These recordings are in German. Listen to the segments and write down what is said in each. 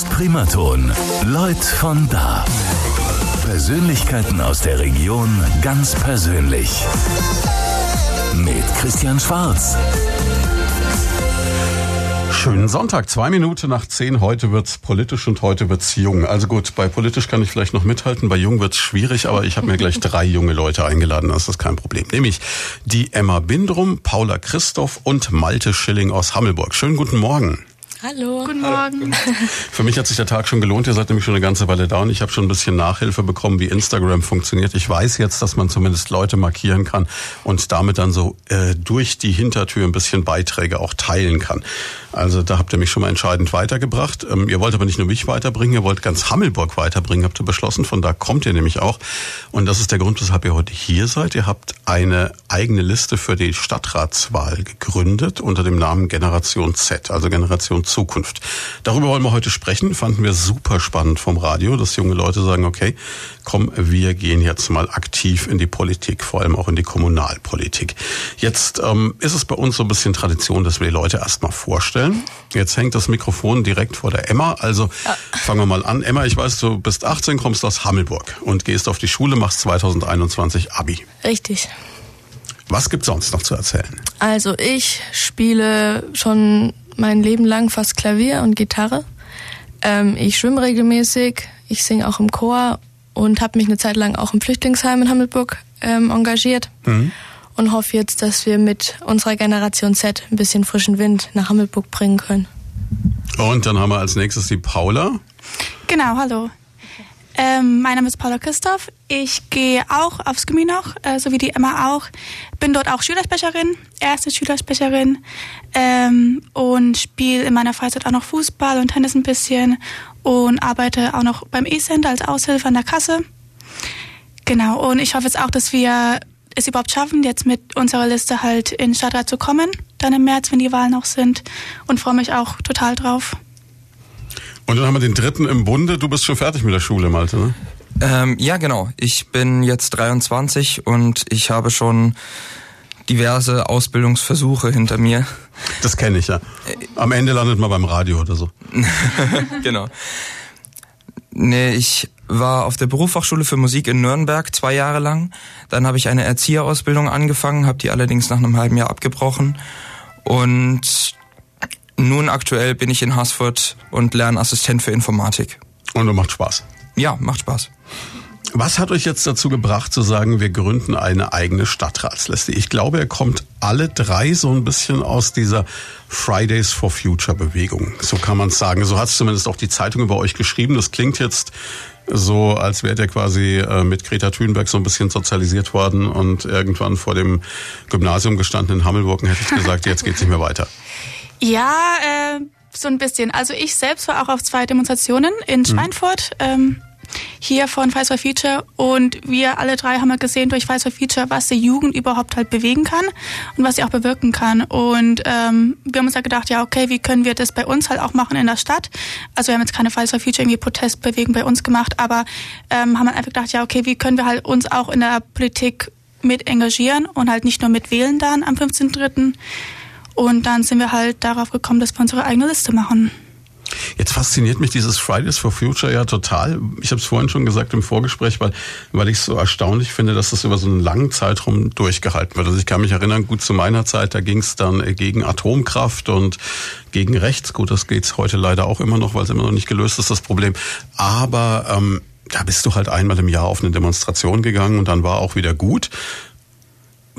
ist Primaton. Leut von da. Persönlichkeiten aus der Region ganz persönlich. Mit Christian Schwarz. Schönen Sonntag, zwei Minuten nach zehn. Heute wird's politisch und heute wird's jung. Also gut, bei politisch kann ich vielleicht noch mithalten, bei jung wird's schwierig, aber ich habe mir gleich drei junge Leute eingeladen, das ist kein Problem. Nämlich die Emma Bindrum, Paula Christoph und Malte Schilling aus Hammelburg. Schönen guten Morgen. Hallo. Guten Morgen. Für mich hat sich der Tag schon gelohnt. Ihr seid nämlich schon eine ganze Weile da und ich habe schon ein bisschen Nachhilfe bekommen, wie Instagram funktioniert. Ich weiß jetzt, dass man zumindest Leute markieren kann und damit dann so äh, durch die Hintertür ein bisschen Beiträge auch teilen kann. Also da habt ihr mich schon mal entscheidend weitergebracht. Ähm, ihr wollt aber nicht nur mich weiterbringen, ihr wollt ganz Hammelburg weiterbringen, habt ihr beschlossen. Von da kommt ihr nämlich auch. Und das ist der Grund, weshalb ihr heute hier seid. Ihr habt eine eigene Liste für die Stadtratswahl gegründet unter dem Namen Generation Z, also Generation Zukunft. Darüber wollen wir heute sprechen. Fanden wir super spannend vom Radio, dass junge Leute sagen, okay, komm, wir gehen jetzt mal aktiv in die Politik, vor allem auch in die Kommunalpolitik. Jetzt ähm, ist es bei uns so ein bisschen Tradition, dass wir die Leute erstmal vorstellen. Jetzt hängt das Mikrofon direkt vor der Emma. Also ja. fangen wir mal an. Emma, ich weiß, du bist 18, kommst aus Hammelburg und gehst auf die Schule, machst 2021 Abi. Richtig. Was gibt's sonst noch zu erzählen? Also ich spiele schon mein Leben lang fast Klavier und Gitarre. Ähm, ich schwimme regelmäßig, ich singe auch im Chor und habe mich eine Zeit lang auch im Flüchtlingsheim in Hammelburg ähm, engagiert mhm. Und hoffe jetzt, dass wir mit unserer Generation Z ein bisschen frischen Wind nach Hammelburg bringen können. Und dann haben wir als nächstes die Paula. Genau, hallo. Ähm, mein Name ist Paula Christoph. Ich gehe auch aufs Gimmi noch, äh, so wie die Emma auch. Bin dort auch Schülersprecherin, erste Schülersprecherin ähm, und spiele in meiner Freizeit auch noch Fußball und Tennis ein bisschen und arbeite auch noch beim E-Center als Aushilfe an der Kasse. Genau, und ich hoffe jetzt auch, dass wir es überhaupt schaffen, jetzt mit unserer Liste halt in Stadtrat zu kommen, dann im März, wenn die Wahlen auch sind und freue mich auch total drauf. Und dann haben wir den dritten im Bunde. Du bist schon fertig mit der Schule, Malte, ne? Ähm, ja, genau. Ich bin jetzt 23 und ich habe schon diverse Ausbildungsversuche hinter mir. Das kenne ich ja. Am Ende landet man beim Radio oder so. genau. Nee, ich war auf der Berufsfachschule für Musik in Nürnberg zwei Jahre lang. Dann habe ich eine Erzieherausbildung angefangen, habe die allerdings nach einem halben Jahr abgebrochen. Und nun aktuell bin ich in Haßfurt und lerne Assistent für Informatik. Und du macht Spaß. Ja, macht Spaß. Was hat euch jetzt dazu gebracht zu sagen, wir gründen eine eigene Stadtratsliste? Ich glaube, er kommt alle drei so ein bisschen aus dieser Fridays for Future Bewegung. So kann man es sagen. So hat es zumindest auch die Zeitung über euch geschrieben. Das klingt jetzt so, als wärt ihr quasi äh, mit Greta Thunberg so ein bisschen sozialisiert worden und irgendwann vor dem Gymnasium gestanden in Hammelburg hätte ich gesagt, jetzt geht's nicht mehr weiter. Ja, äh, so ein bisschen. Also ich selbst war auch auf zwei Demonstrationen in mhm. Schweinfurt. Mhm. Ähm, hier von Fights for Future und wir alle drei haben gesehen durch Fights for Future, was die Jugend überhaupt halt bewegen kann und was sie auch bewirken kann. Und ähm, wir haben uns halt gedacht, ja okay, wie können wir das bei uns halt auch machen in der Stadt? Also wir haben jetzt keine Fights for Future irgendwie Protestbewegung bei uns gemacht, aber ähm, haben halt einfach gedacht, ja okay, wie können wir halt uns auch in der Politik mit engagieren und halt nicht nur mit wählen dann am 15.3. Und dann sind wir halt darauf gekommen, dass wir unsere eigene Liste machen. Jetzt fasziniert mich dieses Fridays for Future ja total. Ich habe es vorhin schon gesagt im Vorgespräch, weil, weil ich es so erstaunlich finde, dass das über so einen langen Zeitraum durchgehalten wird. Also ich kann mich erinnern, gut zu meiner Zeit, da ging es dann gegen Atomkraft und gegen Rechts. Gut, das geht's heute leider auch immer noch, weil es immer noch nicht gelöst ist, das Problem. Aber ähm, da bist du halt einmal im Jahr auf eine Demonstration gegangen und dann war auch wieder gut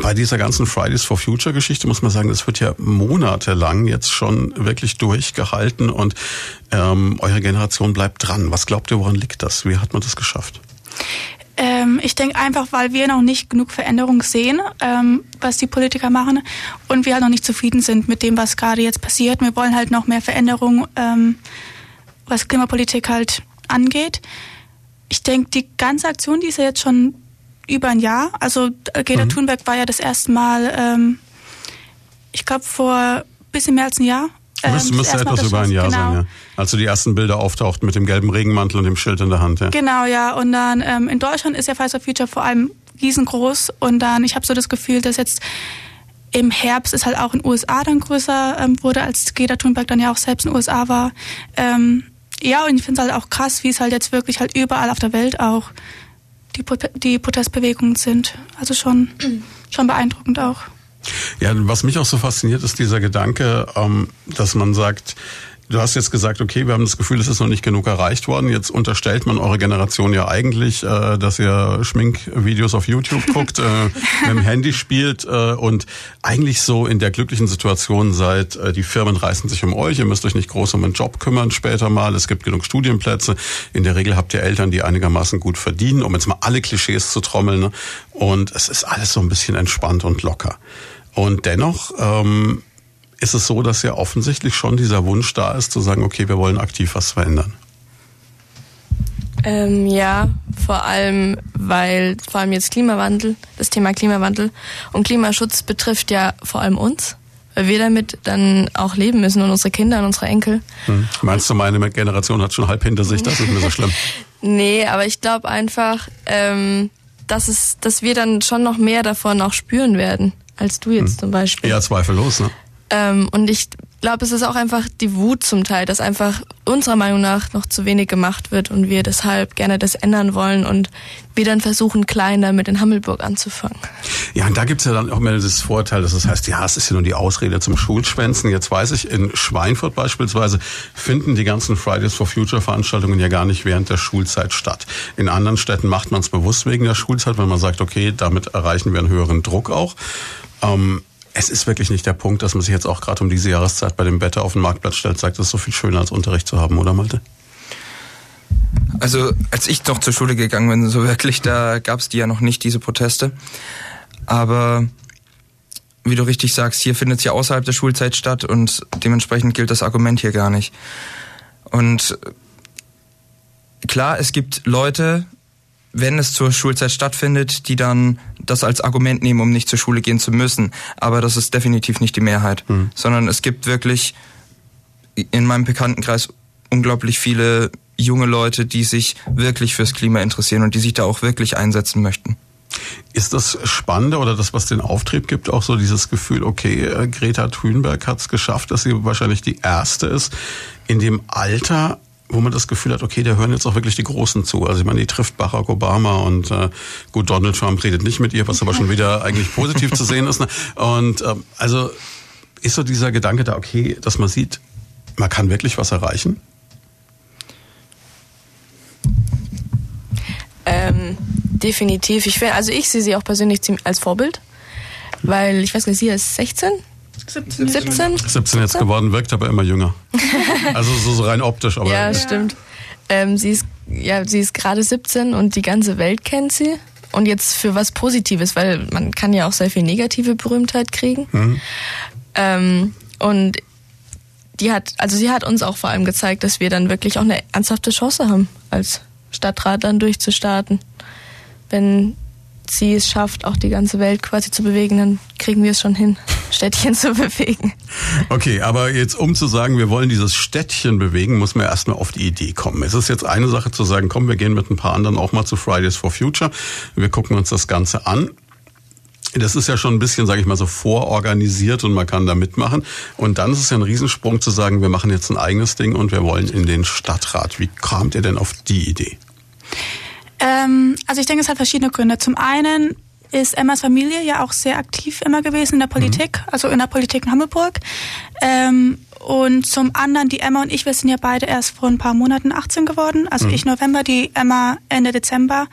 bei dieser ganzen Fridays for Future Geschichte muss man sagen, das wird ja monatelang jetzt schon wirklich durchgehalten und ähm, eure Generation bleibt dran. Was glaubt ihr, woran liegt das? Wie hat man das geschafft? Ähm, ich denke einfach, weil wir noch nicht genug Veränderung sehen, ähm, was die Politiker machen und wir halt noch nicht zufrieden sind mit dem, was gerade jetzt passiert. Wir wollen halt noch mehr Veränderung, ähm, was Klimapolitik halt angeht. Ich denke, die ganze Aktion, die ist ja jetzt schon über ein Jahr. Also äh, Greta mhm. Thunberg war ja das erste Mal, ähm, ich glaube vor ein bisschen mehr als ein Jahr. Ähm, müsste, müsste etwas über ein Jahr genau. sein, ja. Als so die ersten Bilder auftauchten mit dem gelben Regenmantel und dem Schild in der Hand, ja. Genau, ja. Und dann ähm, in Deutschland ist ja Fridays for Future vor allem riesengroß. Und dann, ich habe so das Gefühl, dass jetzt im Herbst es halt auch in den USA dann größer ähm, wurde, als Greta Thunberg dann ja auch selbst in den USA war. Ähm, ja, und ich finde es halt auch krass, wie es halt jetzt wirklich halt überall auf der Welt auch die, die Protestbewegungen sind. Also schon, schon beeindruckend auch. Ja, was mich auch so fasziniert, ist dieser Gedanke, ähm, dass man sagt, Du hast jetzt gesagt, okay, wir haben das Gefühl, es ist noch nicht genug erreicht worden. Jetzt unterstellt man eure Generation ja eigentlich, äh, dass ihr Schminkvideos auf YouTube guckt, äh, mit dem Handy spielt äh, und eigentlich so in der glücklichen Situation seid, äh, die Firmen reißen sich um euch, ihr müsst euch nicht groß um einen Job kümmern später mal, es gibt genug Studienplätze. In der Regel habt ihr Eltern, die einigermaßen gut verdienen, um jetzt mal alle Klischees zu trommeln. Ne? Und es ist alles so ein bisschen entspannt und locker. Und dennoch ähm, ist es so, dass ja offensichtlich schon dieser Wunsch da ist, zu sagen, okay, wir wollen aktiv was verändern. Ähm, ja, vor allem, weil vor allem jetzt Klimawandel, das Thema Klimawandel und Klimaschutz betrifft ja vor allem uns, weil wir damit dann auch leben müssen und unsere Kinder und unsere Enkel. Hm. Meinst du, meine Generation hat schon halb hinter sich, das ist nicht mehr so schlimm? nee, aber ich glaube einfach, ähm, dass, es, dass wir dann schon noch mehr davon auch spüren werden, als du jetzt hm. zum Beispiel. Ja, zweifellos, ne? Ähm, und ich glaube, es ist auch einfach die Wut zum Teil, dass einfach unserer Meinung nach noch zu wenig gemacht wird und wir deshalb gerne das ändern wollen und wir dann versuchen, klein damit in Hammelburg anzufangen. Ja, und da gibt's ja dann auch mehr das Vorteil, dass es das heißt, ja, es ist ja nur die Ausrede zum Schulschwänzen. Jetzt weiß ich, in Schweinfurt beispielsweise finden die ganzen Fridays for Future Veranstaltungen ja gar nicht während der Schulzeit statt. In anderen Städten macht man es bewusst wegen der Schulzeit, weil man sagt, okay, damit erreichen wir einen höheren Druck auch. Ähm, es ist wirklich nicht der Punkt, dass man sich jetzt auch gerade um diese Jahreszeit bei dem Wetter auf den Marktplatz stellt, sagt, es ist so viel schöner als Unterricht zu haben, oder Malte? Also als ich noch zur Schule gegangen bin, so wirklich, da gab es die ja noch nicht, diese Proteste. Aber wie du richtig sagst, hier findet es ja außerhalb der Schulzeit statt und dementsprechend gilt das Argument hier gar nicht. Und klar, es gibt Leute, wenn es zur Schulzeit stattfindet, die dann das als Argument nehmen, um nicht zur Schule gehen zu müssen. Aber das ist definitiv nicht die Mehrheit, mhm. sondern es gibt wirklich in meinem Bekanntenkreis unglaublich viele junge Leute, die sich wirklich fürs Klima interessieren und die sich da auch wirklich einsetzen möchten. Ist das Spannende oder das, was den Auftrieb gibt, auch so dieses Gefühl, okay, äh, Greta Thunberg hat es geschafft, dass sie wahrscheinlich die erste ist, in dem Alter wo man das Gefühl hat, okay, da hören jetzt auch wirklich die Großen zu. Also ich meine, die trifft Barack Obama und äh, gut, Donald Trump redet nicht mit ihr, was aber schon wieder eigentlich positiv zu sehen ist. Ne? Und ähm, also ist so dieser Gedanke da, okay, dass man sieht, man kann wirklich was erreichen? Ähm, definitiv. Ich finde, also ich sehe sie auch persönlich als Vorbild, weil ich weiß nicht, sie ist 16 17. 17, 17 jetzt geworden, wirkt aber immer jünger. also so, so rein optisch. Aber ja, ja. stimmt. Ähm, sie ist, ja, sie ist gerade 17 und die ganze Welt kennt sie. Und jetzt für was Positives, weil man kann ja auch sehr viel negative Berühmtheit kriegen. Mhm. Ähm, und die hat, also sie hat uns auch vor allem gezeigt, dass wir dann wirklich auch eine ernsthafte Chance haben, als Stadtrat dann durchzustarten. Wenn sie es schafft, auch die ganze Welt quasi zu bewegen, dann kriegen wir es schon hin, Städtchen zu bewegen. Okay, aber jetzt um zu sagen, wir wollen dieses Städtchen bewegen, muss man erstmal auf die Idee kommen. Es ist jetzt eine Sache zu sagen, komm, wir gehen mit ein paar anderen auch mal zu Fridays for Future. Wir gucken uns das Ganze an. Das ist ja schon ein bisschen, sage ich mal, so vororganisiert und man kann da mitmachen. Und dann ist es ja ein Riesensprung zu sagen, wir machen jetzt ein eigenes Ding und wir wollen in den Stadtrat. Wie kamt ihr denn auf die Idee? Ähm, also ich denke, es hat verschiedene Gründe. Zum einen ist Emmas Familie ja auch sehr aktiv immer gewesen in der Politik, mhm. also in der Politik in Hammelburg. Ähm, und zum anderen, die Emma und ich, wir sind ja beide erst vor ein paar Monaten 18 geworden. Also mhm. ich November, die Emma Ende Dezember.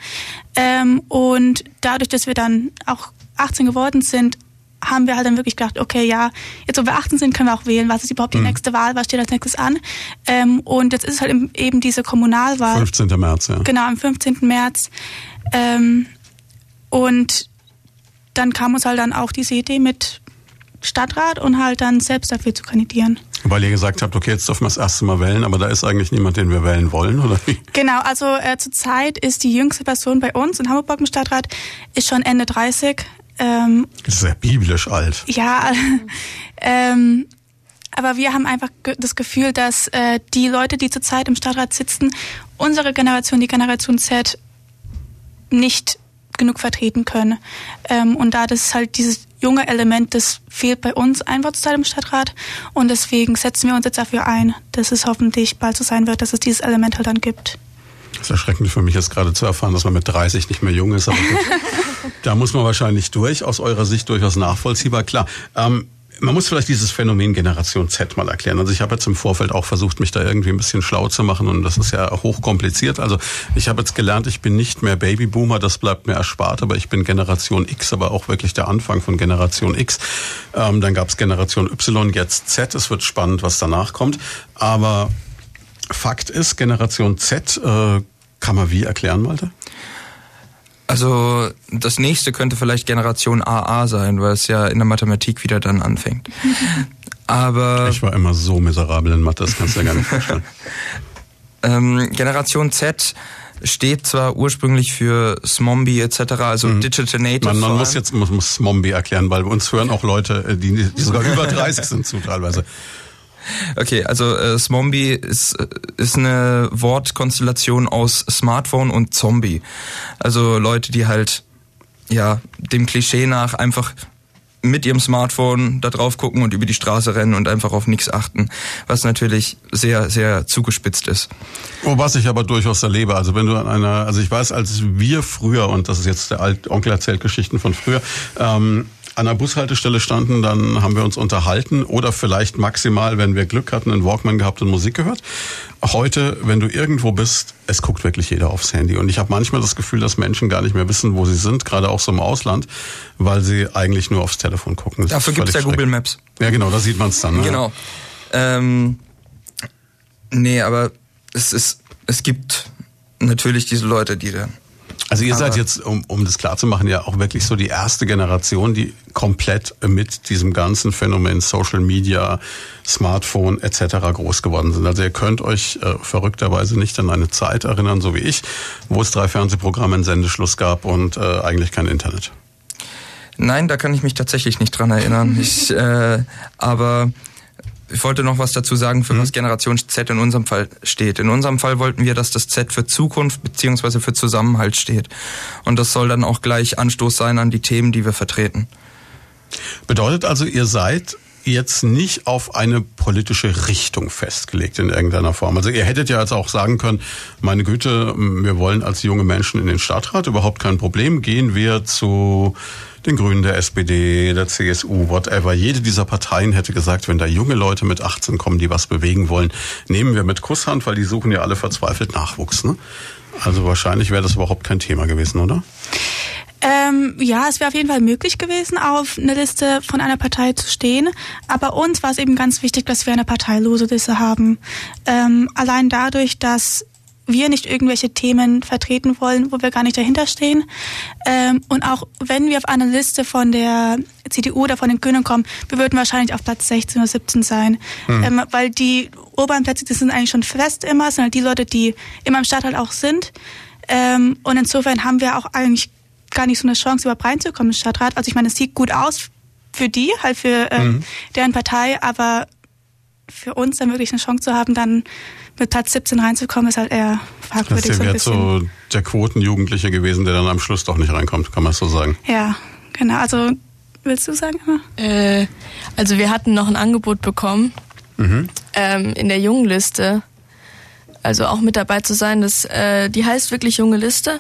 Ähm, und dadurch, dass wir dann auch 18 geworden sind, haben wir halt dann wirklich gedacht, okay, ja, jetzt wo wir 18 sind, können wir auch wählen. Was ist überhaupt die mhm. nächste Wahl? Was steht als nächstes an? Ähm, und jetzt ist es halt eben diese Kommunalwahl. 15. März, ja. Genau, am 15. März. Ähm, und dann kam uns halt dann auch diese Idee mit Stadtrat und halt dann selbst dafür zu kandidieren. Weil ihr gesagt habt, okay, jetzt dürfen wir das erste Mal wählen, aber da ist eigentlich niemand, den wir wählen wollen, oder wie? Genau, also äh, zurzeit ist die jüngste Person bei uns in Hamburg im Stadtrat, ist schon Ende 30, ähm, das ist ja biblisch alt. Ja, ähm, aber wir haben einfach das Gefühl, dass äh, die Leute, die zurzeit im Stadtrat sitzen, unsere Generation, die Generation Z, nicht genug vertreten können. Ähm, und da das halt dieses junge Element, das fehlt bei uns einfach zurzeit im Stadtrat. Und deswegen setzen wir uns jetzt dafür ein, dass es hoffentlich bald so sein wird, dass es dieses Element halt dann gibt. Das ist erschreckend für mich jetzt gerade zu erfahren, dass man mit 30 nicht mehr jung ist. Aber gut, da muss man wahrscheinlich durch, aus eurer Sicht durchaus nachvollziehbar. Klar, ähm, man muss vielleicht dieses Phänomen Generation Z mal erklären. Also ich habe jetzt im Vorfeld auch versucht, mich da irgendwie ein bisschen schlau zu machen und das ist ja hochkompliziert. Also ich habe jetzt gelernt, ich bin nicht mehr Babyboomer, das bleibt mir erspart, aber ich bin Generation X, aber auch wirklich der Anfang von Generation X. Ähm, dann gab es Generation Y, jetzt Z. Es wird spannend, was danach kommt. Aber Fakt ist, Generation Z, äh, kann man wie erklären, Malte? Also das nächste könnte vielleicht Generation AA sein, weil es ja in der Mathematik wieder dann anfängt. Aber ich war immer so miserabel in Mathe, das kannst du ja gar nicht vorstellen. ähm, Generation Z steht zwar ursprünglich für Smombie etc., also mhm. Digital Native. Man, man muss jetzt muss, muss Smombie erklären, weil uns hören auch Leute, die, die sogar über 30 sind zu teilweise. Okay, also äh, Smombie ist, äh, ist eine Wortkonstellation aus Smartphone und Zombie. Also Leute, die halt ja dem Klischee nach einfach mit ihrem Smartphone da drauf gucken und über die Straße rennen und einfach auf nichts achten, was natürlich sehr, sehr zugespitzt ist. Oh, was ich aber durchaus erlebe, also wenn du an einer, also ich weiß, als wir früher, und das ist jetzt der Alt Onkel erzählt Geschichten von früher, ähm, an der Bushaltestelle standen, dann haben wir uns unterhalten oder vielleicht maximal, wenn wir Glück hatten, einen Walkman gehabt und Musik gehört. Heute, wenn du irgendwo bist, es guckt wirklich jeder aufs Handy. Und ich habe manchmal das Gefühl, dass Menschen gar nicht mehr wissen, wo sie sind, gerade auch so im Ausland, weil sie eigentlich nur aufs Telefon gucken. Das Dafür gibt's ja Google Maps. Ja, genau, da sieht man es dann. Ne? Genau. Ähm, nee, aber es ist, es gibt natürlich diese Leute, die da also ihr seid jetzt, um, um das klar zu machen, ja auch wirklich so die erste Generation, die komplett mit diesem ganzen Phänomen Social Media, Smartphone etc. groß geworden sind. Also ihr könnt euch äh, verrückterweise nicht an eine Zeit erinnern, so wie ich, wo es drei Fernsehprogramme in Sendeschluss gab und äh, eigentlich kein Internet. Nein, da kann ich mich tatsächlich nicht dran erinnern. Ich, äh, aber ich wollte noch was dazu sagen, für mhm. was Generation Z in unserem Fall steht. In unserem Fall wollten wir, dass das Z für Zukunft beziehungsweise für Zusammenhalt steht. Und das soll dann auch gleich Anstoß sein an die Themen, die wir vertreten. Bedeutet also, ihr seid jetzt nicht auf eine politische Richtung festgelegt in irgendeiner Form. Also ihr hättet ja jetzt auch sagen können, meine Güte, wir wollen als junge Menschen in den Stadtrat, überhaupt kein Problem, gehen wir zu den Grünen, der SPD, der CSU, whatever. Jede dieser Parteien hätte gesagt, wenn da junge Leute mit 18 kommen, die was bewegen wollen, nehmen wir mit Kusshand, weil die suchen ja alle verzweifelt Nachwuchs. Ne? Also wahrscheinlich wäre das überhaupt kein Thema gewesen, oder? Ähm, ja, es wäre auf jeden Fall möglich gewesen, auf einer Liste von einer Partei zu stehen. Aber uns war es eben ganz wichtig, dass wir eine parteilose Liste haben. Ähm, allein dadurch, dass wir nicht irgendwelche Themen vertreten wollen, wo wir gar nicht dahinter stehen. Ähm, und auch wenn wir auf einer Liste von der CDU oder von den Grünen kommen, wir würden wahrscheinlich auf Platz 16 oder 17 sein. Mhm. Ähm, weil die oberen Plätze, das sind eigentlich schon fest immer, sind halt die Leute, die immer im Stadtteil auch sind. Ähm, und insofern haben wir auch eigentlich gar nicht so eine Chance, überhaupt reinzukommen im Stadtrat. Also ich meine, es sieht gut aus für die, halt für ähm, mhm. deren Partei, aber für uns dann wirklich eine Chance zu haben, dann mit Platz 17 reinzukommen, ist halt eher fragwürdig. Das wäre so, so der Quotenjugendliche gewesen, der dann am Schluss doch nicht reinkommt, kann man so sagen. Ja, genau. Also willst du sagen? Äh, also wir hatten noch ein Angebot bekommen mhm. ähm, in der jungen Liste, also auch mit dabei zu sein. Das, äh, die heißt wirklich junge Liste.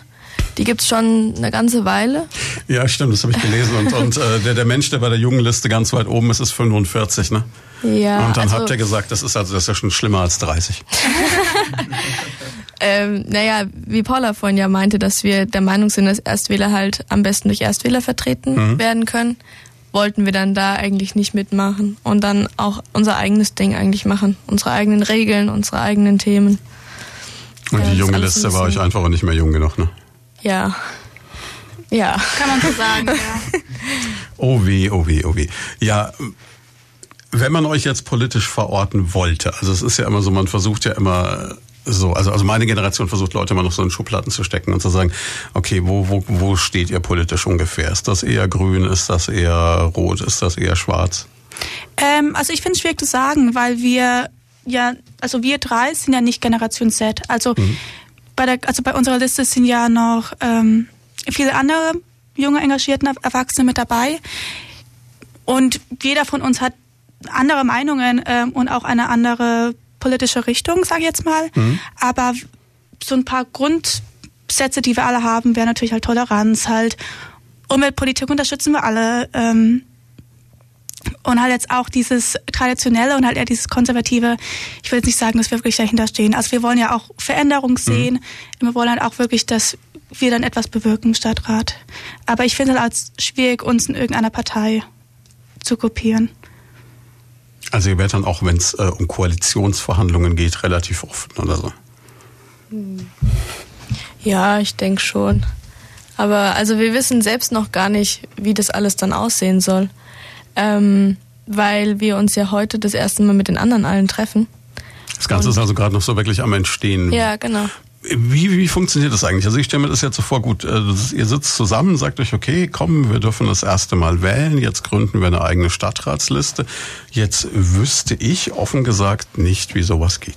Die gibt es schon eine ganze Weile. Ja, stimmt, das habe ich gelesen. Und, und äh, der, der Mensch, der bei der jungen Liste ganz weit oben ist, ist 45, ne? Ja. Und dann also, habt ihr gesagt, das ist also das ist ja schon schlimmer als 30. ähm, naja, wie Paula vorhin ja meinte, dass wir der Meinung sind, dass Erstwähler halt am besten durch Erstwähler vertreten mhm. werden können, wollten wir dann da eigentlich nicht mitmachen und dann auch unser eigenes Ding eigentlich machen. Unsere eigenen Regeln, unsere eigenen Themen. Und ja, die junge Liste war euch einfach auch nicht mehr jung genug, ne? Ja. Ja. Kann man so sagen, ja. Oh weh, oh weh, oh weh. Ja, wenn man euch jetzt politisch verorten wollte, also es ist ja immer so, man versucht ja immer so, also, also meine Generation versucht Leute immer noch so in Schubladen zu stecken und zu sagen, okay, wo, wo, wo steht ihr politisch ungefähr? Ist das eher grün, ist das eher rot, ist das eher schwarz? Ähm, also ich finde es schwierig zu sagen, weil wir ja, also wir drei sind ja nicht Generation Z. Also mhm bei der, also bei unserer Liste sind ja noch ähm, viele andere junge, engagierte Erwachsene mit dabei. Und jeder von uns hat andere Meinungen ähm, und auch eine andere politische Richtung, sage ich jetzt mal. Mhm. Aber so ein paar Grundsätze, die wir alle haben, wären natürlich halt Toleranz, halt Umweltpolitik unterstützen wir alle. Ähm, und halt jetzt auch dieses Traditionelle und halt eher dieses Konservative. Ich will jetzt nicht sagen, dass wir wirklich dahinter stehen. Also wir wollen ja auch Veränderung mhm. sehen. Mhm. Wir wollen halt auch wirklich, dass wir dann etwas bewirken im Stadtrat. Aber ich finde es halt als schwierig, uns in irgendeiner Partei zu kopieren. Also ihr werdet dann auch, wenn es äh, um Koalitionsverhandlungen geht, relativ offen oder so. Ja, ich denke schon. Aber also wir wissen selbst noch gar nicht, wie das alles dann aussehen soll. Ähm, weil wir uns ja heute das erste Mal mit den anderen allen treffen. Das Ganze Und ist also gerade noch so wirklich am Entstehen. Ja, genau. Wie, wie funktioniert das eigentlich? Also ich stelle mir das jetzt so vor, gut, äh, ihr sitzt zusammen, sagt euch, okay, komm, wir dürfen das erste Mal wählen, jetzt gründen wir eine eigene Stadtratsliste. Jetzt wüsste ich offen gesagt nicht, wie sowas geht.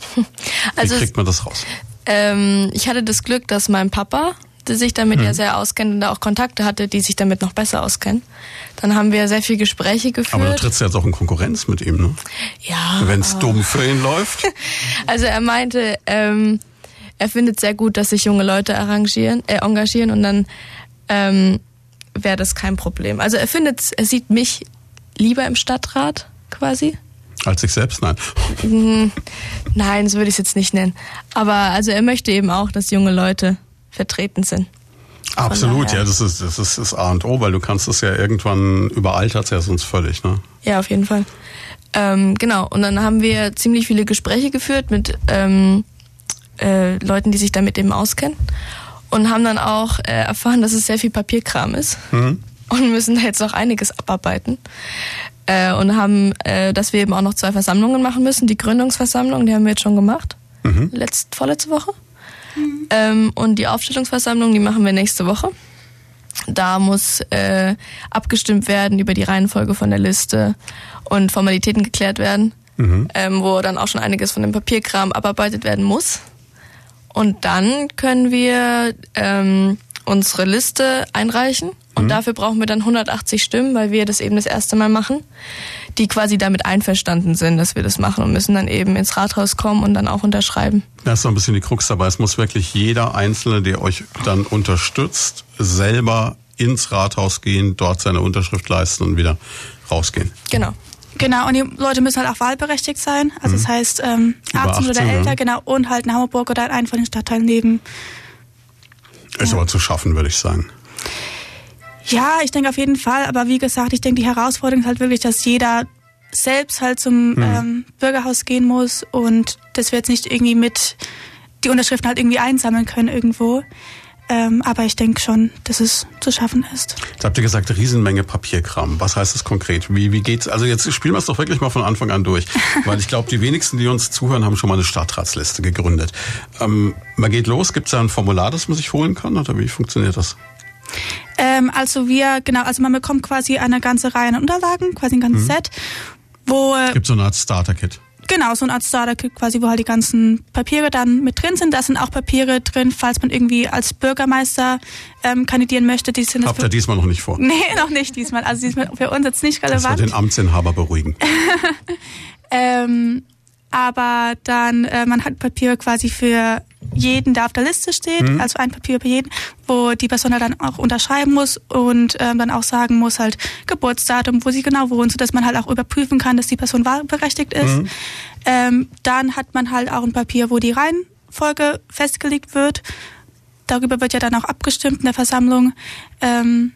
Also wie kriegt man das raus? Ähm, ich hatte das Glück, dass mein Papa, der sich damit hm. ja sehr auskennt und da auch Kontakte hatte, die sich damit noch besser auskennen. Dann haben wir sehr viele Gespräche geführt. Aber du trittst ja jetzt auch in Konkurrenz mit ihm, ne? Ja. Wenn es dumm für ihn läuft. Also er meinte, ähm, er findet sehr gut, dass sich junge Leute arrangieren, äh, engagieren und dann ähm, wäre das kein Problem. Also er findet, er sieht mich lieber im Stadtrat quasi. Als ich selbst, nein. Hm, nein, so würde ich es jetzt nicht nennen. Aber also er möchte eben auch, dass junge Leute vertreten sind. Absolut, ja, das ist, das ist das A und O, weil du kannst es ja irgendwann überaltert ja sonst völlig, ne? Ja, auf jeden Fall. Ähm, genau, und dann haben wir ziemlich viele Gespräche geführt mit ähm, äh, Leuten, die sich damit eben auskennen und haben dann auch äh, erfahren, dass es sehr viel Papierkram ist mhm. und müssen da jetzt noch einiges abarbeiten. Äh, und haben, äh, dass wir eben auch noch zwei Versammlungen machen müssen. Die Gründungsversammlung, die haben wir jetzt schon gemacht. Mhm. Letzt, vorletzte Woche. Mhm. Ähm, und die Aufstellungsversammlung, die machen wir nächste Woche. Da muss äh, abgestimmt werden über die Reihenfolge von der Liste und Formalitäten geklärt werden, mhm. ähm, wo dann auch schon einiges von dem Papierkram abarbeitet werden muss. Und dann können wir ähm, unsere Liste einreichen. Und mhm. dafür brauchen wir dann 180 Stimmen, weil wir das eben das erste Mal machen, die quasi damit einverstanden sind, dass wir das machen und müssen dann eben ins Rathaus kommen und dann auch unterschreiben. Das ist so ein bisschen die Krux dabei. Es muss wirklich jeder Einzelne, der euch dann unterstützt, selber ins Rathaus gehen, dort seine Unterschrift leisten und wieder rausgehen. Genau. Genau, und die Leute müssen halt auch wahlberechtigt sein. Also mhm. das heißt, ähm, 18, 18 oder älter, ja. genau, und halt in Hamburg oder in einem von den Stadtteilen leben. Ist ja. aber zu schaffen, würde ich sagen. Ja, ich denke auf jeden Fall, aber wie gesagt, ich denke, die Herausforderung ist halt wirklich, dass jeder selbst halt zum mhm. ähm, Bürgerhaus gehen muss und dass wir jetzt nicht irgendwie mit die Unterschriften halt irgendwie einsammeln können irgendwo. Ähm, aber ich denke schon, dass es zu schaffen ist. Jetzt habt ihr gesagt, Riesenmenge Papierkram. Was heißt das konkret? Wie, wie geht's? Also jetzt spielen wir es doch wirklich mal von Anfang an durch. Weil ich glaube, die wenigsten, die uns zuhören, haben schon mal eine Stadtratsliste gegründet. Ähm, man geht los, gibt es da ein Formular, das man sich holen kann? Oder wie funktioniert das? Ähm, also wir, genau, also man bekommt quasi eine ganze Reihe an Unterlagen, quasi ein ganzes mhm. Set. Wo, es gibt so eine Art Starter-Kit. Genau, so eine Art Starter quasi, wo halt die ganzen Papiere dann mit drin sind. Da sind auch Papiere drin, falls man irgendwie als Bürgermeister ähm, kandidieren möchte. Die sind Habt ihr diesmal noch nicht vor? Nee, noch nicht diesmal. Also diesmal für uns jetzt nicht relevant. Das wird den Amtsinhaber beruhigen. ähm, aber dann, äh, man hat Papiere quasi für jeden, der auf der Liste steht, mhm. also ein Papier für jeden, wo die Person dann auch unterschreiben muss und ähm, dann auch sagen muss, halt Geburtsdatum, wo sie genau wohnt, sodass man halt auch überprüfen kann, dass die Person wahlberechtigt ist. Mhm. Ähm, dann hat man halt auch ein Papier, wo die Reihenfolge festgelegt wird. Darüber wird ja dann auch abgestimmt in der Versammlung. Ähm,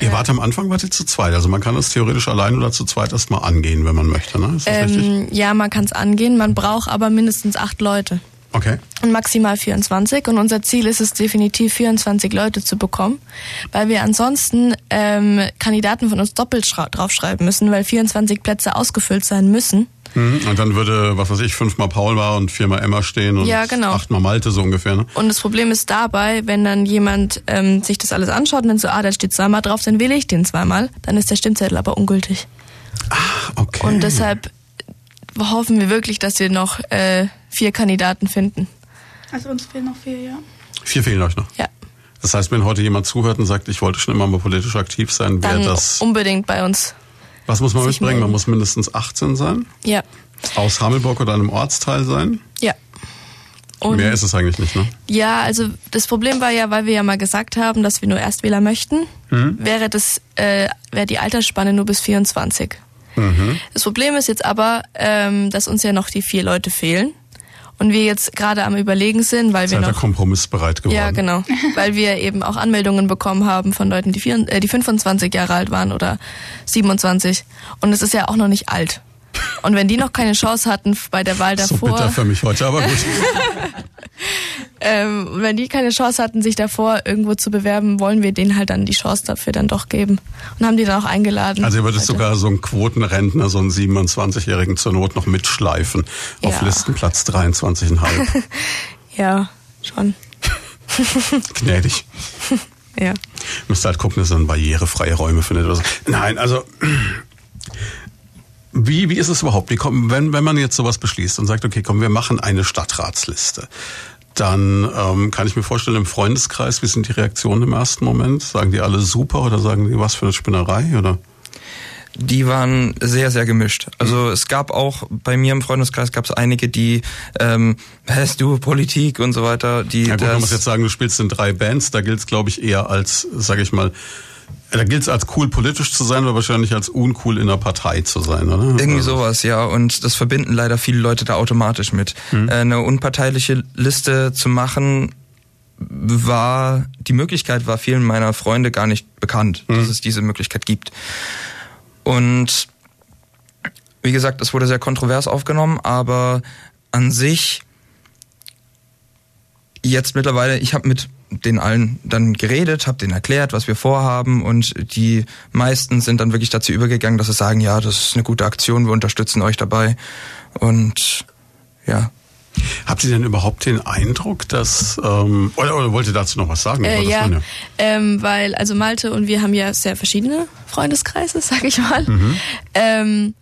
Ihr wart am Anfang wart ihr zu zweit, also man kann das theoretisch allein oder zu zweit erstmal angehen, wenn man möchte, ne? Ist das ähm, richtig? Ja, man kann es angehen, man braucht aber mindestens acht Leute. Okay. Und maximal 24. Und unser Ziel ist es definitiv, 24 Leute zu bekommen, weil wir ansonsten ähm, Kandidaten von uns doppelt draufschreiben müssen, weil 24 Plätze ausgefüllt sein müssen. Mhm. Und dann würde, was weiß ich, fünfmal Paul war und viermal Emma stehen und ja, genau. achtmal Malte so ungefähr. Ne? Und das Problem ist dabei, wenn dann jemand ähm, sich das alles anschaut und dann so, ah, da steht zweimal drauf, dann wähle ich den zweimal, dann ist der Stimmzettel aber ungültig. Ah, okay. Und deshalb hoffen wir wirklich, dass wir noch äh, vier Kandidaten finden. Also uns fehlen noch vier, ja. Vier fehlen euch noch? Ja. Das heißt, wenn heute jemand zuhört und sagt, ich wollte schon immer mal politisch aktiv sein, wäre das. Unbedingt bei uns. Was muss man mitbringen? Man muss mindestens 18 sein? Ja. Aus Hammelburg oder einem Ortsteil sein? Ja. Und Mehr ist es eigentlich nicht, ne? Ja, also das Problem war ja, weil wir ja mal gesagt haben, dass wir nur Erstwähler möchten, mhm. wäre das äh, wäre die Altersspanne nur bis 24. Mhm. Das Problem ist jetzt aber, ähm, dass uns ja noch die vier Leute fehlen und wir jetzt gerade am überlegen sind, weil Seid wir noch kompromissbereit geworden. Ja, genau, weil wir eben auch Anmeldungen bekommen haben von Leuten, die, vier, äh, die 25 Jahre alt waren oder 27 und es ist ja auch noch nicht alt. Und wenn die noch keine Chance hatten bei der Wahl davor. So bitter für mich heute, aber gut. ähm, wenn die keine Chance hatten, sich davor irgendwo zu bewerben, wollen wir denen halt dann die Chance dafür dann doch geben. Und haben die dann auch eingeladen. Also ihr würdet sogar so einen Quotenrentner, so einen 27-Jährigen zur Not noch mitschleifen ja. auf Listenplatz 23,5. ja, schon. Gnädig. ja. Müsst halt gucken, dass ihr dann barrierefreie Räume findet oder so. Nein, also wie, wie ist es überhaupt? Wie kommt, wenn, wenn man jetzt sowas beschließt und sagt, okay, komm, wir machen eine Stadtratsliste, dann ähm, kann ich mir vorstellen, im Freundeskreis, wie sind die Reaktionen im ersten Moment? Sagen die alle super oder sagen die was für eine Spinnerei oder? Die waren sehr, sehr gemischt. Also es gab auch bei mir im Freundeskreis gab es einige, die ähm, hast du Politik und so weiter. Die ja, gut, man muss jetzt sagen, du spielst in drei Bands, da gilt es, glaube ich, eher als, sage ich mal, da gilt es als cool politisch zu sein, aber wahrscheinlich als uncool in der Partei zu sein, oder? Irgendwie also sowas, ja. Und das verbinden leider viele Leute da automatisch mit. Hm. Eine unparteiliche Liste zu machen, war, die Möglichkeit war vielen meiner Freunde gar nicht bekannt, hm. dass es diese Möglichkeit gibt. Und wie gesagt, es wurde sehr kontrovers aufgenommen, aber an sich jetzt mittlerweile, ich habe mit den allen dann geredet, habe denen erklärt, was wir vorhaben und die meisten sind dann wirklich dazu übergegangen, dass sie sagen, ja, das ist eine gute Aktion, wir unterstützen euch dabei und ja. Habt ihr denn überhaupt den Eindruck, dass ähm, oder, oder wollt ihr dazu noch was sagen? Äh, ja, ja. Ähm, weil also Malte und wir haben ja sehr verschiedene Freundeskreise, sag ich mal. Mhm. Ähm,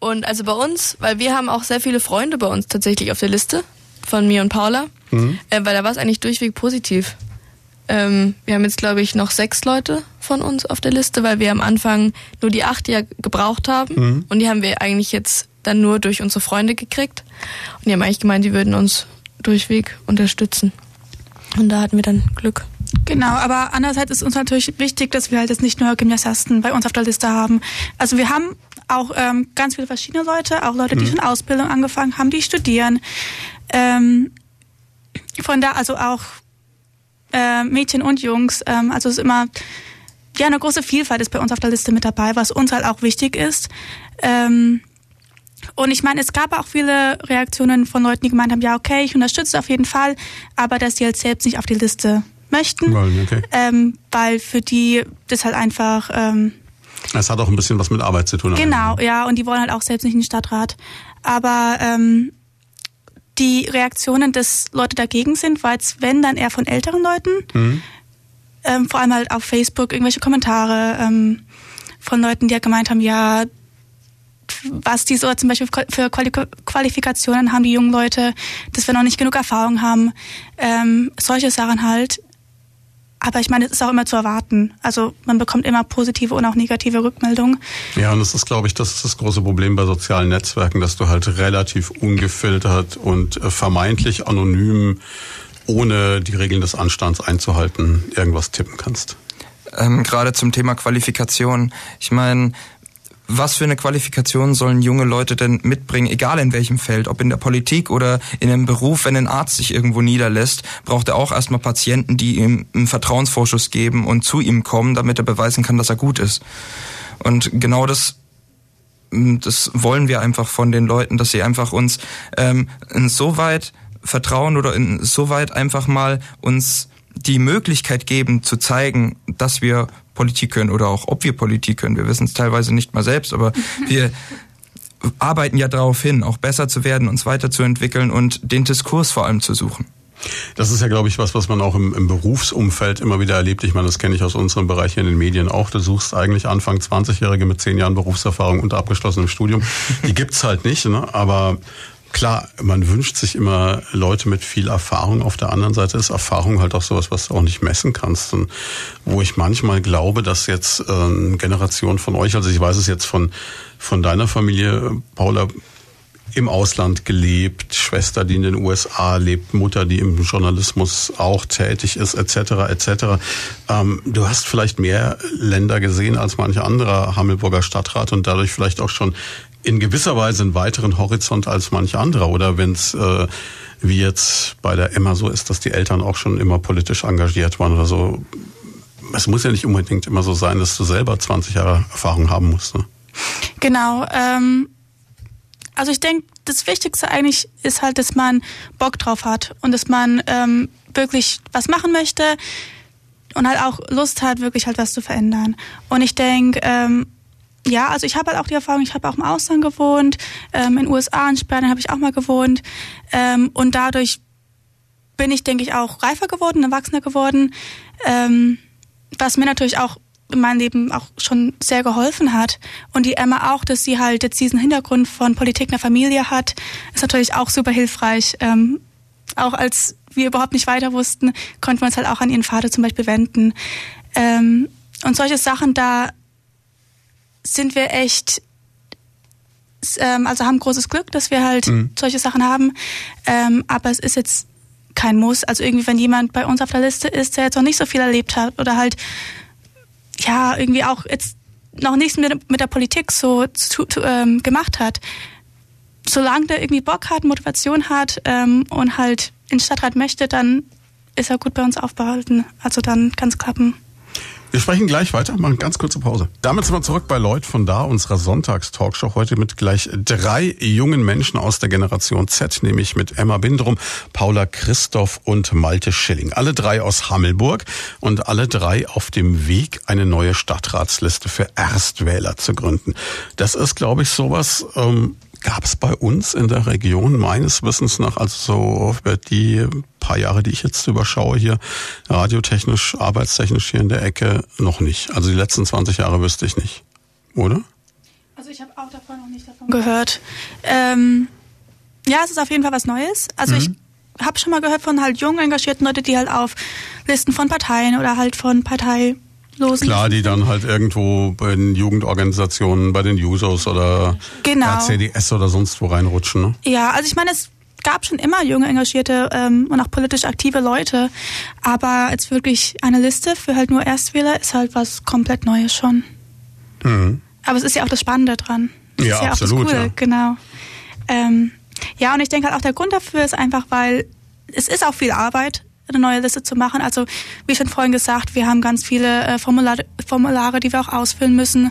und also bei uns, weil wir haben auch sehr viele Freunde bei uns tatsächlich auf der Liste von mir und Paula, mhm. äh, weil da war es eigentlich durchweg positiv. Ähm, wir haben jetzt, glaube ich, noch sechs Leute von uns auf der Liste, weil wir am Anfang nur die acht ja gebraucht haben. Mhm. Und die haben wir eigentlich jetzt dann nur durch unsere Freunde gekriegt. Und die haben eigentlich gemeint, die würden uns durchweg unterstützen. Und da hatten wir dann Glück. Genau, aber andererseits ist uns natürlich wichtig, dass wir halt jetzt nicht nur Gymnasiasten bei uns auf der Liste haben. Also wir haben auch ähm, ganz viele verschiedene Leute, auch Leute, die mhm. schon Ausbildung angefangen haben, die studieren. Ähm, von da also auch äh, Mädchen und Jungs. Ähm, also es ist immer ja eine große Vielfalt ist bei uns auf der Liste mit dabei, was uns halt auch wichtig ist. Ähm, und ich meine, es gab auch viele Reaktionen von Leuten, die gemeint haben, ja, okay, ich unterstütze auf jeden Fall, aber dass sie halt selbst nicht auf die Liste möchten, okay. ähm, weil für die das halt einfach... Ähm, es hat auch ein bisschen was mit Arbeit zu tun. Genau, ja, und die wollen halt auch selbst nicht in den Stadtrat. Aber ähm, die Reaktionen, dass Leute dagegen sind, war jetzt, wenn, dann eher von älteren Leuten. Mhm. Ähm, vor allem halt auf Facebook irgendwelche Kommentare ähm, von Leuten, die ja gemeint haben, ja, was die so zum Beispiel für Qualifikationen haben die jungen Leute, dass wir noch nicht genug Erfahrung haben. Ähm, solche Sachen halt. Aber ich meine, es ist auch immer zu erwarten. Also man bekommt immer positive und auch negative Rückmeldungen. Ja, und das ist, glaube ich, das ist das große Problem bei sozialen Netzwerken, dass du halt relativ ungefiltert und äh, vermeintlich anonym, ohne die Regeln des Anstands einzuhalten, irgendwas tippen kannst. Ähm, Gerade zum Thema Qualifikation. Ich meine, was für eine Qualifikation sollen junge Leute denn mitbringen, egal in welchem Feld, ob in der Politik oder in einem Beruf, wenn ein Arzt sich irgendwo niederlässt, braucht er auch erstmal Patienten, die ihm einen Vertrauensvorschuss geben und zu ihm kommen, damit er beweisen kann, dass er gut ist. Und genau das das wollen wir einfach von den Leuten, dass sie einfach uns ähm, insoweit vertrauen oder insoweit einfach mal uns die Möglichkeit geben zu zeigen, dass wir Politik können oder auch ob wir Politik können. Wir wissen es teilweise nicht mal selbst, aber wir arbeiten ja darauf hin, auch besser zu werden, uns weiterzuentwickeln und den Diskurs vor allem zu suchen. Das ist ja, glaube ich, was, was man auch im, im Berufsumfeld immer wieder erlebt. Ich meine, das kenne ich aus unserem Bereich hier in den Medien auch. Du suchst eigentlich Anfang 20-Jährige mit zehn Jahren Berufserfahrung und abgeschlossenem Studium. Die gibt's halt nicht, ne? aber klar, man wünscht sich immer Leute mit viel Erfahrung. Auf der anderen Seite ist Erfahrung halt auch sowas, was du auch nicht messen kannst. Und wo ich manchmal glaube, dass jetzt äh, Generation von euch, also ich weiß es jetzt von, von deiner Familie, Paula, im Ausland gelebt, Schwester, die in den USA lebt, Mutter, die im Journalismus auch tätig ist, etc. etc. Ähm, du hast vielleicht mehr Länder gesehen als manche anderer Hammelburger Stadtrat und dadurch vielleicht auch schon in gewisser Weise einen weiteren Horizont als manche anderer. Oder wenn es äh, wie jetzt bei der Emma so ist, dass die Eltern auch schon immer politisch engagiert waren oder so. Es muss ja nicht unbedingt immer so sein, dass du selber 20 Jahre Erfahrung haben musst. Ne? Genau. Ähm, also ich denke, das Wichtigste eigentlich ist halt, dass man Bock drauf hat und dass man ähm, wirklich was machen möchte und halt auch Lust hat, wirklich halt was zu verändern. Und ich denke, ähm, ja, also ich habe halt auch die Erfahrung, ich habe auch im Ausland gewohnt, ähm, in den USA, in Spanien habe ich auch mal gewohnt ähm, und dadurch bin ich, denke ich, auch reifer geworden, erwachsener geworden, ähm, was mir natürlich auch in meinem Leben auch schon sehr geholfen hat. Und die Emma auch, dass sie halt jetzt diesen Hintergrund von Politik in der Familie hat, ist natürlich auch super hilfreich. Ähm, auch als wir überhaupt nicht weiter wussten, konnten wir uns halt auch an ihren Vater zum Beispiel wenden. Ähm, und solche Sachen, da sind wir echt, ähm, also haben großes Glück, dass wir halt mhm. solche Sachen haben. Ähm, aber es ist jetzt kein Muss. Also irgendwie, wenn jemand bei uns auf der Liste ist, der jetzt noch nicht so viel erlebt hat oder halt ja irgendwie auch jetzt noch nichts mit, mit der Politik so zu, zu, ähm, gemacht hat, solange der irgendwie Bock hat, Motivation hat ähm, und halt in Stadtrat möchte, dann ist er gut bei uns aufbehalten. Also dann kann es klappen. Wir sprechen gleich weiter, machen ganz kurze Pause. Damit sind wir zurück bei Lloyd von da, unserer Sonntagstalkshow. Heute mit gleich drei jungen Menschen aus der Generation Z, nämlich mit Emma Bindrum, Paula Christoph und Malte Schilling. Alle drei aus Hammelburg und alle drei auf dem Weg, eine neue Stadtratsliste für Erstwähler zu gründen. Das ist, glaube ich, sowas, ähm, gab es bei uns in der Region meines Wissens nach, also so die paar Jahre, die ich jetzt überschaue hier, radiotechnisch, arbeitstechnisch hier in der Ecke, noch nicht. Also die letzten 20 Jahre wüsste ich nicht. Oder? Also ich habe auch davon noch nicht davon gehört. Ähm, ja, es ist auf jeden Fall was Neues. Also mhm. ich habe schon mal gehört von halt jungen engagierten Leuten, die halt auf Listen von Parteien oder halt von Partei Losen. Klar, die dann halt irgendwo bei den Jugendorganisationen, bei den Jusos oder genau. CDS oder sonst wo reinrutschen. Ne? Ja, also ich meine, es gab schon immer junge, engagierte ähm, und auch politisch aktive Leute, aber jetzt wirklich eine Liste für halt nur Erstwähler ist halt was komplett Neues schon. Mhm. Aber es ist ja auch das Spannende dran. Das ja, ist ja absolut, auch das Coole, ja. genau. Ähm, ja, und ich denke halt auch der Grund dafür ist einfach, weil es ist auch viel Arbeit, eine neue Liste zu machen. Also wie schon vorhin gesagt, wir haben ganz viele äh, Formulare, Formulare, die wir auch ausfüllen müssen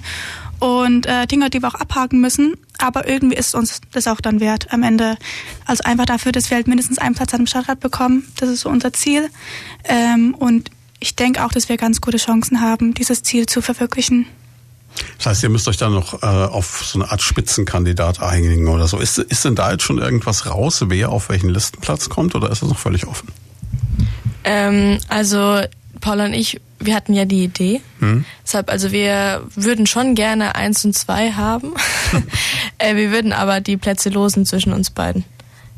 und äh, Dinge, die wir auch abhaken müssen. Aber irgendwie ist uns das auch dann wert am Ende. Also einfach dafür, dass wir halt mindestens einen Platz an dem Stadtrat bekommen. Das ist so unser Ziel. Ähm, und ich denke auch, dass wir ganz gute Chancen haben, dieses Ziel zu verwirklichen. Das heißt, ihr müsst euch dann noch äh, auf so eine Art Spitzenkandidat einigen oder so. Ist, ist denn da jetzt schon irgendwas raus, wer auf welchen Listenplatz kommt oder ist das noch völlig offen? Ähm, also Paula und ich, wir hatten ja die Idee. Hm. Deshalb, also wir würden schon gerne eins und zwei haben. äh, wir würden aber die Plätze losen zwischen uns beiden,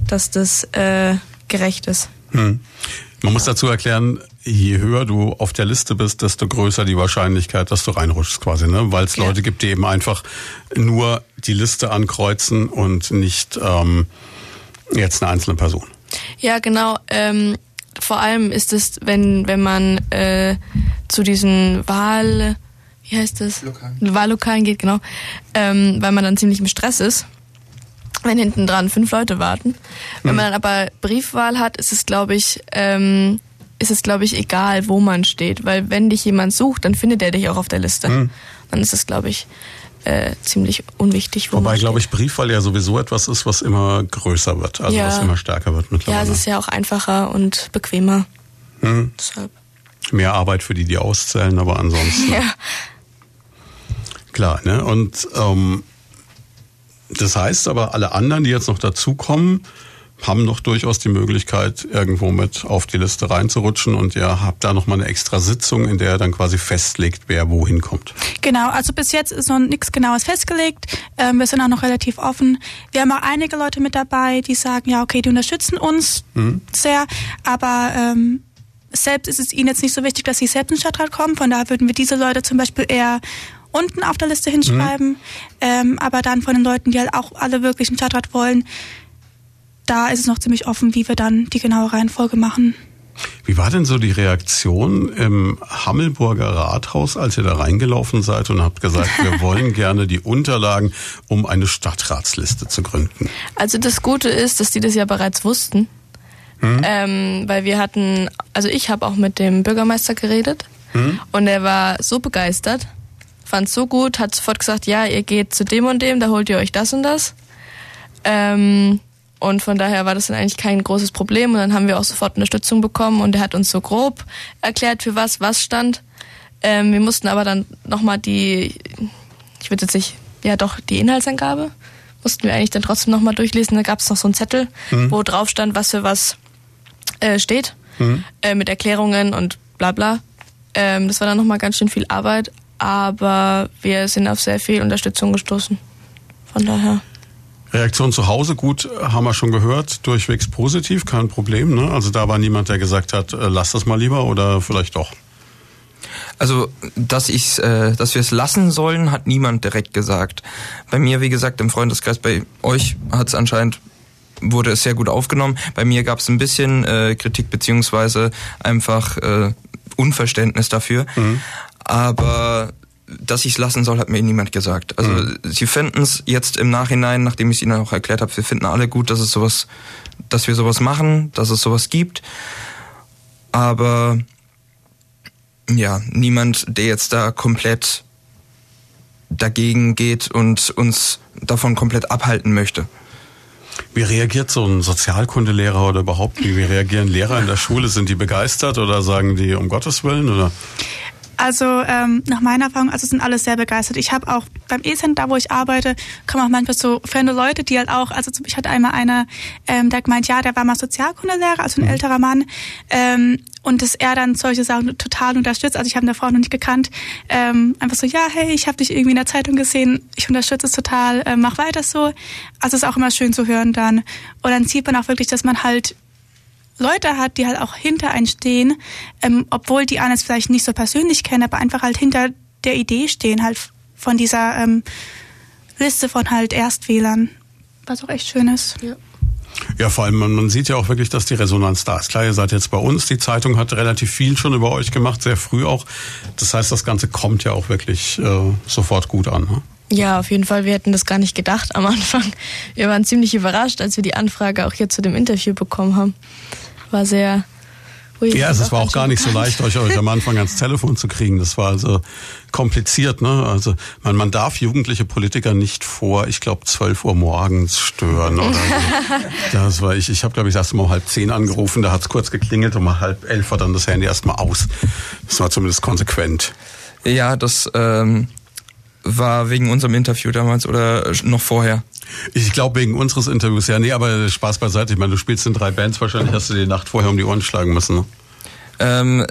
dass das äh, gerecht ist. Hm. Man muss dazu erklären, je höher du auf der Liste bist, desto größer die Wahrscheinlichkeit, dass du reinrutschst quasi, ne? Weil es ja. Leute gibt, die eben einfach nur die Liste ankreuzen und nicht ähm, jetzt eine einzelne Person. Ja, genau. Ähm, vor allem ist es, wenn, wenn man äh, zu diesen Wahl, wie heißt das? Lokalen. Wahllokalen geht, genau, ähm, weil man dann ziemlich im Stress ist, wenn hinten dran fünf Leute warten. Wenn mhm. man dann aber Briefwahl hat, ist es, glaube ich, ähm, ist es, glaube ich, egal, wo man steht, weil wenn dich jemand sucht, dann findet er dich auch auf der Liste. Mhm. Dann ist es, glaube ich, äh, ziemlich unwichtig. Wo Wobei, glaube ich, Briefwahl ja sowieso etwas ist, was immer größer wird, also ja. was immer stärker wird mittlerweile. Ja, es ist ja auch einfacher und bequemer. Hm. Deshalb. Mehr Arbeit für die, die auszählen, aber ansonsten. ja. Klar, ne? Und ähm, das heißt aber, alle anderen, die jetzt noch dazukommen, haben noch durchaus die Möglichkeit, irgendwo mit auf die Liste reinzurutschen und ihr habt da nochmal eine extra Sitzung, in der ihr dann quasi festlegt, wer wohin kommt. Genau, also bis jetzt ist noch nichts Genaues festgelegt. Ähm, wir sind auch noch relativ offen. Wir haben auch einige Leute mit dabei, die sagen, ja, okay, die unterstützen uns mhm. sehr, aber ähm, selbst ist es ihnen jetzt nicht so wichtig, dass sie selbst in den Stadtrat kommen. Von daher würden wir diese Leute zum Beispiel eher unten auf der Liste hinschreiben. Mhm. Ähm, aber dann von den Leuten, die halt auch alle wirklich einen Stadtrat wollen, da ist es noch ziemlich offen, wie wir dann die genaue Reihenfolge machen. Wie war denn so die Reaktion im Hammelburger Rathaus, als ihr da reingelaufen seid und habt gesagt, wir wollen gerne die Unterlagen, um eine Stadtratsliste zu gründen? Also das Gute ist, dass die das ja bereits wussten. Hm? Ähm, weil wir hatten, also ich habe auch mit dem Bürgermeister geredet hm? und er war so begeistert, fand es so gut, hat sofort gesagt, ja, ihr geht zu dem und dem, da holt ihr euch das und das. Ähm, und von daher war das dann eigentlich kein großes Problem. Und dann haben wir auch sofort Unterstützung bekommen und er hat uns so grob erklärt, für was was stand. Ähm, wir mussten aber dann nochmal die, ich würde jetzt nicht, ja doch, die Inhaltsangabe mussten wir eigentlich dann trotzdem nochmal durchlesen. Da gab es noch so einen Zettel, mhm. wo drauf stand, was für was äh, steht, mhm. äh, mit Erklärungen und bla bla. Ähm, das war dann nochmal ganz schön viel Arbeit, aber wir sind auf sehr viel Unterstützung gestoßen. Von daher. Reaktion zu Hause, gut, haben wir schon gehört, durchwegs positiv, kein Problem. Ne? Also da war niemand, der gesagt hat, äh, lass das mal lieber oder vielleicht doch. Also, dass ich, äh, dass wir es lassen sollen, hat niemand direkt gesagt. Bei mir, wie gesagt, im Freundeskreis, bei euch hat es anscheinend wurde es sehr gut aufgenommen. Bei mir gab es ein bisschen äh, Kritik beziehungsweise einfach äh, Unverständnis dafür. Mhm. Aber dass ich es lassen soll, hat mir niemand gesagt. Also mhm. sie finden es jetzt im Nachhinein, nachdem ich es ihnen auch erklärt habe, wir finden alle gut, dass es sowas, dass wir sowas machen, dass es sowas gibt. Aber ja, niemand, der jetzt da komplett dagegen geht und uns davon komplett abhalten möchte. Wie reagiert so ein Sozialkundelehrer oder überhaupt, wie reagieren Lehrer in der Schule? Sind die begeistert oder sagen die um Gottes Willen oder? Also ähm, nach meiner Erfahrung, also sind alle sehr begeistert. Ich habe auch beim E-Center, da wo ich arbeite, kommen auch manchmal so fremde Leute, die halt auch, also ich hatte einmal einer, ähm, der gemeint, ja, der war mal Sozialkundelehrer, also ein mhm. älterer Mann, ähm, und dass er dann solche Sachen total unterstützt. Also ich habe der Frau noch nicht gekannt. Ähm, einfach so, ja, hey, ich habe dich irgendwie in der Zeitung gesehen, ich unterstütze es total, äh, mach weiter so. Also ist auch immer schön zu hören dann. Und dann sieht man auch wirklich, dass man halt Leute hat, die halt auch hinter einen stehen, ähm, obwohl die einen es vielleicht nicht so persönlich kennen, aber einfach halt hinter der Idee stehen, halt von dieser ähm, Liste von halt Erstwählern, was auch echt schön ist. Ja. Ja, vor allem, man, man sieht ja auch wirklich, dass die Resonanz da ist. Klar, ihr seid jetzt bei uns. Die Zeitung hat relativ viel schon über euch gemacht, sehr früh auch. Das heißt, das Ganze kommt ja auch wirklich äh, sofort gut an. Ne? Ja, auf jeden Fall. Wir hätten das gar nicht gedacht am Anfang. Wir waren ziemlich überrascht, als wir die Anfrage auch hier zu dem Interview bekommen haben war sehr. Ui, ja, es war auch gar nicht so leicht, euch, euch am Anfang ans Telefon zu kriegen. Das war also kompliziert. Ne? Also man, man darf jugendliche Politiker nicht vor, ich glaube, 12 Uhr morgens stören. Oder so. Das war ich. Ich habe, glaube ich, erst mal um halb zehn angerufen. Da hat es kurz geklingelt und um halb elf war dann das Handy erstmal aus. Das war zumindest konsequent. Ja, das ähm, war wegen unserem Interview damals oder noch vorher. Ich glaube wegen unseres Interviews, ja. Nee, aber Spaß beiseite. Ich meine, du spielst in drei Bands, wahrscheinlich hast du die Nacht vorher um die Ohren schlagen müssen. Ne? Ähm,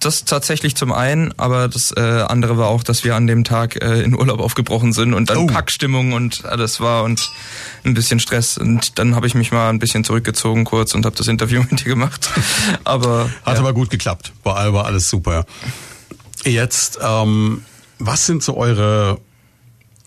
das tatsächlich zum einen, aber das äh, andere war auch, dass wir an dem Tag äh, in Urlaub aufgebrochen sind und dann oh. Packstimmung und alles war und ein bisschen Stress. Und dann habe ich mich mal ein bisschen zurückgezogen kurz und habe das Interview mit dir gemacht. aber hat ja. aber gut geklappt. War, war alles super. Jetzt, ähm, was sind so eure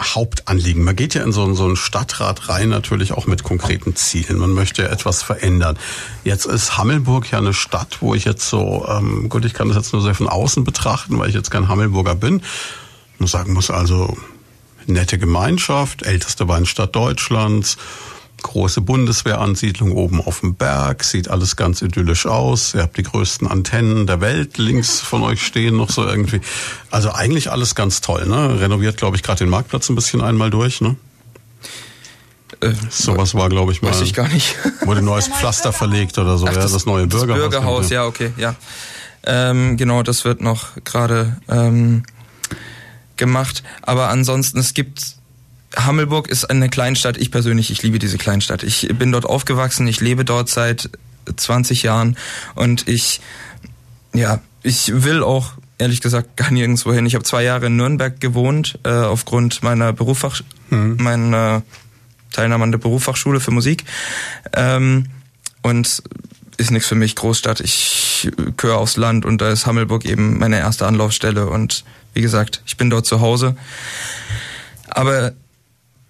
Hauptanliegen. Man geht ja in so, einen, so einen Stadtrat rein, natürlich auch mit konkreten Zielen. Man möchte ja etwas verändern. Jetzt ist Hammelburg ja eine Stadt, wo ich jetzt so, ähm, gut, ich kann das jetzt nur sehr von außen betrachten, weil ich jetzt kein Hammelburger bin. Muss sagen muss also, nette Gemeinschaft, älteste Weinstadt Deutschlands, große Bundeswehransiedlung oben auf dem Berg, sieht alles ganz idyllisch aus. Ihr habt die größten Antennen der Welt links von euch stehen noch so irgendwie. Also eigentlich alles ganz toll, ne? Renoviert, glaube ich, gerade den Marktplatz ein bisschen einmal durch, ne? Äh, Sowas war, glaube ich, mal. Weiß ich gar nicht. Wurde ein neues Pflaster verlegt oder so, Ach, das, ja, das neue Bürgerhaus. Das Bürgerhaus, ja, okay, ja. Ähm, genau, das wird noch gerade ähm, gemacht. Aber ansonsten, es gibt Hammelburg ist eine Kleinstadt. Ich persönlich, ich liebe diese Kleinstadt. Ich bin dort aufgewachsen. Ich lebe dort seit 20 Jahren und ich, ja, ich will auch ehrlich gesagt gar nirgendwo hin. Ich habe zwei Jahre in Nürnberg gewohnt äh, aufgrund meiner Berufsfach, mhm. meiner Teilnahme an der Berufsfachschule für Musik ähm, und ist nichts für mich Großstadt. Ich gehöre aufs Land und da ist Hammelburg eben meine erste Anlaufstelle und wie gesagt, ich bin dort zu Hause. Aber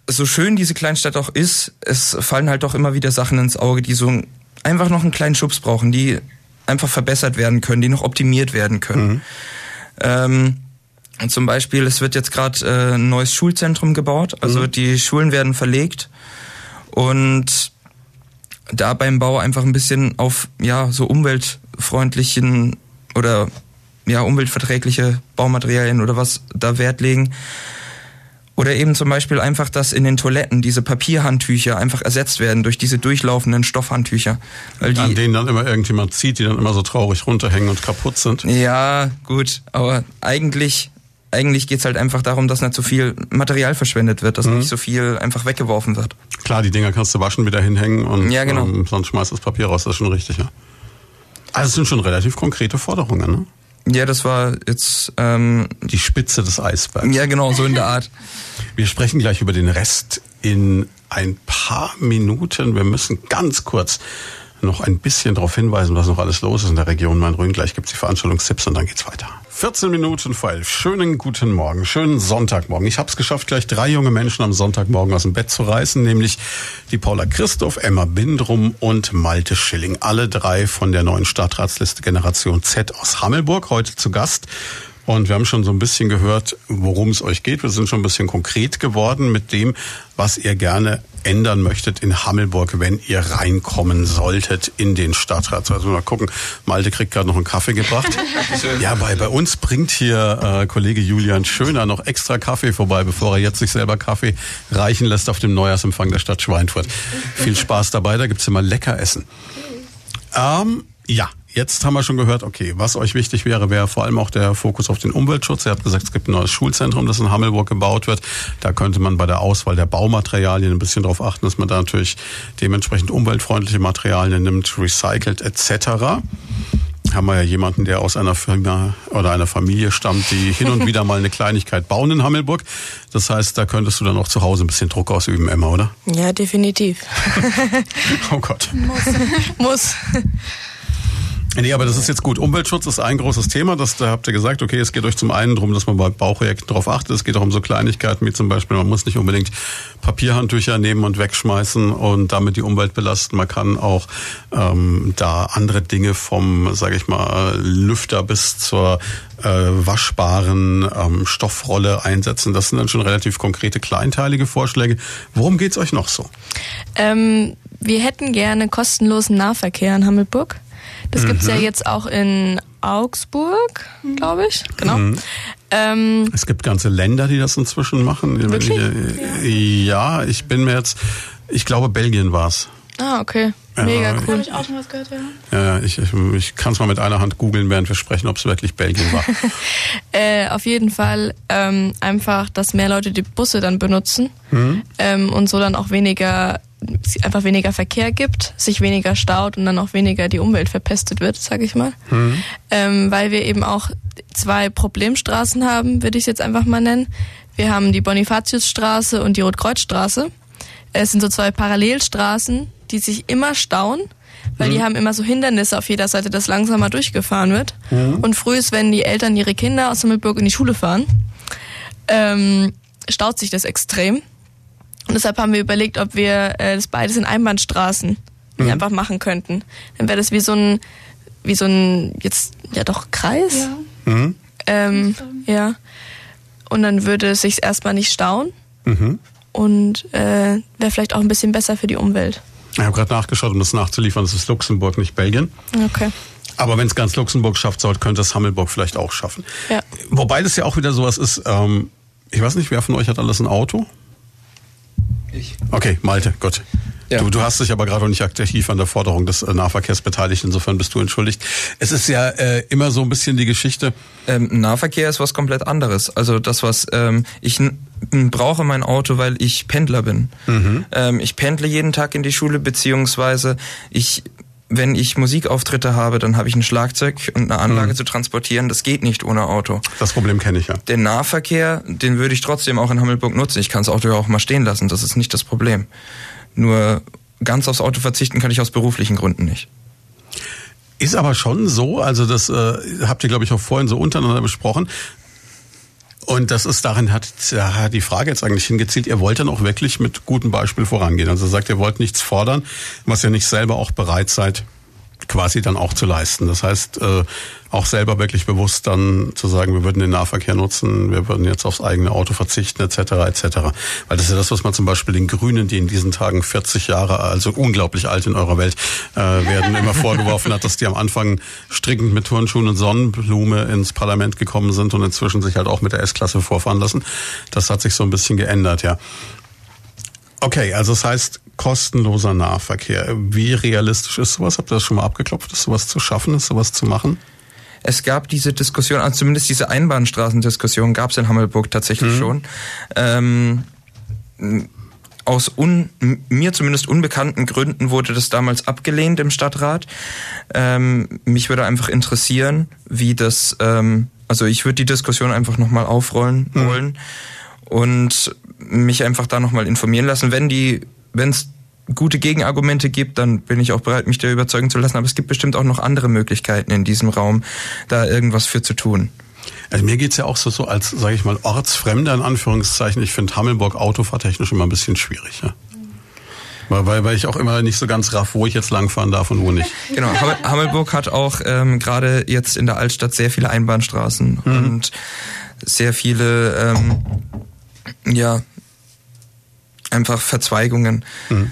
so schön diese Kleinstadt auch ist, es fallen halt doch immer wieder Sachen ins Auge, die so einfach noch einen kleinen Schubs brauchen, die einfach verbessert werden können, die noch optimiert werden können. Mhm. Ähm, und zum Beispiel, es wird jetzt gerade äh, ein neues Schulzentrum gebaut, also mhm. die Schulen werden verlegt und da beim Bau einfach ein bisschen auf ja so umweltfreundlichen oder ja umweltverträgliche Baumaterialien oder was da Wert legen. Oder eben zum Beispiel einfach, dass in den Toiletten diese Papierhandtücher einfach ersetzt werden durch diese durchlaufenden Stoffhandtücher. Weil die, An denen dann immer irgendjemand zieht, die dann immer so traurig runterhängen und kaputt sind. Ja, gut, aber eigentlich eigentlich geht's halt einfach darum, dass nicht so viel Material verschwendet wird, dass mhm. nicht so viel einfach weggeworfen wird. Klar, die Dinger kannst du waschen, wieder hinhängen und ja, genau. ähm, sonst schmeißt das Papier raus, das ist schon richtig, ja. Also es sind schon relativ konkrete Forderungen, ne? Ja, das war jetzt ähm, die Spitze des Eisbergs. Ja, genau, so in der Art. Wir sprechen gleich über den Rest in ein paar Minuten. Wir müssen ganz kurz noch ein bisschen darauf hinweisen, was noch alles los ist in der Region Main-Rhön. Gleich gibt's die Veranstaltungstipps und dann geht's weiter. 14 Minuten vor elf. Schönen guten Morgen, schönen Sonntagmorgen. Ich habe es geschafft, gleich drei junge Menschen am Sonntagmorgen aus dem Bett zu reißen, nämlich die Paula Christoph, Emma Bindrum und Malte Schilling. Alle drei von der neuen Stadtratsliste Generation Z aus Hammelburg, heute zu Gast. Und wir haben schon so ein bisschen gehört, worum es euch geht. Wir sind schon ein bisschen konkret geworden mit dem, was ihr gerne ändern möchtet in Hammelburg, wenn ihr reinkommen solltet in den Stadtrat. Also mal gucken, Malte kriegt gerade noch einen Kaffee gebracht. ja, bei, bei uns bringt hier äh, Kollege Julian Schöner noch extra Kaffee vorbei, bevor er jetzt sich selber Kaffee reichen lässt auf dem Neujahrsempfang der Stadt Schweinfurt. Viel Spaß dabei, da gibt's immer lecker Essen. Ähm, ja, Jetzt haben wir schon gehört, okay, was euch wichtig wäre, wäre vor allem auch der Fokus auf den Umweltschutz. Ihr habt gesagt, es gibt ein neues Schulzentrum, das in Hammelburg gebaut wird. Da könnte man bei der Auswahl der Baumaterialien ein bisschen darauf achten, dass man da natürlich dementsprechend umweltfreundliche Materialien nimmt, recycelt etc haben wir ja jemanden, der aus einer Firma oder einer Familie stammt, die hin und wieder mal eine Kleinigkeit bauen in Hammelburg. Das heißt, da könntest du dann auch zu Hause ein bisschen Druck ausüben, Emma, oder? Ja, definitiv. oh Gott. Muss. Muss. Nee, aber das ist jetzt gut. Umweltschutz ist ein großes Thema. Das, da habt ihr gesagt, okay, es geht euch zum einen darum, dass man bei Bauprojekten darauf achtet. Es geht auch um so Kleinigkeiten wie zum Beispiel, man muss nicht unbedingt Papierhandtücher nehmen und wegschmeißen und damit die Umwelt belasten. Man kann auch ähm, da andere Dinge vom, sage ich mal, Lüfter bis zur äh, waschbaren ähm, Stoffrolle einsetzen. Das sind dann schon relativ konkrete kleinteilige Vorschläge. Worum geht's euch noch so? Ähm, wir hätten gerne kostenlosen Nahverkehr in Hammelburg. Das mhm. gibt's ja mhm. jetzt auch in Augsburg, glaube ich. Genau. Mhm. Ähm, es gibt ganze Länder, die das inzwischen machen. Wirklich? Ja. ja, ich bin mir jetzt, ich glaube Belgien war's. Ah, okay. Mega ja, cool. Habe ich auch schon was gehört, ja. Ja, ich, ich, ich kann es mal mit einer Hand googeln, während wir sprechen, ob es wirklich Belgien war. äh, auf jeden Fall ähm, einfach, dass mehr Leute die Busse dann benutzen mhm. ähm, und so dann auch weniger einfach weniger Verkehr gibt, sich weniger staut und dann auch weniger die Umwelt verpestet wird, sage ich mal. Mhm. Ähm, weil wir eben auch zwei Problemstraßen haben, würde ich es jetzt einfach mal nennen. Wir haben die Bonifatiusstraße und die Rotkreuzstraße. Es sind so zwei Parallelstraßen, die sich immer stauen, weil mhm. die haben immer so Hindernisse auf jeder Seite, dass langsamer durchgefahren wird. Mhm. Und früh ist, wenn die Eltern ihre Kinder aus Himmelburg in die Schule fahren, ähm, staut sich das extrem. Und deshalb haben wir überlegt, ob wir äh, das beides in Einbahnstraßen mhm. einfach machen könnten. Dann wäre das wie so ein, wie so ein, jetzt, ja doch, Kreis. Ja. Mhm. Ähm, ja. Und dann würde es sich erstmal nicht stauen. Mhm. Und äh, wäre vielleicht auch ein bisschen besser für die Umwelt. Ich habe gerade nachgeschaut, um das nachzuliefern. Das ist Luxemburg, nicht Belgien. Okay. Aber wenn es ganz Luxemburg schafft, sollte, könnte es Hammelburg vielleicht auch schaffen. Ja. Wobei das ja auch wieder sowas ist, ähm, ich weiß nicht, wer von euch hat alles ein Auto? Ich. Okay, Malte, gut. Ja. Du, du hast dich aber gerade auch nicht aktiv an der Forderung des äh, Nahverkehrs beteiligt, insofern bist du entschuldigt. Es ist ja äh, immer so ein bisschen die Geschichte. Ähm, Nahverkehr ist was komplett anderes. Also das, was ähm, ich brauche mein Auto, weil ich Pendler bin. Mhm. Ähm, ich pendle jeden Tag in die Schule, beziehungsweise ich wenn ich Musikauftritte habe, dann habe ich ein Schlagzeug und eine Anlage mhm. zu transportieren. Das geht nicht ohne Auto. Das Problem kenne ich ja. Den Nahverkehr, den würde ich trotzdem auch in Hammelburg nutzen. Ich kann das Auto ja auch mal stehen lassen. Das ist nicht das Problem. Nur ganz aufs Auto verzichten kann ich aus beruflichen Gründen nicht. Ist aber schon so, also das äh, habt ihr, glaube ich, auch vorhin so untereinander besprochen. Und das ist darin hat, hat die Frage jetzt eigentlich hingezielt, ihr wollt dann auch wirklich mit gutem Beispiel vorangehen. Also sagt, ihr wollt nichts fordern, was ihr nicht selber auch bereit seid, quasi dann auch zu leisten. Das heißt, äh, auch selber wirklich bewusst dann zu sagen, wir würden den Nahverkehr nutzen, wir würden jetzt aufs eigene Auto verzichten, etc. etc. Weil das ist ja das, was man zum Beispiel den Grünen, die in diesen Tagen 40 Jahre, also unglaublich alt in eurer Welt, äh, werden immer vorgeworfen hat, dass die am Anfang strickend mit Turnschuhen und Sonnenblume ins Parlament gekommen sind und inzwischen sich halt auch mit der S-Klasse vorfahren lassen. Das hat sich so ein bisschen geändert, ja. Okay, also das heißt kostenloser Nahverkehr. Wie realistisch ist sowas? Habt ihr das schon mal abgeklopft? Ist sowas zu schaffen? Ist sowas zu machen? Es gab diese Diskussion, also zumindest diese Einbahnstraßendiskussion gab es in Hammelburg tatsächlich mhm. schon. Ähm, aus un, mir zumindest unbekannten Gründen wurde das damals abgelehnt im Stadtrat. Ähm, mich würde einfach interessieren, wie das, ähm, also ich würde die Diskussion einfach nochmal aufrollen mhm. wollen und mich einfach da nochmal informieren lassen. Wenn die, wenn es gute Gegenargumente gibt, dann bin ich auch bereit, mich da überzeugen zu lassen. Aber es gibt bestimmt auch noch andere Möglichkeiten in diesem Raum, da irgendwas für zu tun. Also mir geht's ja auch so, so als, sage ich mal, Ortsfremder in Anführungszeichen. Ich finde Hammelburg autofahrtechnisch immer ein bisschen schwierig. Ja? Weil, weil ich auch immer nicht so ganz raff, wo ich jetzt langfahren darf und wo nicht. Genau, Hammelburg hat auch ähm, gerade jetzt in der Altstadt sehr viele Einbahnstraßen mhm. und sehr viele ähm, ja, einfach Verzweigungen. Mhm.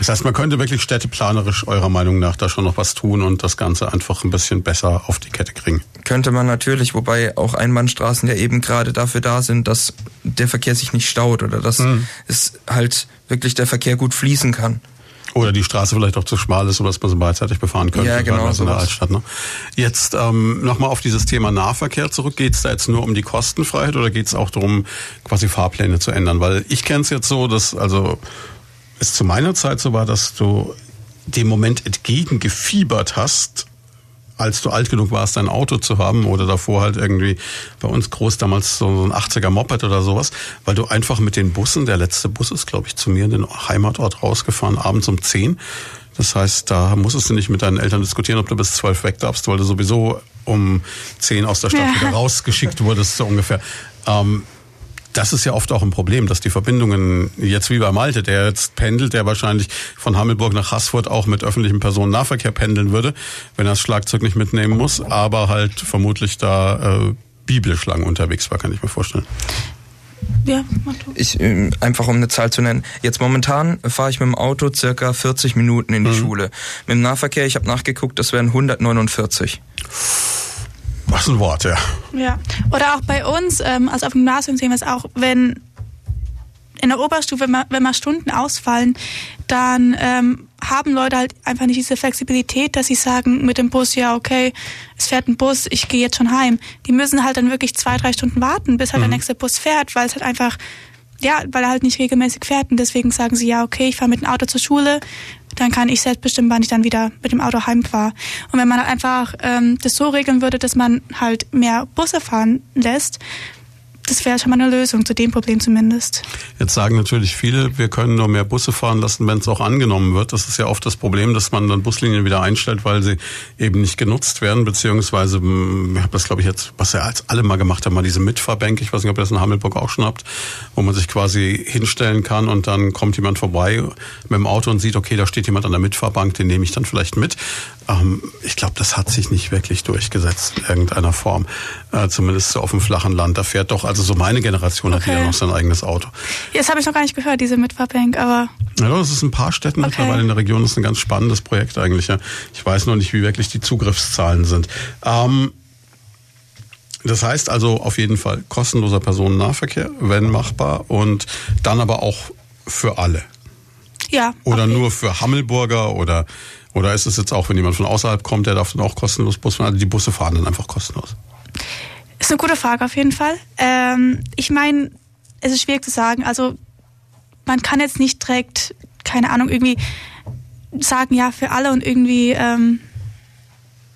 Das heißt, man könnte wirklich städteplanerisch eurer Meinung nach da schon noch was tun und das Ganze einfach ein bisschen besser auf die Kette kriegen. Könnte man natürlich, wobei auch Einbahnstraßen ja eben gerade dafür da sind, dass der Verkehr sich nicht staut oder dass mhm. es halt wirklich der Verkehr gut fließen kann. Oder die Straße vielleicht auch zu schmal ist, sodass man sie beidseitig befahren könnte. Ja, genau. In der Altstadt, ne? Jetzt ähm, nochmal auf dieses Thema Nahverkehr zurück. Geht es da jetzt nur um die Kostenfreiheit oder geht es auch darum, quasi Fahrpläne zu ändern? Weil ich kenne es jetzt so, dass also es zu meiner Zeit so war, dass du dem Moment entgegengefiebert hast, als du alt genug warst, ein Auto zu haben oder davor halt irgendwie bei uns groß damals so ein 80er Moped oder sowas, weil du einfach mit den Bussen, der letzte Bus ist, glaube ich, zu mir in den Heimatort rausgefahren, abends um 10. Das heißt, da musstest du nicht mit deinen Eltern diskutieren, ob du bis zwölf weg darfst, weil du sowieso um 10 aus der Stadt ja. wieder rausgeschickt wurdest, so ungefähr. Ähm, das ist ja oft auch ein Problem, dass die Verbindungen jetzt wie bei Malte, der jetzt pendelt, der wahrscheinlich von Hammelburg nach Haßfurt auch mit öffentlichem Personennahverkehr pendeln würde, wenn er das Schlagzeug nicht mitnehmen muss, aber halt vermutlich da äh, biblisch lang unterwegs war, kann ich mir vorstellen. Ja. Ich, äh, einfach um eine Zahl zu nennen. Jetzt momentan fahre ich mit dem Auto circa 40 Minuten in die mhm. Schule. Mit dem Nahverkehr, ich habe nachgeguckt, das wären 149. Was ein Wort, ja. Ja. Oder auch bei uns, ähm, also auf dem Gymnasium sehen wir es auch, wenn in der Oberstufe, wenn mal, wenn mal Stunden ausfallen, dann ähm, haben Leute halt einfach nicht diese Flexibilität, dass sie sagen mit dem Bus, ja, okay, es fährt ein Bus, ich gehe jetzt schon heim. Die müssen halt dann wirklich zwei, drei Stunden warten, bis halt mhm. der nächste Bus fährt, weil es halt einfach, ja, weil er halt nicht regelmäßig fährt. Und deswegen sagen sie, ja, okay, ich fahre mit dem Auto zur Schule, dann kann ich selbst bestimmen, wann ich dann wieder mit dem Auto heimfahre. Und wenn man halt einfach ähm, das so regeln würde, dass man halt mehr Busse fahren lässt, das wäre schon mal eine Lösung, zu dem Problem zumindest. Jetzt sagen natürlich viele, wir können nur mehr Busse fahren lassen, wenn es auch angenommen wird. Das ist ja oft das Problem, dass man dann Buslinien wieder einstellt, weil sie eben nicht genutzt werden, beziehungsweise, hm, ich habe das glaube ich jetzt, was ja als alle mal gemacht haben, mal diese Mitfahrbänke, ich weiß nicht, ob ihr das in Hammelburg auch schon habt, wo man sich quasi hinstellen kann und dann kommt jemand vorbei mit dem Auto und sieht, okay, da steht jemand an der Mitfahrbank, den nehme ich dann vielleicht mit. Ähm, ich glaube, das hat sich nicht wirklich durchgesetzt in irgendeiner Form, äh, zumindest so auf dem flachen Land. Da fährt doch, also so meine Generation okay. hat ja noch sein eigenes Auto. Ja, das habe ich noch gar nicht gehört, diese Mitfahrbank, aber... Ja, das ist ein paar Städten okay. mittlerweile in der Region. Das ist ein ganz spannendes Projekt eigentlich. Ja. Ich weiß noch nicht, wie wirklich die Zugriffszahlen sind. Ähm, das heißt also auf jeden Fall kostenloser Personennahverkehr, wenn machbar, und dann aber auch für alle. Ja. Oder okay. nur für Hammelburger oder, oder ist es jetzt auch, wenn jemand von außerhalb kommt, der darf dann auch kostenlos Bus fahren? Also die Busse fahren dann einfach kostenlos. Ist eine gute Frage auf jeden Fall. Ähm, ich meine, es ist schwierig zu sagen. Also man kann jetzt nicht direkt, keine Ahnung, irgendwie sagen, ja, für alle und irgendwie, ähm,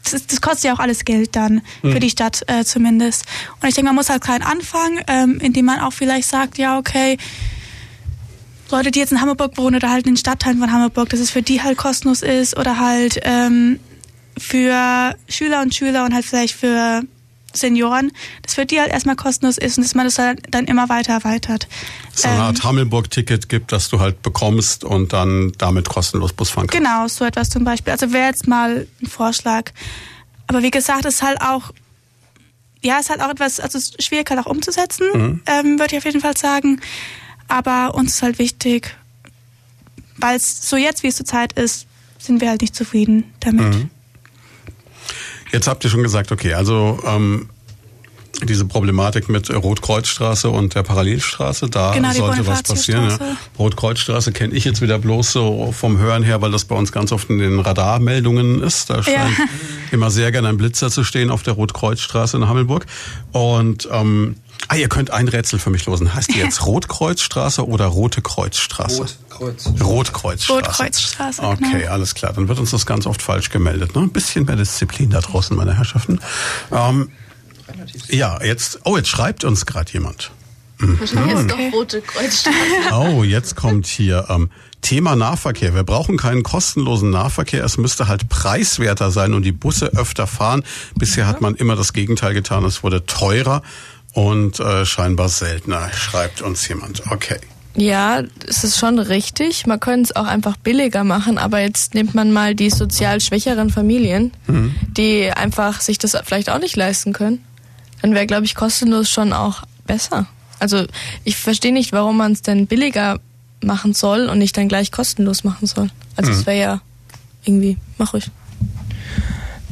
das, das kostet ja auch alles Geld dann, für die Stadt äh, zumindest. Und ich denke, man muss halt klein anfangen, ähm, indem man auch vielleicht sagt, ja, okay, Leute, die jetzt in Hamburg wohnen oder halt in den Stadtteilen von Hamburg, dass es für die halt kostenlos ist oder halt ähm, für Schüler und Schüler und halt vielleicht für Senioren, dass für die halt erstmal kostenlos ist und dass man das dann immer weiter erweitert. So eine Ähm, Art Hammelburg-Ticket gibt, das du halt bekommst und dann damit kostenlos Bus fahren kannst. Genau, so etwas zum Beispiel. Also wäre jetzt mal ein Vorschlag. Aber wie gesagt, ist halt auch, ja, ist halt auch etwas, also es ist schwierig halt auch umzusetzen, ähm, würde ich auf jeden Fall sagen. Aber uns ist halt wichtig, weil es so jetzt, wie es zurzeit ist, sind wir halt nicht zufrieden damit. Jetzt habt ihr schon gesagt, okay, also ähm, diese Problematik mit Rotkreuzstraße und der Parallelstraße, da Genau, sollte was passieren. Ja. Rotkreuzstraße kenne ich jetzt wieder bloß so vom Hören her, weil das bei uns ganz oft in den Radarmeldungen ist. Da scheint Ja. immer sehr gerne ein Blitzer zu stehen auf der Rotkreuzstraße in Hammelburg. Und ähm, ah, ihr könnt ein Rätsel für mich losen. Heißt die jetzt Rotkreuzstraße oder Rote Kreuzstraße? Kreuz. Rotkreuzstraße. Rotkreuzstraße, Okay, genau. alles klar. Dann wird uns das ganz oft falsch gemeldet. Ne? Ein bisschen mehr Disziplin da draußen, meine Herrschaften. Ähm, ja, jetzt. Oh, jetzt schreibt uns gerade jemand. Wahrscheinlich ist doch Rote Kreuzstraße. Oh, jetzt kommt hier ähm, Thema Nahverkehr. Wir brauchen keinen kostenlosen Nahverkehr. Es müsste halt preiswerter sein und die Busse öfter fahren. Bisher hat man immer das Gegenteil getan. Es wurde teurer und äh, scheinbar seltener, schreibt uns jemand. Okay. Ja, es ist schon richtig. Man könnte es auch einfach billiger machen, aber jetzt nimmt man mal die sozial schwächeren Familien, die einfach sich das vielleicht auch nicht leisten können. Dann wäre, glaube ich, kostenlos schon auch besser. Also ich verstehe nicht, warum man es denn billiger machen soll und nicht dann gleich kostenlos machen soll. Also es wäre ja irgendwie, mach ruhig.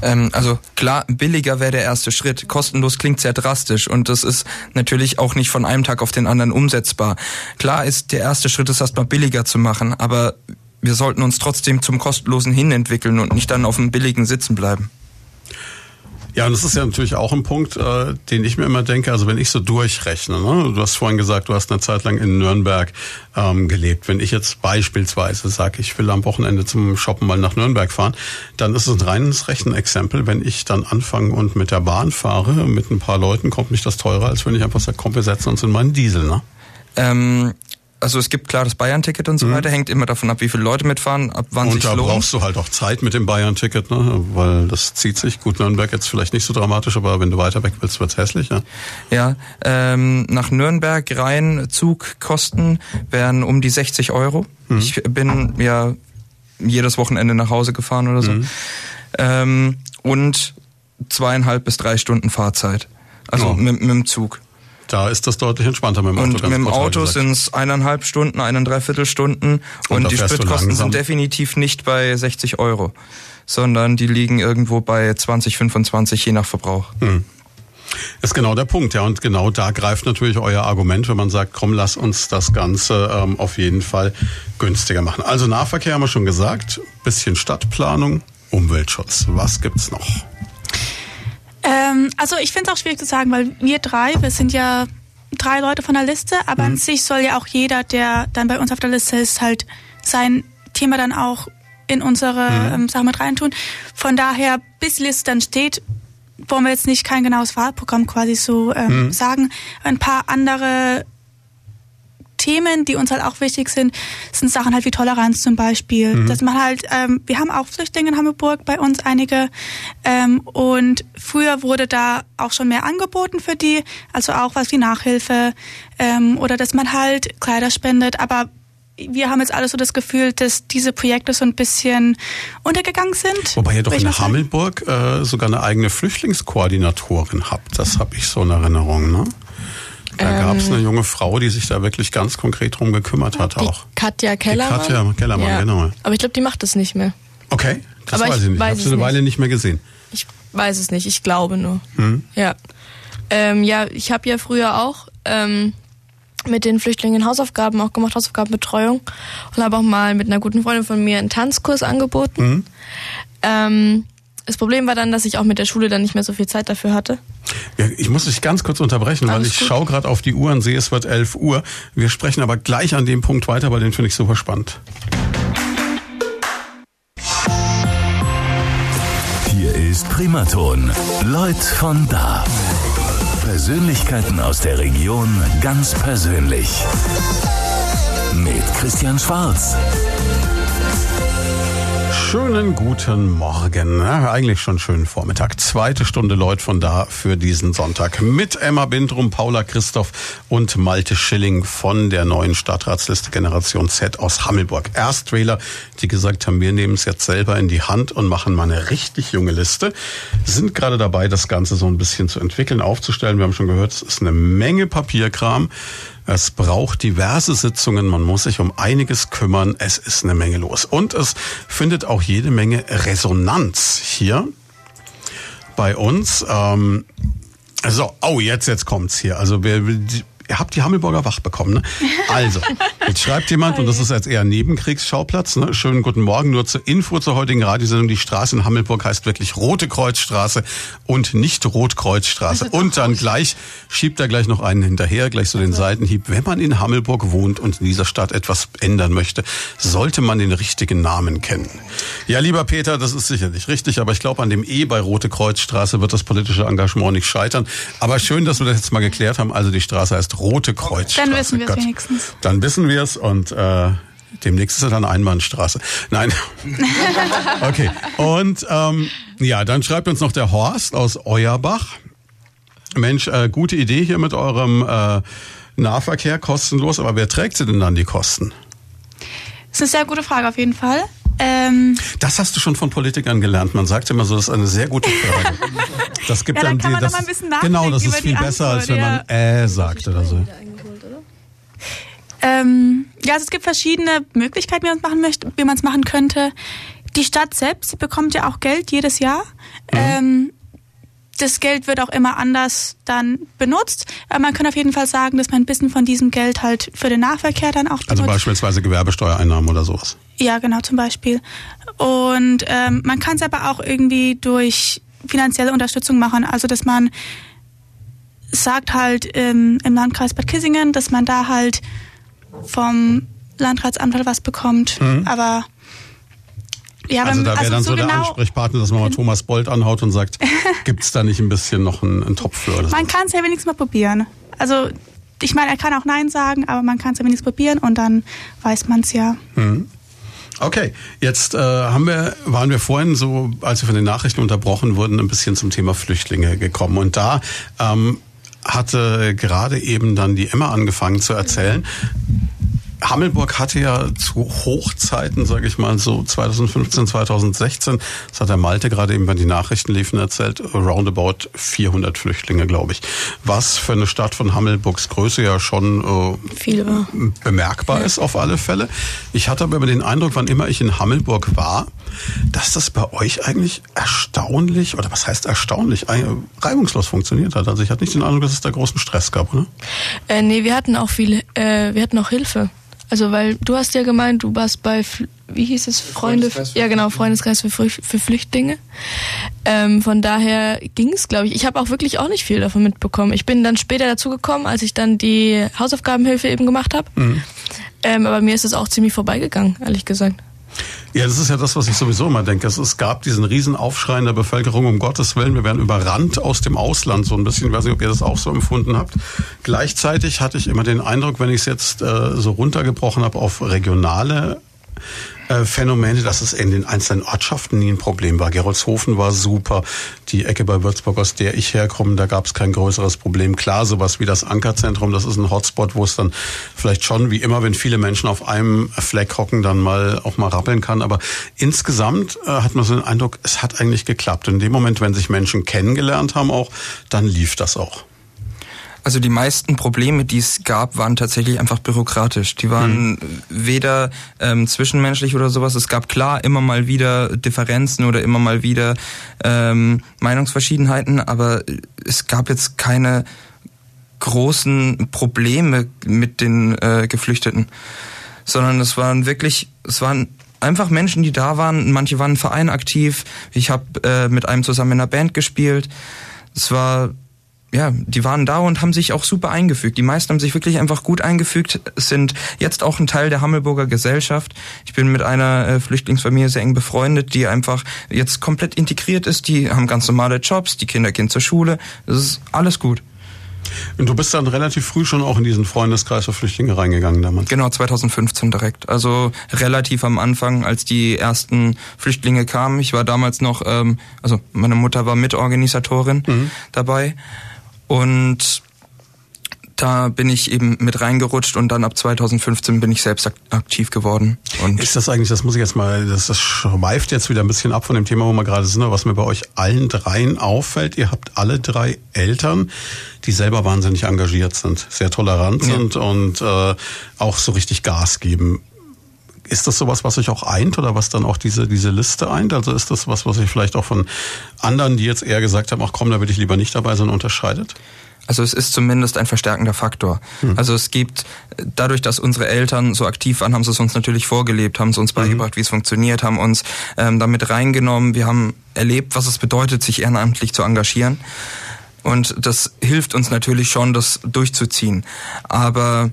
Ähm, also klar, billiger wäre der erste Schritt. Kostenlos klingt sehr drastisch und das ist natürlich auch nicht von einem Tag auf den anderen umsetzbar. Klar ist der erste Schritt, es erstmal billiger zu machen, aber wir sollten uns trotzdem zum kostenlosen hin entwickeln und nicht dann auf dem billigen sitzen bleiben. Ja, und das ist ja natürlich auch ein Punkt, äh, den ich mir immer denke, also wenn ich so durchrechne, ne? du hast vorhin gesagt, du hast eine Zeit lang in Nürnberg ähm, gelebt. Wenn ich jetzt beispielsweise sage, ich will am Wochenende zum Shoppen mal nach Nürnberg fahren, dann ist es ein reines Rechenexempel. Wenn ich dann anfange und mit der Bahn fahre, mit ein paar Leuten, kommt mich das teurer, als wenn ich einfach sage, komm, wir setzen uns in meinen Diesel. Ne? Ähm, also es gibt klar das Bayern-Ticket und so weiter, hängt immer davon ab, wie viele Leute mitfahren, ab wann Und sich da lohnt. brauchst du halt auch Zeit mit dem Bayern-Ticket, ne? weil das zieht sich. Gut, Nürnberg jetzt vielleicht nicht so dramatisch, aber wenn du weiter weg willst, wird's hässlich. Ja? Ja, ähm, nach Nürnberg rein Zugkosten wären um die 60 Euro. Ich bin ja jedes Wochenende nach Hause gefahren oder so. Ähm, und zweieinhalb bis drei Stunden Fahrzeit. Also Ja. mit, mit dem Zug. Da ist das deutlich entspannter mit dem Auto. Und mit dem Auto sind es eineinhalb Stunden, eineindreiviertel Stunden. Und Und, die Spritkosten sind definitiv nicht bei 60 Euro, sondern die liegen irgendwo bei 20, 25, je nach Verbrauch. Ist genau der Punkt, ja. Und genau da greift natürlich euer Argument, wenn man sagt, komm, lass uns das Ganze ähm, auf jeden Fall günstiger machen. Also Nahverkehr haben wir schon gesagt, bisschen Stadtplanung, Umweltschutz. Was gibt's noch? Ähm, also ich finde es auch schwierig zu sagen, weil wir drei, wir sind ja drei Leute von der Liste, aber an sich soll ja auch jeder, der dann bei uns auf der Liste ist, halt sein Thema dann auch in unsere ähm, Sachen mit reintun. Von daher, bis die Liste dann steht, wollen wir jetzt nicht kein genaues Wahlprogramm quasi so ähm, sagen. Ein paar andere Themen, die uns halt auch wichtig sind, sind Sachen halt wie Toleranz zum Beispiel. Dass man halt, ähm, wir haben auch Flüchtlinge in Hamburg bei uns einige ähm, und früher wurde da auch schon mehr angeboten für die, also auch was wie Nachhilfe ähm, oder dass man halt Kleider spendet, aber wir haben jetzt alle so das Gefühl, dass diese Projekte so ein bisschen untergegangen sind. Wobei ihr doch in. Hammelburg äh, sogar eine eigene Flüchtlingskoordinatorin habt. Das habe ich so in Erinnerung, ne? Da Ähm. gab's eine junge Frau, die sich da wirklich ganz konkret drum gekümmert hat Die auch. Katja Kellermann. Katja Kellermann, ja. genau. Aber ich glaube, die macht das nicht mehr. Okay, das Aber weiß ich ich nicht. weiß Ich habe es sie eine nicht. Weile nicht mehr gesehen. Ich weiß es nicht, ich glaube nur. Hm? Ja. Ähm, ja, ich habe ja früher auch ähm, mit den Flüchtlingen Hausaufgaben auch gemacht, Hausaufgabenbetreuung und habe auch mal mit einer guten Freundin von mir einen Tanzkurs angeboten. Mhm. Ähm, das Problem war dann, dass ich auch mit der Schule dann nicht mehr so viel Zeit dafür hatte. Ja, ich muss dich ganz kurz unterbrechen, Alles weil ich schaue gerade auf die Uhr und sehe, es wird 11 Uhr. Wir sprechen aber gleich an dem Punkt weiter, weil den finde ich super spannend. Hier ist Primaton. Leut von da. Persönlichkeiten aus der Region ganz persönlich. Mit Christian Schwarz. Schönen guten Morgen. Ja, eigentlich schon schönen Vormittag. Zweite Stunde Leut von da für diesen Sonntag. Mit Emma Bindrum, Paula Christoph und Malte Schilling von der neuen Stadtratsliste Generation Z aus Hammelburg. Erstwähler, die gesagt haben, wir nehmen es jetzt selber in die Hand und machen mal eine richtig junge Liste. Sind gerade dabei, das Ganze so ein bisschen zu entwickeln, aufzustellen. Wir haben schon gehört, es ist eine Menge Papierkram. Es braucht diverse Sitzungen, man muss sich um einiges kümmern, es ist eine Menge los. Und es findet auch jede Menge Resonanz hier bei uns. Ähm, so, oh, jetzt, jetzt kommt's hier. Also wir, ihr habt die Hammelburger wach bekommen, ne? Also, jetzt schreibt jemand, und das ist jetzt eher Nebenkriegsschauplatz, ne? Schönen guten Morgen, nur zur Info zur heutigen Radiosendung. Die Straße in Hammelburg heißt wirklich Rote Kreuzstraße und nicht Rotkreuzstraße. Und dann gleich schiebt er gleich noch einen hinterher, gleich so den. Seitenhieb. Wenn man in Hammelburg wohnt und in dieser Stadt etwas ändern möchte, sollte man den richtigen Namen kennen. Ja, lieber Peter, das ist sicherlich richtig, aber ich glaube, an dem E bei Rote Kreuzstraße wird das politische Engagement nicht scheitern. Aber schön, dass wir das jetzt mal geklärt haben. Also die Straße heißt Rote Kreuzstraße. Dann wissen wir es wenigstens. Dann wissen wir es und äh, demnächst ist es dann Einbahnstraße. Nein. okay. Und ähm, ja, dann schreibt uns noch der Horst aus Euerbach. Mensch, äh, gute Idee hier mit eurem äh, Nahverkehr kostenlos, aber wer trägt sie denn dann die Kosten? Das ist eine sehr gute Frage auf jeden Fall. Ähm das hast du schon von Politikern gelernt. Man sagt immer so, das ist eine sehr gute Frage. Das gibt ja, dann, dann die, das, genau, das ist viel besser, Antwort, als wenn man äh sagt oder so. Ähm, ja, also es gibt verschiedene Möglichkeiten, wie man es machen möchte, wie man es machen könnte. Die Stadt selbst bekommt ja auch Geld jedes Jahr. Mhm. Ähm, das Geld wird auch immer anders dann benutzt. Aber man kann auf jeden Fall sagen, dass man ein bisschen von diesem Geld halt für den Nahverkehr dann auch benutzt. Also beispielsweise Gewerbesteuereinnahmen oder sowas. Ja, genau, zum Beispiel. Und ähm, man kann es aber auch irgendwie durch finanzielle Unterstützung machen. Also dass man sagt halt ähm, im Landkreis Bad Kissingen, dass man da halt vom Landratsamt halt was bekommt. Mhm. Aber ja, also da wäre also dann so, so der genau Ansprechpartner, dass man mal Thomas Bolt anhaut und sagt, gibt es da nicht ein bisschen noch einen, einen Topf für? Man kann es ja wenigstens mal probieren. Also ich meine, er kann auch Nein sagen, aber man kann es ja wenigstens probieren und dann weiß man es ja. Mhm. Okay, jetzt äh, haben wir, waren wir vorhin so, als wir von den Nachrichten unterbrochen wurden, ein bisschen zum Thema Flüchtlinge gekommen. Und da ähm, hatte gerade eben dann die Emma angefangen zu erzählen. Hammelburg hatte ja zu Hochzeiten, sage ich mal, so 2015, 2016, das hat der Malte gerade eben, wenn die Nachrichten liefen, erzählt, roundabout 400 Flüchtlinge, glaube ich. Was für eine Stadt von Hammelburgs Größe ja schon äh, bemerkbar ja. ist auf alle Fälle. Ich hatte aber immer den Eindruck, wann immer ich in Hammelburg war, dass das bei euch eigentlich erstaunlich, oder was heißt erstaunlich, reibungslos funktioniert hat. Also ich hatte nicht den Eindruck, dass es da großen Stress gab, oder? Äh, nee, wir hatten auch viel, äh, wir hatten auch Hilfe. Also weil du hast ja gemeint, du warst bei, wie hieß es, Freunde, ja genau, Freundeskreis für, für Flüchtlinge. Ähm, von daher ging es, glaube ich. Ich habe auch wirklich auch nicht viel davon mitbekommen. Ich bin dann später dazugekommen, als ich dann die Hausaufgabenhilfe eben gemacht habe. Mhm. Ähm, aber mir ist es auch ziemlich vorbeigegangen, ehrlich gesagt. Ja, das ist ja das, was ich sowieso immer denke. Es, gab diesen Riesenaufschrei in der Bevölkerung, um Gottes Willen, wir werden überrannt aus dem Ausland, so ein bisschen. Ich weiß nicht, ob ihr das auch so empfunden habt. Gleichzeitig hatte ich immer den Eindruck, wenn ich es jetzt äh, so runtergebrochen habe auf regionale äh, Phänomene, dass es in den einzelnen Ortschaften nie ein Problem war. Gerolzhofen war super. Die Ecke bei Würzburg, aus der ich herkomme, da gab es kein größeres Problem. Klar, sowas wie das Ankerzentrum, das ist ein Hotspot, wo es dann vielleicht schon, wie immer, wenn viele Menschen auf einem Fleck hocken, dann mal auch mal rappeln kann. Aber insgesamt äh, hat man so den Eindruck, es hat eigentlich geklappt. In dem Moment, wenn sich Menschen kennengelernt haben auch, dann lief das auch. Also die meisten Probleme, die es gab, waren tatsächlich einfach bürokratisch. Die waren mhm. weder ähm, zwischenmenschlich oder sowas. Es gab klar immer mal wieder Differenzen oder immer mal wieder ähm, Meinungsverschiedenheiten, aber es gab jetzt keine großen Probleme mit den äh, Geflüchteten, sondern es waren wirklich, es waren einfach Menschen, die da waren. Manche waren im Verein aktiv. Ich habe äh, mit einem zusammen in einer Band gespielt. Es war ja, die waren da und haben sich auch super eingefügt. Die meisten haben sich wirklich einfach gut eingefügt, sind jetzt auch ein Teil der Hammelburger Gesellschaft. Ich bin mit einer äh, Flüchtlingsfamilie sehr eng befreundet, die einfach jetzt komplett integriert ist. Die haben ganz normale Jobs, die Kinder gehen zur Schule. Das ist alles gut. Und du bist dann relativ früh schon auch in diesen Freundeskreis für Flüchtlinge reingegangen damals? Genau, 2015 direkt. Also relativ am Anfang, als die ersten Flüchtlinge kamen. Ich war damals noch, ähm, also meine Mutter war Mitorganisatorin mhm. dabei. Und da bin ich eben mit reingerutscht und dann ab 2015 bin ich selbst aktiv geworden. Und ist das eigentlich, das muss ich jetzt mal, das, das schweift jetzt wieder ein bisschen ab von dem Thema, wo wir gerade sind, was mir bei euch allen dreien auffällt. Ihr habt alle drei Eltern, die selber wahnsinnig engagiert sind, sehr tolerant ja. sind und äh, auch so richtig Gas geben. Ist das sowas, was euch auch eint oder was dann auch diese, diese Liste eint? Also ist das was, was sich vielleicht auch von anderen, die jetzt eher gesagt haben, ach komm, da will ich lieber nicht dabei sein, unterscheidet? Also es ist zumindest ein verstärkender Faktor. Hm. Also es gibt, dadurch, dass unsere Eltern so aktiv waren, haben sie es uns natürlich vorgelebt, haben sie uns mhm. beigebracht, mhm. wie es funktioniert, haben uns ähm, damit reingenommen. Wir haben erlebt, was es bedeutet, sich ehrenamtlich zu engagieren. Und das hilft uns natürlich schon, das durchzuziehen. Aber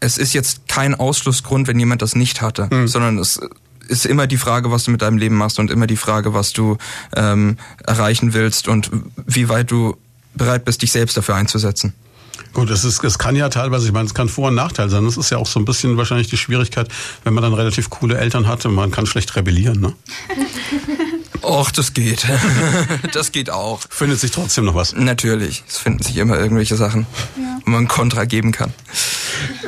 es ist jetzt kein Ausschlussgrund, wenn jemand das nicht hatte, mhm. sondern es ist immer die Frage, was du mit deinem Leben machst und immer die Frage, was du ähm, erreichen willst und wie weit du bereit bist, dich selbst dafür einzusetzen. Gut, es, ist, es kann ja teilweise, ich meine, es kann Vor- und Nachteil sein. Das ist ja auch so ein bisschen wahrscheinlich die Schwierigkeit, wenn man dann relativ coole Eltern hatte, man kann schlecht rebellieren, ne? Och, das geht. das geht auch. Findet sich trotzdem noch was? Natürlich. Es finden sich immer irgendwelche Sachen, ja. wo man Kontra geben kann.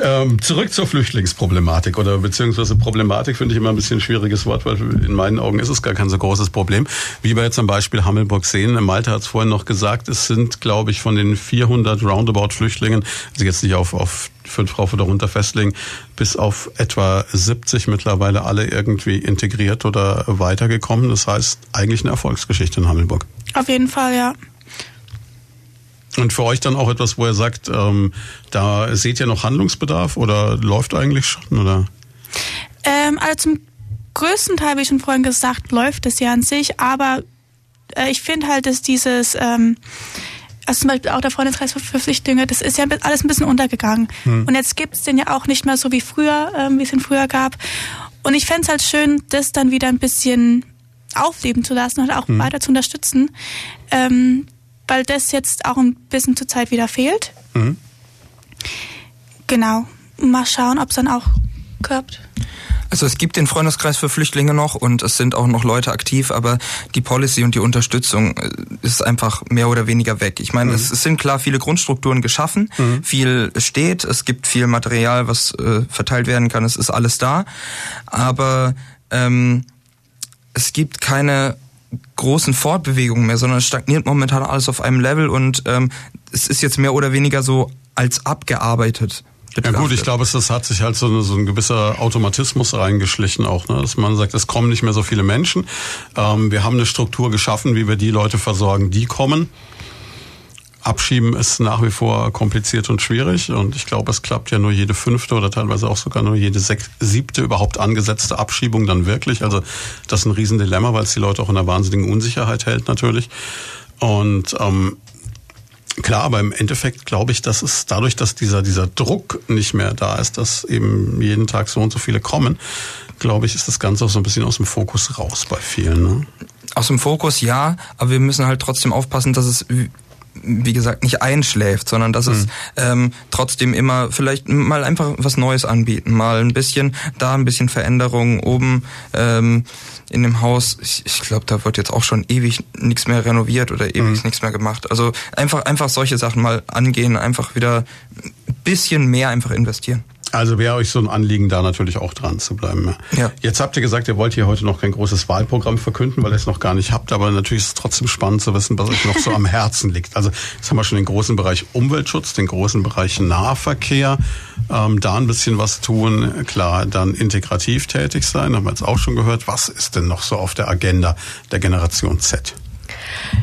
Ähm, zurück zur Flüchtlingsproblematik oder beziehungsweise Problematik finde ich immer ein bisschen ein schwieriges Wort, weil in meinen Augen ist es gar kein so großes Problem. Wie wir jetzt am Beispiel Hammelburg sehen, Malte hat es vorhin noch gesagt, es sind, glaube ich, von den 400 Roundabout Flüchtlingen, also jetzt nicht auf, auf fünf rauf oder runter festlegen, bis auf etwa 70 mittlerweile alle irgendwie integriert oder weitergekommen. Das heißt, eigentlich eine Erfolgsgeschichte in Hammelburg. Auf jeden Fall, ja. Und für euch dann auch etwas, wo ihr sagt, ähm, da seht ihr noch Handlungsbedarf oder läuft eigentlich schon? Oder? Ähm, also zum größten Teil, wie ich schon vorhin gesagt, läuft es ja an sich, aber äh, ich finde halt, dass dieses, ähm, also zum Beispiel auch der Freundeskreis für, für Flüchtlinge, das ist ja alles ein bisschen untergegangen. Hm. Und jetzt gibt es den ja auch nicht mehr so wie früher, ähm, wie es ihn früher gab. Und ich fände es halt schön, das dann wieder ein bisschen aufleben zu lassen und auch hm. weiter zu unterstützen. Ähm, weil das jetzt auch ein bisschen zur Zeit wieder fehlt. Mhm. Genau. Mal schauen, ob es dann auch klappt. Also es gibt den Freundeskreis für Flüchtlinge noch und es sind auch noch Leute aktiv, aber die Policy und die Unterstützung äh, ist einfach mehr oder weniger weg. Ich meine, mhm. es, es, sind klar viele Grundstrukturen geschaffen, mhm. viel steht, es gibt viel Material, was äh, verteilt werden kann, es ist alles da, aber ähm, es gibt keine großen Fortbewegungen mehr, sondern es stagniert momentan alles auf einem Level und ähm, es ist jetzt mehr oder weniger so als abgearbeitet. Betrachtet. Ja gut, ich glaube, es das hat sich halt so, so ein gewisser Automatismus reingeschlichen auch, ne? dass man sagt, es kommen nicht mehr so viele Menschen. Ähm, wir haben eine Struktur geschaffen, wie wir die Leute versorgen, die kommen. Abschieben ist nach wie vor kompliziert und schwierig und ich glaube, es klappt ja nur jede fünfte oder teilweise auch sogar nur jede siebte überhaupt angesetzte Abschiebung dann wirklich. Also das ist ein Riesendilemma, weil es die Leute auch in einer wahnsinnigen Unsicherheit hält natürlich. Und ähm, klar, aber im Endeffekt glaube ich, dass es dadurch, dass dieser, dieser Druck nicht mehr da ist, dass eben jeden Tag so und so viele kommen, glaube ich, ist das Ganze auch so ein bisschen aus dem Fokus raus bei vielen. Ne? Aus dem Fokus ja, aber wir müssen halt trotzdem aufpassen, dass es wie gesagt, nicht einschläft, sondern dass mhm. es ähm, trotzdem immer vielleicht mal einfach was Neues anbieten, mal ein bisschen da ein bisschen Veränderung oben ähm, in dem Haus. Ich, ich glaube, da wird jetzt auch schon ewig nichts mehr renoviert oder ewig mhm. nichts mehr gemacht. Also einfach einfach solche Sachen mal angehen, einfach wieder ein bisschen mehr einfach investieren. Also wäre euch so ein Anliegen, da natürlich auch dran zu bleiben. Ja. Jetzt habt ihr gesagt, ihr wollt hier heute noch kein großes Wahlprogramm verkünden, weil ihr es noch gar nicht habt, aber natürlich ist es trotzdem spannend zu wissen, was euch noch so am Herzen liegt. Also jetzt haben wir schon den großen Bereich Umweltschutz, den großen Bereich Nahverkehr, ähm, da ein bisschen was tun, klar, dann integrativ tätig sein, haben wir jetzt auch schon gehört. Was ist denn noch so auf der Agenda der Generation Z?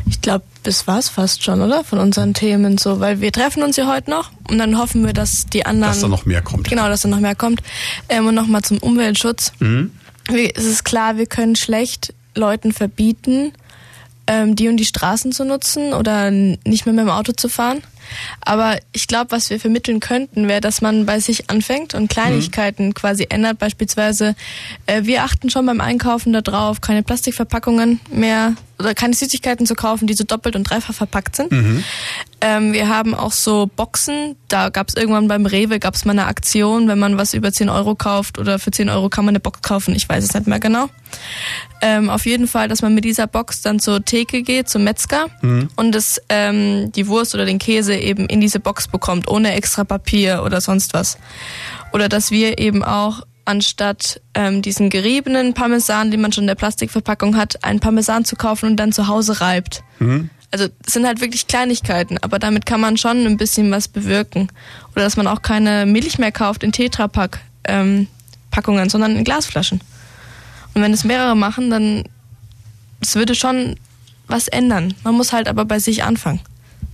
Ich glaube, das war's fast schon, oder? Von unseren Themen so, weil wir treffen uns ja heute noch und dann hoffen wir, dass die anderen. Dass da noch mehr kommt. Genau, dass da noch mehr kommt. Ähm, und nochmal zum Umweltschutz. Mhm. Es ist klar, wir können schlecht Leuten verbieten, ähm, die und die Straßen zu nutzen oder nicht mehr mit dem Auto zu fahren. Aber ich glaube, was wir vermitteln könnten, wäre, dass man bei sich anfängt und Kleinigkeiten mhm. quasi ändert. Beispielsweise, äh, wir achten schon beim Einkaufen darauf, keine Plastikverpackungen mehr oder keine Süßigkeiten zu kaufen, die so doppelt und dreifach verpackt sind. Mhm. Ähm, wir haben auch so Boxen. Da gab es irgendwann beim Rewe gab es mal eine Aktion, wenn man was über 10 Euro kauft oder für 10 Euro kann man eine Box kaufen. Ich weiß es nicht mehr genau. Ähm, auf jeden Fall, dass man mit dieser Box dann zur Theke geht, zum Metzger mhm. und das, ähm, die Wurst oder den Käse eben in diese Box bekommt, ohne extra Papier oder sonst was. Oder dass wir eben auch anstatt ähm, diesen geriebenen Parmesan, den man schon in der Plastikverpackung hat, einen Parmesan zu kaufen und dann zu Hause reibt. Mhm. Also es sind halt wirklich Kleinigkeiten, aber damit kann man schon ein bisschen was bewirken. Oder dass man auch keine Milch mehr kauft in Tetrapack ähm, sondern in Glasflaschen. Und wenn es mehrere machen, dann es würde schon was ändern. Man muss halt aber bei sich anfangen.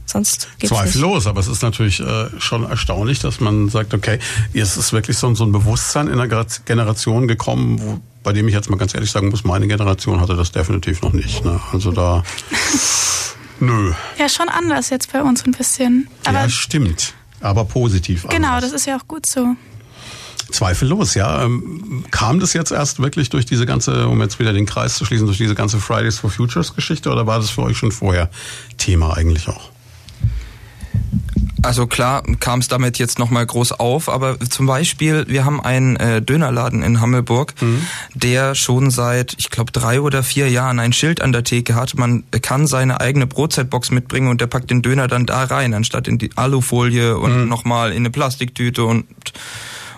Sonst geht's Zweifellos, nicht. aber es ist natürlich äh, schon erstaunlich, dass man sagt, okay, es ist wirklich so, so ein Bewusstsein in einer Generation gekommen, wo, bei dem ich jetzt mal ganz ehrlich sagen muss, meine Generation hatte das definitiv noch nicht. Ne? Also da, nö. Ja, schon anders jetzt bei uns ein bisschen. Aber ja, stimmt, aber positiv. Genau, anders. das ist ja auch gut so. Zweifellos, ja. Ähm, kam das jetzt erst wirklich durch diese ganze, um jetzt wieder den Kreis zu schließen, durch diese ganze Fridays for Futures Geschichte oder war das für euch schon vorher Thema eigentlich auch? Also klar kam es damit jetzt nochmal groß auf, aber zum Beispiel, wir haben einen äh, Dönerladen in Hammelburg, mhm. der schon seit, ich glaube, drei oder vier Jahren ein Schild an der Theke hat. Man kann seine eigene Brotzeitbox mitbringen und der packt den Döner dann da rein, anstatt in die Alufolie und mhm. nochmal in eine Plastiktüte und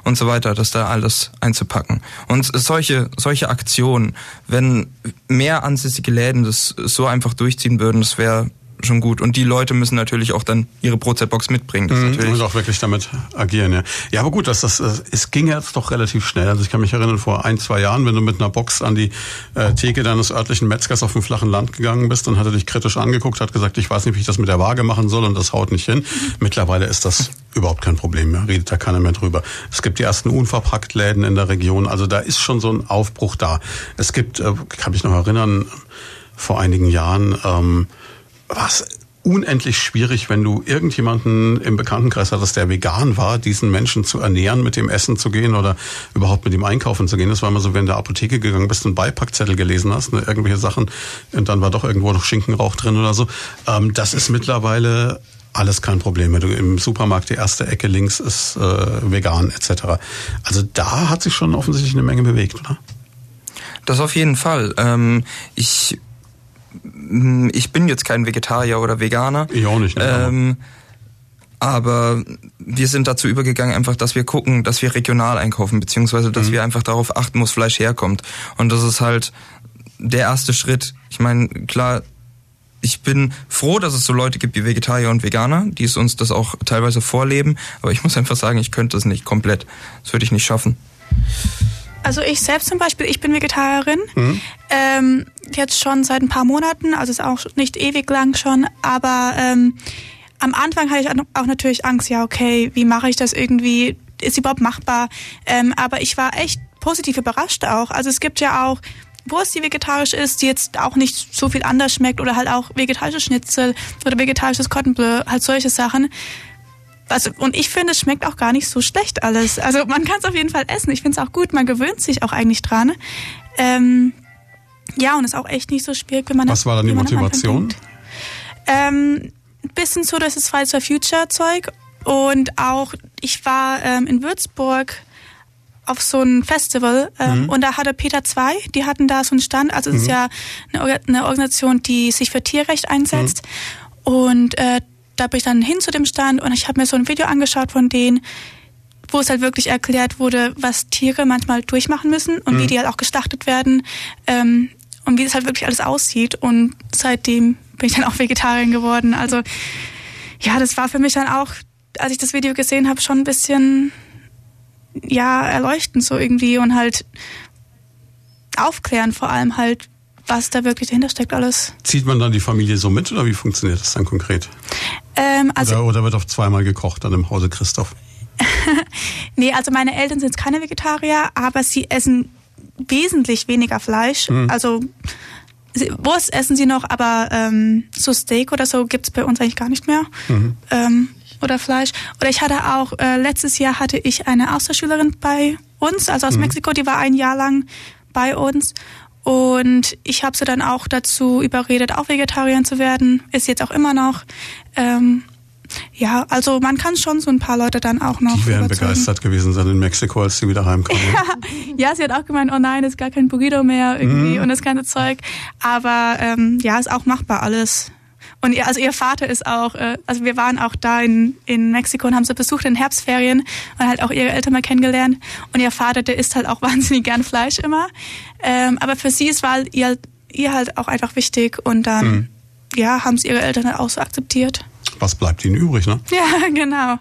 und so weiter, das da alles einzupacken. Und solche, solche Aktionen, wenn mehr ansässige Läden das so einfach durchziehen würden, das wäre schon gut. Und die Leute müssen natürlich auch dann ihre Brotzeitbox mitbringen. Das mhm, natürlich und auch wirklich damit agieren, ja. Ja, aber gut, das, das, es ging jetzt doch relativ schnell. Also ich kann mich erinnern, vor ein, zwei Jahren, wenn du mit einer Box an die äh, Theke deines örtlichen Metzgers auf dem flachen Land gegangen bist, dann hat er dich kritisch angeguckt, hat gesagt, ich weiß nicht, wie ich das mit der Waage machen soll und das haut nicht hin. Mittlerweile ist das überhaupt kein Problem mehr, redet da keiner mehr drüber. Es gibt die ersten Unverpacktläden in der Region, also da ist schon so ein Aufbruch da. Es gibt, äh, kann mich noch erinnern, vor einigen Jahren, ähm, was unendlich schwierig, wenn du irgendjemanden im Bekanntenkreis hattest, der vegan war, diesen Menschen zu ernähren, mit dem Essen zu gehen oder überhaupt mit ihm einkaufen zu gehen. Das war immer so, wenn du in der Apotheke gegangen bist, einen Beipackzettel gelesen hast, ne, irgendwelche Sachen und dann war doch irgendwo noch Schinkenrauch drin oder so. Ähm, das ist mittlerweile alles kein Problem. Wenn du im Supermarkt die erste Ecke links ist äh, vegan etc. Also da hat sich schon offensichtlich eine Menge bewegt, oder? Das auf jeden Fall. Ähm, ich ich bin jetzt kein Vegetarier oder Veganer. Ich auch nicht. Ne? Ähm, aber wir sind dazu übergegangen, einfach, dass wir gucken, dass wir regional einkaufen, beziehungsweise dass mhm. wir einfach darauf achten, wo das Fleisch herkommt. Und das ist halt der erste Schritt. Ich meine, klar, ich bin froh, dass es so Leute gibt wie Vegetarier und Veganer, die es uns das auch teilweise vorleben. Aber ich muss einfach sagen, ich könnte das nicht komplett. Das würde ich nicht schaffen. Also ich selbst zum Beispiel, ich bin Vegetarierin. Mhm. Ähm, jetzt schon seit ein paar Monaten, also ist auch nicht ewig lang schon, aber ähm, am Anfang hatte ich auch natürlich Angst, ja okay, wie mache ich das irgendwie? Ist überhaupt machbar? Ähm, aber ich war echt positiv überrascht auch. Also es gibt ja auch Wurst, die vegetarisch ist, die jetzt auch nicht so viel anders schmeckt oder halt auch vegetarische Schnitzel oder vegetarisches Cotton Bleu, halt solche Sachen. Also, und ich finde, es schmeckt auch gar nicht so schlecht alles. Also man kann es auf jeden Fall essen. Ich finde es auch gut, man gewöhnt sich auch eigentlich dran. Ähm, ja, und ist auch echt nicht so schwierig, wenn man Was war dann die Motivation? Ähm, ein bisschen so das ist Fridays for Future Zeug. Und auch, ich war ähm, in Würzburg auf so ein Festival ähm, mhm. und da hatte Peter 2, die hatten da so einen Stand, also es mhm. ist ja eine, eine, Organisation, die sich für Tierrecht einsetzt. Mhm. Und äh, da bin ich dann hin zu dem Stand und ich habe mir so ein Video angeschaut von denen, wo es halt wirklich erklärt wurde, was Tiere manchmal durchmachen müssen und mhm. wie die halt auch geschlachtet werden ähm, und wie das halt wirklich alles aussieht. Und seitdem bin ich dann auch Vegetarierin geworden. Also ja, das war für mich dann auch, als ich das Video gesehen habe, schon ein bisschen ja erleuchtend so irgendwie und halt aufklären vor allem halt, was da wirklich dahinter steckt alles. Zieht man dann die Familie so mit oder wie funktioniert das dann konkret? Ähm, also oder, oder wird auf zweimal gekocht dann im Hause Christoph? nee, also meine Eltern sind keine Vegetarier, aber sie essen wesentlich weniger Fleisch. Mhm. Also Wurst essen sie noch, aber ähm, so Steak oder so gibt's bei uns eigentlich gar nicht mehr. Mhm. Ähm, oder Fleisch. Oder ich hatte auch, äh, letztes Jahr hatte ich eine Austauschschülerin bei uns, also aus mhm. Mexiko, die war ein Jahr lang bei uns. Und ich habe sie dann auch dazu überredet, auch Vegetarier zu werden. Ist jetzt auch immer noch. Ähm, ja, also man kann schon so ein paar Leute dann auch noch. Die wären überzeugen. begeistert gewesen sein in Mexiko, als sie wieder heimkommen. ja, sie hat auch gemeint, oh nein, ist gar kein Burrito mehr irgendwie mm. und das ganze Zeug. Aber ähm, ja, ist auch machbar alles. Und ihr, also ihr Vater ist auch, äh, also wir waren auch da in, in Mexiko und haben sie besucht in Herbstferien und halt auch ihre Eltern mal kennengelernt. Und ihr Vater, der isst halt auch wahnsinnig gern Fleisch immer. Ähm, aber für sie ist war ihr, ihr halt auch einfach wichtig und dann, mhm. ja, haben es ihre Eltern halt auch so akzeptiert was bleibt ihnen übrig, ne? Ja, genau.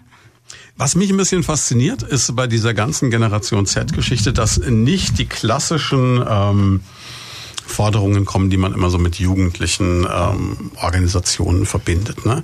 Was mich ein bisschen fasziniert, ist bei dieser ganzen Generation Z-Geschichte, dass nicht die klassischen ähm, Forderungen kommen, die man immer so mit jugendlichen ähm, Organisationen verbindet. Ne?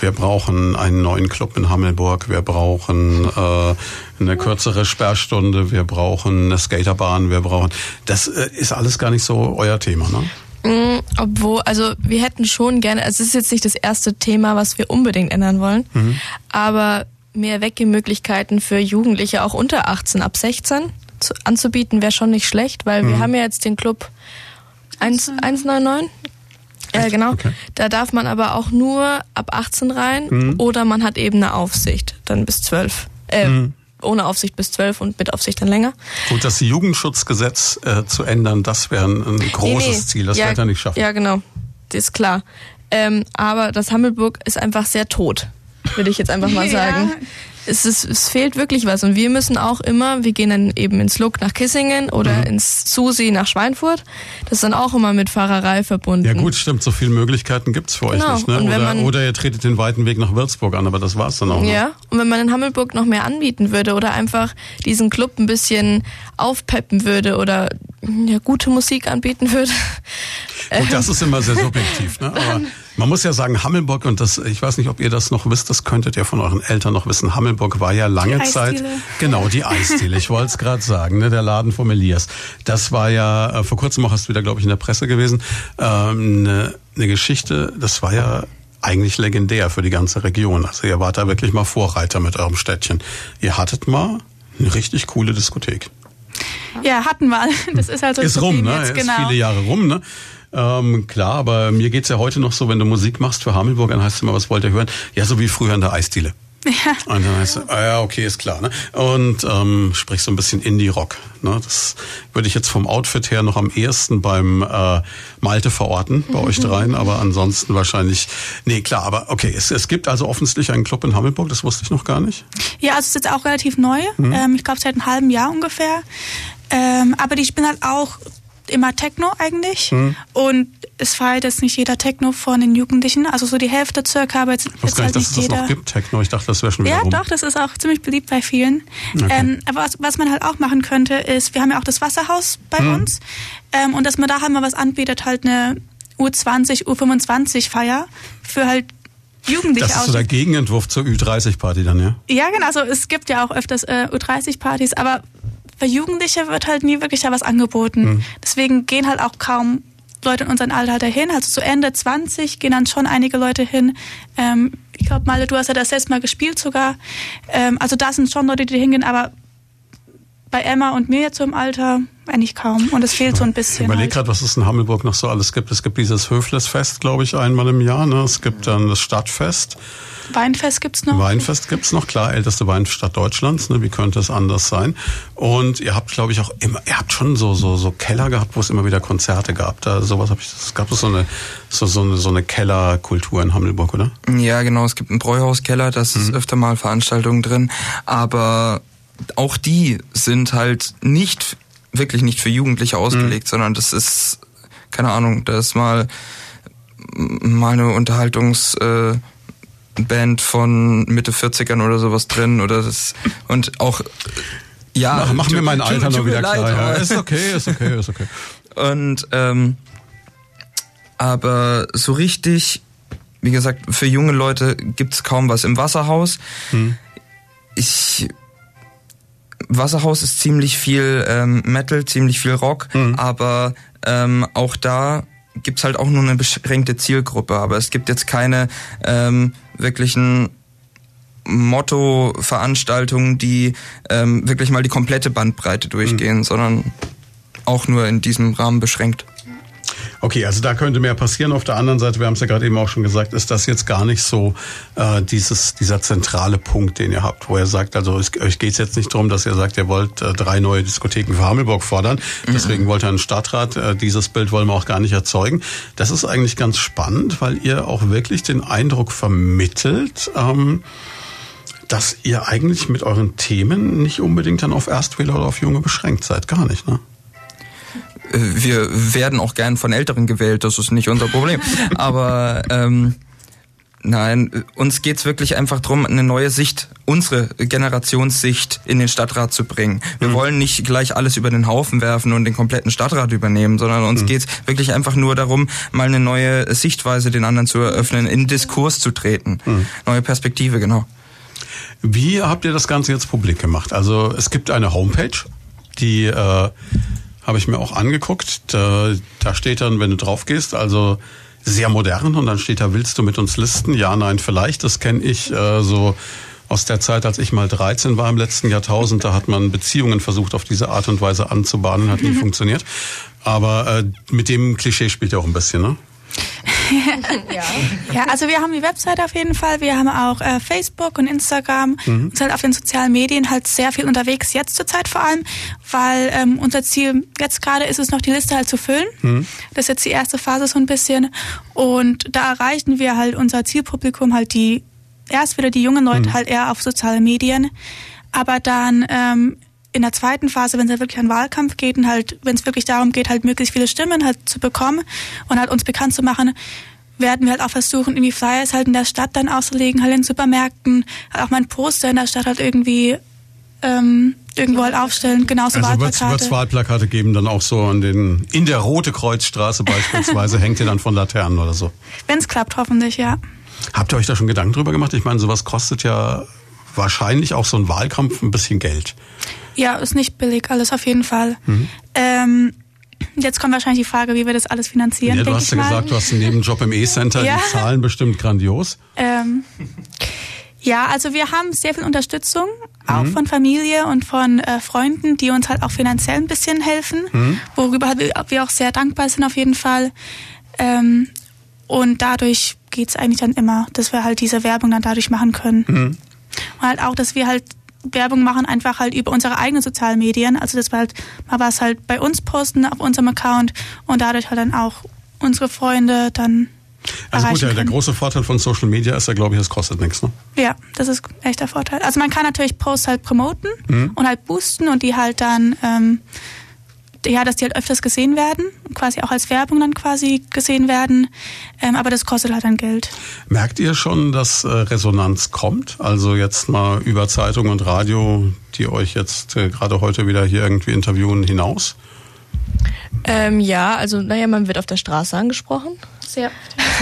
Wir brauchen einen neuen Club in Hammelburg, wir brauchen äh, eine kürzere Sperrstunde, wir brauchen eine Skaterbahn, wir brauchen. Das äh, ist alles gar nicht so euer Thema, ne? Mm, obwohl, also wir hätten schon gerne, also es ist jetzt nicht das erste Thema, was wir unbedingt ändern wollen, mhm. aber mehr Weggehmöglichkeiten für Jugendliche auch unter 18, ab 16 zu, anzubieten, wäre schon nicht schlecht, weil mhm. wir haben ja jetzt den Club 1, 199. Ja, genau. Okay. Da darf man aber auch nur ab 18 rein mhm. oder man hat eben eine Aufsicht, dann bis 12. Äh, mhm ohne Aufsicht bis zwölf und mit Aufsicht dann länger. Gut, das Jugendschutzgesetz äh, zu ändern, das wäre ein, ein großes nee, nee. Ziel. Das ja, wird er nicht schaffen. Ja, genau. Das ist klar. Ähm, aber das Hammelburg ist einfach sehr tot, würde ich jetzt einfach mal sagen. Ja es, ist, es fehlt wirklich was. Und wir müssen auch immer, wir gehen dann eben ins Look nach Kissingen oder mhm. ins Susi nach Schweinfurt. Das ist dann auch immer mit Fahrerei verbunden. Ja gut, stimmt. So viele Möglichkeiten gibt's für genau. euch nicht. Ne? Oder, man, oder, ihr tretet den weiten Weg nach Würzburg an, aber das war's dann auch. noch. Ja, und wenn man in Hammelburg noch mehr anbieten würde oder einfach diesen Club ein bisschen aufpeppen würde oder ja, gute Musik anbieten würde. Und das ist immer sehr subjektiv. Ne? Aber man muss ja sagen, Hammelburg, und das, ich weiß nicht, ob ihr das noch wisst, das könntet ihr von euren Eltern noch wissen. Hammelburg war ja lange Zeit. Genau, die Eisdiele. Ich wollte es gerade sagen, ne, der Laden vom Elias. Das war ja, äh, vor kurzem auch hast du wieder, glaube ich, in der Presse gewesen, ähm, eine, eine Geschichte, das war ja eigentlich legendär für die ganze Region. Also ihr wart da wirklich mal Vorreiter mit eurem Städtchen. Ihr hattet mal eine richtig coole Diskothek. Ja, hatten wir. Das ist halt so Ist rum, ne? Jetzt, genau. Ist viele Jahre rum, ne? Ähm, klar, aber mir geht's ja heute noch so, wenn du Musik machst für Hammelburg, dann heißt es immer, was wollt ihr hören? Ja, so wie früher in der Eisdiele. Ja. Und dann heißt es, ah ja, okay, ist klar. Ne? Und ähm, sprich so ein bisschen Indie-Rock. Ne? Das würde ich jetzt vom Outfit her noch am ehesten beim äh, Malte verorten, bei mhm. euch dreien, aber ansonsten wahrscheinlich, nee, klar, aber okay, es, es gibt also offensichtlich einen Club in Hammelburg, das wusste ich noch gar nicht. Ja, also es ist jetzt auch relativ neu, mhm. ähm, ich glaube seit einem halben Jahr ungefähr. Ähm, aber ich bin halt auch immer Techno eigentlich. Hm. Und es feiert jetzt nicht jeder Techno von den Jugendlichen. Also so die Hälfte circa, aber jetzt, jetzt halt nicht, dass es das noch gibt, Techno. Ich dachte, das wäre schon wieder Ja, rum. doch, das ist auch ziemlich beliebt bei vielen. Okay. Ähm, aber was, was man halt auch machen könnte, ist, wir haben ja auch das Wasserhaus bei hm. uns. Ähm, und dass man da halt mal was anbietet, halt eine U20, U25 Feier für halt Jugendliche Das ist so der Gegenentwurf zur Ü30-Party dann, ja? Ja, genau. Also es gibt ja auch öfters äh, U30-Partys, aber für Jugendliche wird halt nie wirklich da was angeboten. Mhm. Deswegen gehen halt auch kaum Leute in unserem Alter dahin. Also zu Ende 20 gehen dann schon einige Leute hin. Ähm, ich glaube, Malte, du hast ja das selbst mal gespielt sogar. Ähm, also da sind schon Leute, die hingehen, aber bei Emma und mir jetzt so im Alter eigentlich kaum. Und es fehlt so ein bisschen. Ich überlege halt. gerade, was es in Hammelburg noch so alles gibt. Es gibt dieses Höflesfest, glaube ich, einmal im Jahr. Ne? Es gibt dann das Stadtfest. Weinfest gibt's noch? Weinfest gibt's noch, klar, älteste Weinstadt Deutschlands, ne? wie könnte es anders sein? Und ihr habt, glaube ich, auch immer, ihr habt schon so, so, so Keller gehabt, wo es immer wieder Konzerte gab. Da sowas habe ich, es gab so eine, so, so eine, so eine Kellerkultur in Hammelburg, oder? Ja, genau, es gibt einen Bräuhauskeller, da ist mhm. öfter mal Veranstaltungen drin, aber auch die sind halt nicht, wirklich nicht für Jugendliche ausgelegt, mhm. sondern das ist, keine Ahnung, da ist mal, mal eine Unterhaltungs, äh, Band von Mitte 40ern oder sowas drin oder das und auch ja Mach, mir mein Alter noch wieder leid, klar. Ja. Ist okay, ist okay, ist okay. Und ähm, aber so richtig, wie gesagt, für junge Leute gibt's kaum was im Wasserhaus. Hm. Ich Wasserhaus ist ziemlich viel ähm, Metal, ziemlich viel Rock, mhm. aber ähm, auch da gibt's halt auch nur eine beschränkte Zielgruppe. Aber es gibt jetzt keine ähm, wirklichen Motto-Veranstaltungen, die ähm, wirklich mal die komplette Bandbreite durchgehen, mhm. sondern auch nur in diesem Rahmen beschränkt. Okay, also da könnte mehr passieren. Auf der anderen Seite, wir haben es ja gerade eben auch schon gesagt, ist das jetzt gar nicht so äh, dieses, dieser zentrale Punkt, den ihr habt, wo ihr sagt, also es, euch geht es jetzt nicht darum, dass ihr sagt, ihr wollt äh, drei neue Diskotheken für Hammelburg fordern. Mhm. Deswegen wollt ihr einen Stadtrat. Äh, dieses Bild wollen wir auch gar nicht erzeugen. Das ist eigentlich ganz spannend, weil ihr auch wirklich den Eindruck vermittelt, ähm, dass ihr eigentlich mit euren Themen nicht unbedingt dann auf Erstwähler oder auf Junge beschränkt seid. Gar nicht, ne? Wir werden auch gern von Älteren gewählt, das ist nicht unser Problem. Aber ähm, nein, uns geht's wirklich einfach drum, eine neue Sicht, unsere Generationssicht in den Stadtrat zu bringen. Wir mhm. wollen nicht gleich alles über den Haufen werfen und den kompletten Stadtrat übernehmen, sondern uns mhm. geht's wirklich einfach nur darum, mal eine neue Sichtweise den anderen zu eröffnen, in Diskurs zu treten. Mhm. Neue Perspektive, genau. Wie habt ihr das Ganze jetzt publik gemacht? Also es gibt eine Homepage, die äh, habe ich mir auch angeguckt. Da, da steht dann, wenn du drauf gehst, also sehr modern und dann steht da, willst du mit uns listen? Ja, nein, vielleicht. Das kenne ich äh, so aus der Zeit, als ich mal 13 war im letzten Jahrtausend. Da hat man Beziehungen versucht, auf diese Art und Weise anzubahnen, hat nie funktioniert. Aber äh, mit dem Klischee spielt er auch ein bisschen, ne? ja. ja, also wir haben die Website auf jeden Fall, wir haben auch äh, Facebook und Instagram mhm. und halt auf den sozialen Medien halt sehr viel unterwegs, jetzt zur Zeit vor allem, weil ähm, unser Ziel jetzt gerade ist es noch die Liste halt zu füllen. Mhm. Das ist jetzt die erste Phase so ein bisschen und da erreichen wir halt unser Zielpublikum halt die erst wieder die jungen Leute mhm. halt eher auf soziale Medien, aber dann ähm, in der zweiten Phase, wenn es halt wirklich an Wahlkampf geht und halt, wenn es wirklich darum geht, halt möglichst viele Stimmen halt zu bekommen und halt uns bekannt zu machen, werden wir halt auch versuchen, irgendwie Flyers halt in der Stadt dann auszulegen, halt in Supermärkten, halt auch mal ein Poster in der Stadt halt irgendwie ähm, irgendwo halt aufstellen, genauso also Wahlplakate. Wird es Wahlplakate geben, dann auch so an den, in der Rote Kreuzstraße beispielsweise, hängt ihr dann von Laternen oder so? Wenn es klappt, hoffentlich, ja. Habt ihr euch da schon Gedanken drüber gemacht? Ich meine, sowas kostet ja wahrscheinlich auch so ein Wahlkampf ein bisschen Geld. Ja, ist nicht billig, alles auf jeden Fall. Mhm. Ähm, jetzt kommt wahrscheinlich die Frage, wie wir das alles finanzieren. Ja, du hast ja gesagt, du hast einen Nebenjob im E-Center, ja. die Zahlen bestimmt grandios. Ähm, ja, also wir haben sehr viel Unterstützung, auch mhm. von Familie und von äh, Freunden, die uns halt auch finanziell ein bisschen helfen, mhm. worüber wir auch sehr dankbar sind auf jeden Fall. Ähm, und dadurch geht's eigentlich dann immer, dass wir halt diese Werbung dann dadurch machen können. Mhm. Und halt auch, dass wir halt Werbung machen, einfach halt über unsere eigenen sozialen Medien. Also dass wir halt mal was halt bei uns posten auf unserem Account und dadurch halt dann auch unsere Freunde dann also gut, ja, der große Vorteil von Social Media ist ja, glaube ich, es kostet nichts, ne? Ja, das ist echt der Vorteil. Also man kann natürlich Posts halt promoten mhm. und halt boosten und die halt dann ähm, ja, dass die halt öfters gesehen werden, quasi auch als Werbung dann quasi gesehen werden. Ähm, aber das kostet halt dann Geld. Merkt ihr schon, dass äh, Resonanz kommt? Also jetzt mal über Zeitung und Radio, die euch jetzt äh, gerade heute wieder hier irgendwie interviewen, hinaus? Ähm, ja, also naja, man wird auf der Straße angesprochen. Sehr.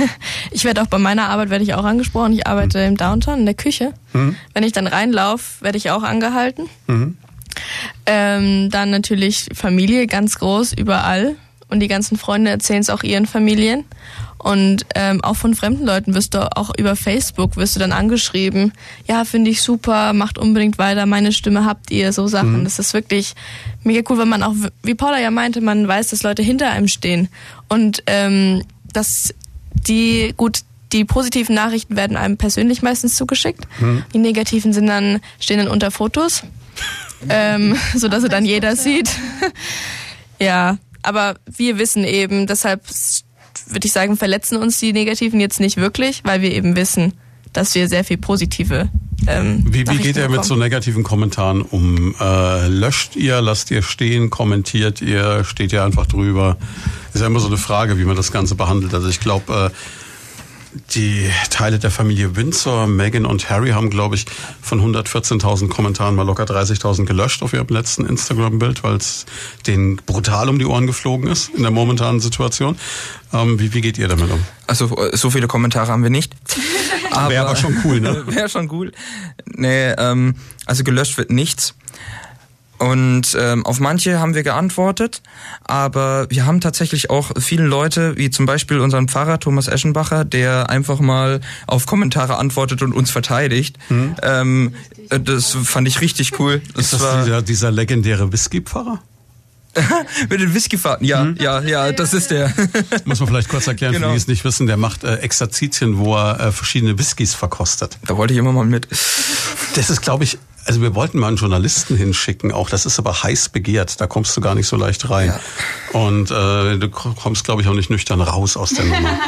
ich werde auch bei meiner Arbeit werde ich auch angesprochen. Ich arbeite mhm. im Downtown in der Küche. Mhm. Wenn ich dann reinlaufe, werde ich auch angehalten. Mhm. Ähm, dann natürlich Familie, ganz groß, überall. Und die ganzen Freunde erzählen es auch ihren Familien. Und ähm, auch von fremden Leuten wirst du auch über Facebook wirst du dann angeschrieben. Ja, finde ich super, macht unbedingt weiter, meine Stimme habt ihr, so Sachen. Mhm. Das ist wirklich mega cool, weil man auch, wie Paula ja meinte, man weiß, dass Leute hinter einem stehen. Und ähm, dass die, gut, die positiven Nachrichten werden einem persönlich meistens zugeschickt. Mhm. Die negativen sind dann, stehen dann unter Fotos ähm, so dass er dann jeder sieht. ja, aber wir wissen eben, deshalb würde ich sagen, verletzen uns die Negativen jetzt nicht wirklich, weil wir eben wissen, dass wir sehr viel positive. Ähm, wie, wie geht ihr mit so negativen Kommentaren um? Äh, löscht ihr, lasst ihr stehen, kommentiert ihr, steht ihr einfach drüber? Ist ja immer so eine Frage, wie man das Ganze behandelt. Also ich glaube, äh, die Teile der Familie Windsor, Meghan und Harry haben, glaube ich, von 114.000 Kommentaren mal locker 30.000 gelöscht auf ihrem letzten Instagram-Bild, weil es denen brutal um die Ohren geflogen ist in der momentanen Situation. Ähm, wie, wie geht ihr damit um? Also so viele Kommentare haben wir nicht. Wäre aber schon cool, ne? Wäre schon cool. Nee, ähm, also gelöscht wird nichts. Und ähm, auf manche haben wir geantwortet, aber wir haben tatsächlich auch viele Leute, wie zum Beispiel unseren Pfarrer Thomas Eschenbacher, der einfach mal auf Kommentare antwortet und uns verteidigt. Mhm. Ähm, das fand ich richtig cool. Das Ist das dieser, dieser legendäre Whisky-Pfarrer? Mit den Whiskyfahrten, ja, hm? ja, ja, das ist der. Muss man vielleicht kurz erklären, genau. für die es nicht wissen, der macht äh, Exerzitien, wo er äh, verschiedene Whiskys verkostet. Da wollte ich immer mal mit. Das ist, glaube ich, also wir wollten mal einen Journalisten hinschicken, auch das ist aber heiß begehrt, da kommst du gar nicht so leicht rein. Ja. Und äh, du kommst, glaube ich, auch nicht nüchtern raus aus der Nummer.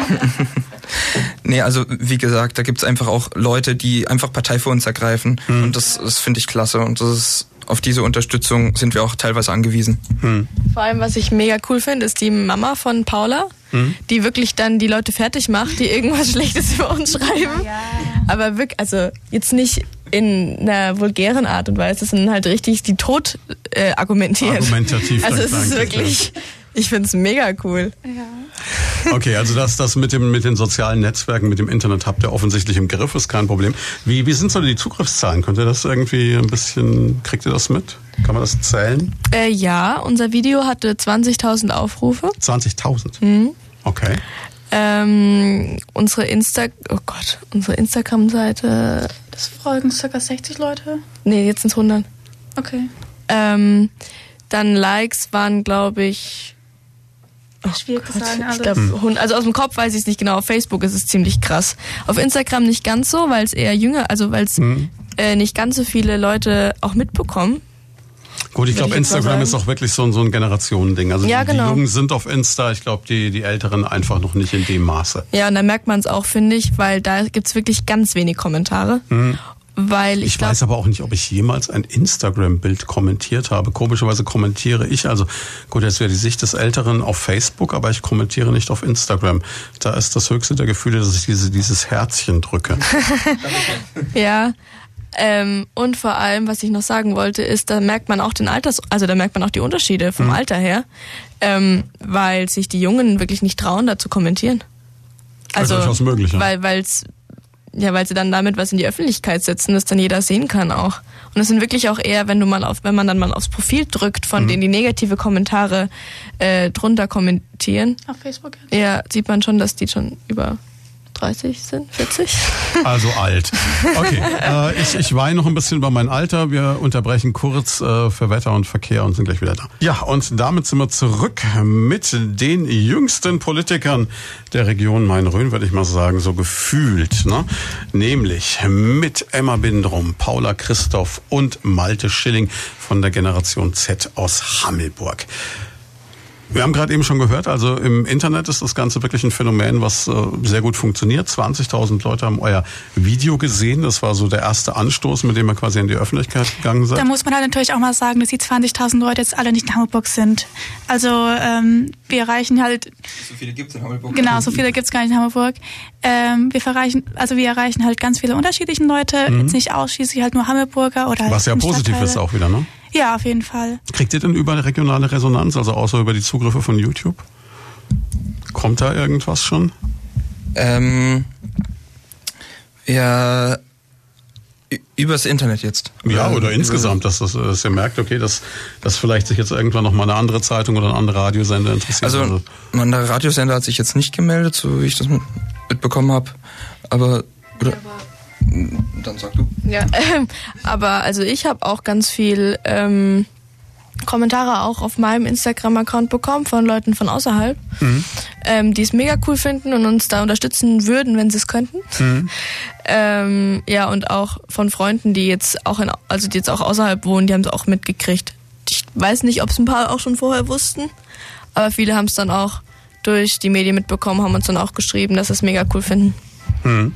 nee, also wie gesagt, da gibt's einfach auch Leute, die einfach Partei für uns ergreifen. Hm. Und das, das finde ich klasse. Und das ist auf diese Unterstützung sind wir auch teilweise angewiesen. Hm. Vor allem, was ich mega cool finde, ist die Mama von Paula, hm. die wirklich dann die Leute fertig macht, die irgendwas Schlechtes über uns schreiben. Ja. Aber wirklich, also jetzt nicht in einer vulgären Art und Weise, sondern halt richtig die Tod äh, argumentiert. Argumentativ. Also es ist wirklich, ich finde es mega cool. Ja. Okay, also das, das mit, dem, mit den sozialen Netzwerken, mit dem Internet habt ihr offensichtlich im Griff, ist kein Problem. Wie, wie sind so die Zugriffszahlen? Könnt ihr das irgendwie ein bisschen, kriegt ihr das mit? Kann man das zählen? Äh, ja, unser Video hatte 20.000 Aufrufe. 20.000? Mhm. Okay. Ähm, unsere Insta, oh Gott, unsere Instagram-Seite. Das folgen circa 60 Leute? Nee, jetzt sind es 100. Okay. Ähm, dann Likes waren, glaube ich, Oh Schwierig zu sagen. Ich glaub, also aus dem Kopf weiß ich es nicht genau. Auf Facebook ist es ziemlich krass. Auf Instagram nicht ganz so, weil es eher jünger, also weil es hm. äh, nicht ganz so viele Leute auch mitbekommen. Gut, ich glaube, Instagram ist auch wirklich so ein, so ein Generationending. Also ja, die, genau. die Jungen sind auf Insta, ich glaube, die, die Älteren einfach noch nicht in dem Maße. Ja, und da merkt man es auch, finde ich, weil da gibt's wirklich ganz wenig Kommentare. Mhm. Weil ich, ich glaub, weiß aber auch nicht, ob ich jemals ein Instagram-Bild kommentiert habe. Komischerweise kommentiere ich, also gut, jetzt wäre die Sicht des Älteren auf Facebook, aber ich kommentiere nicht auf Instagram. Da ist das höchste der Gefühle, dass ich diese, dieses Herzchen drücke. ja. Ähm, und vor allem, was ich noch sagen wollte, ist, da merkt man auch den Alters, also da merkt man auch die Unterschiede vom mhm. Alter her, ähm, weil sich die Jungen wirklich nicht trauen, da zu kommentieren. Also, also möglich, ja. weil es ja, weil sie dann damit was in die Öffentlichkeit setzen, das dann jeder sehen kann auch. Und es sind wirklich auch eher, wenn du mal auf, wenn man dann mal aufs Profil drückt, von mhm. denen die negative Kommentare äh, drunter kommentieren. Auf Facebook. Ja, sieht man schon, dass die schon über 30 sind, 40. Also alt. Okay, äh, ich, ich weine noch ein bisschen über mein Alter. Wir unterbrechen kurz äh, für Wetter und Verkehr und sind gleich wieder da. Ja, und damit sind wir zurück mit den jüngsten Politikern der Region Main-Rhön, würde ich mal sagen, so gefühlt. Ne? Nämlich mit Emma Bindrum, Paula Christoph und Malte Schilling von der Generation Z aus Hammelburg. Wir haben gerade eben schon gehört, also im Internet ist das Ganze wirklich ein Phänomen, was äh, sehr gut funktioniert. 20.000 Leute haben euer Video gesehen. Das war so der erste Anstoß, mit dem ihr quasi in die Öffentlichkeit gegangen seid. Da muss man halt natürlich auch mal sagen, dass die 20.000 Leute jetzt alle nicht in Hamburg sind. Also ähm, wir erreichen halt... So viele gibt es in Hamburg. Genau, so viele gibt es gar nicht in Hamburg. Ähm, wir erreichen, also wir erreichen halt ganz viele unterschiedliche Leute, mhm. jetzt nicht ausschließlich halt nur Hamburger oder... Was ja positiv ist auch wieder, ne? Ja, auf jeden Fall. Kriegt ihr denn über regionale Resonanz, also außer über die Zugriffe von YouTube? Kommt da irgendwas schon? Ähm, ja, übers Internet jetzt. Ja, oder ähm, insgesamt, dass, das, dass ihr merkt, okay, dass, dass vielleicht sich jetzt irgendwann noch mal eine andere Zeitung oder ein anderer Radiosender interessiert. Also, also mein Radiosender hat sich jetzt nicht gemeldet, so wie ich das mitbekommen habe. Aber, oder, dann sag du. Ja, ähm, aber also ich habe auch ganz viel ähm, Kommentare auch auf meinem Instagram-Account bekommen von Leuten von außerhalb, mhm. ähm, die es mega cool finden und uns da unterstützen würden, wenn sie es könnten. Mhm. Ähm, ja, und auch von Freunden, die jetzt auch in, also die jetzt auch außerhalb wohnen, die haben es auch mitgekriegt. Ich weiß nicht, ob es ein paar auch schon vorher wussten, aber viele haben es dann auch durch die Medien mitbekommen, haben uns dann auch geschrieben, dass sie es mega cool finden. Hm.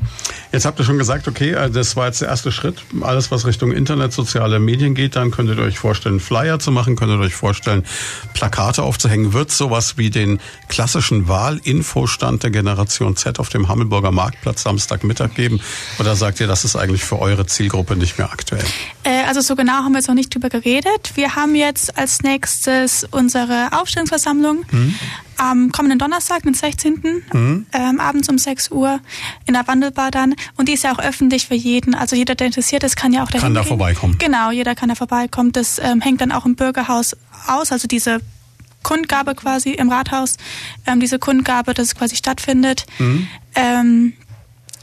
Jetzt habt ihr schon gesagt, okay, äh, das war jetzt der erste Schritt. Alles, was Richtung Internet, soziale Medien geht, dann könntet ihr euch vorstellen, Flyer zu machen, könntet ihr euch vorstellen, Plakate aufzuhängen. Wird sowas wie den klassischen Wahlinfostand der Generation Z auf dem Hammelburger Marktplatz Samstagmittag geben? Oder sagt ihr, das ist eigentlich für eure Zielgruppe nicht mehr aktuell? Äh, also so genau haben wir jetzt noch nicht drüber geredet. Wir haben jetzt als nächstes unsere Aufstellungsversammlung. Hm am kommenden Donnerstag, den 16. Mhm. Ähm, abends um 6 Uhr in der Wandelbar dann. Und die ist ja auch öffentlich für jeden. Also jeder, der interessiert ist, kann ja auch dahin Kann da gehen. vorbeikommen. Genau, jeder kann da vorbeikommen. Das ähm, hängt dann auch im Bürgerhaus aus, also diese Kundgabe quasi im Rathaus, ähm, diese Kundgabe, dass es quasi stattfindet. Mhm.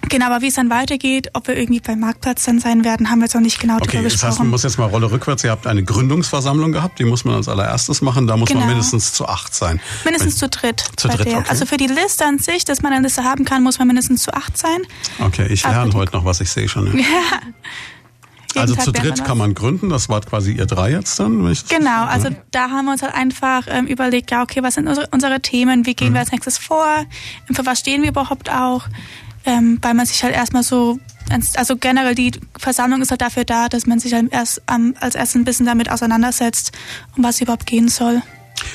Genau, aber wie es dann weitergeht, ob wir irgendwie beim Marktplatz dann sein werden, haben wir jetzt noch nicht genau okay, darüber gesprochen. Das heißt, man muss jetzt mal Rolle rückwärts. Ihr habt eine Gründungsversammlung gehabt, die muss man als allererstes machen. Da muss genau. man mindestens zu acht sein. Mindestens zu dritt. Zu dritt, okay. Also für die Liste an sich, dass man eine Liste haben kann, muss man mindestens zu acht sein. Okay, ich lerne heute noch was, ich sehe schon. Ja. also Tag zu dritt kann man gründen, das war quasi ihr drei jetzt dann? genau, also ja. da haben wir uns halt einfach ähm, überlegt, ja okay, was sind unsere, unsere Themen, wie gehen mhm. wir als nächstes vor, für was stehen wir überhaupt auch, ähm, weil man sich halt erstmal so, also generell die Versammlung ist halt dafür da, dass man sich halt erst ähm, als erstes ein bisschen damit auseinandersetzt, um was überhaupt gehen soll.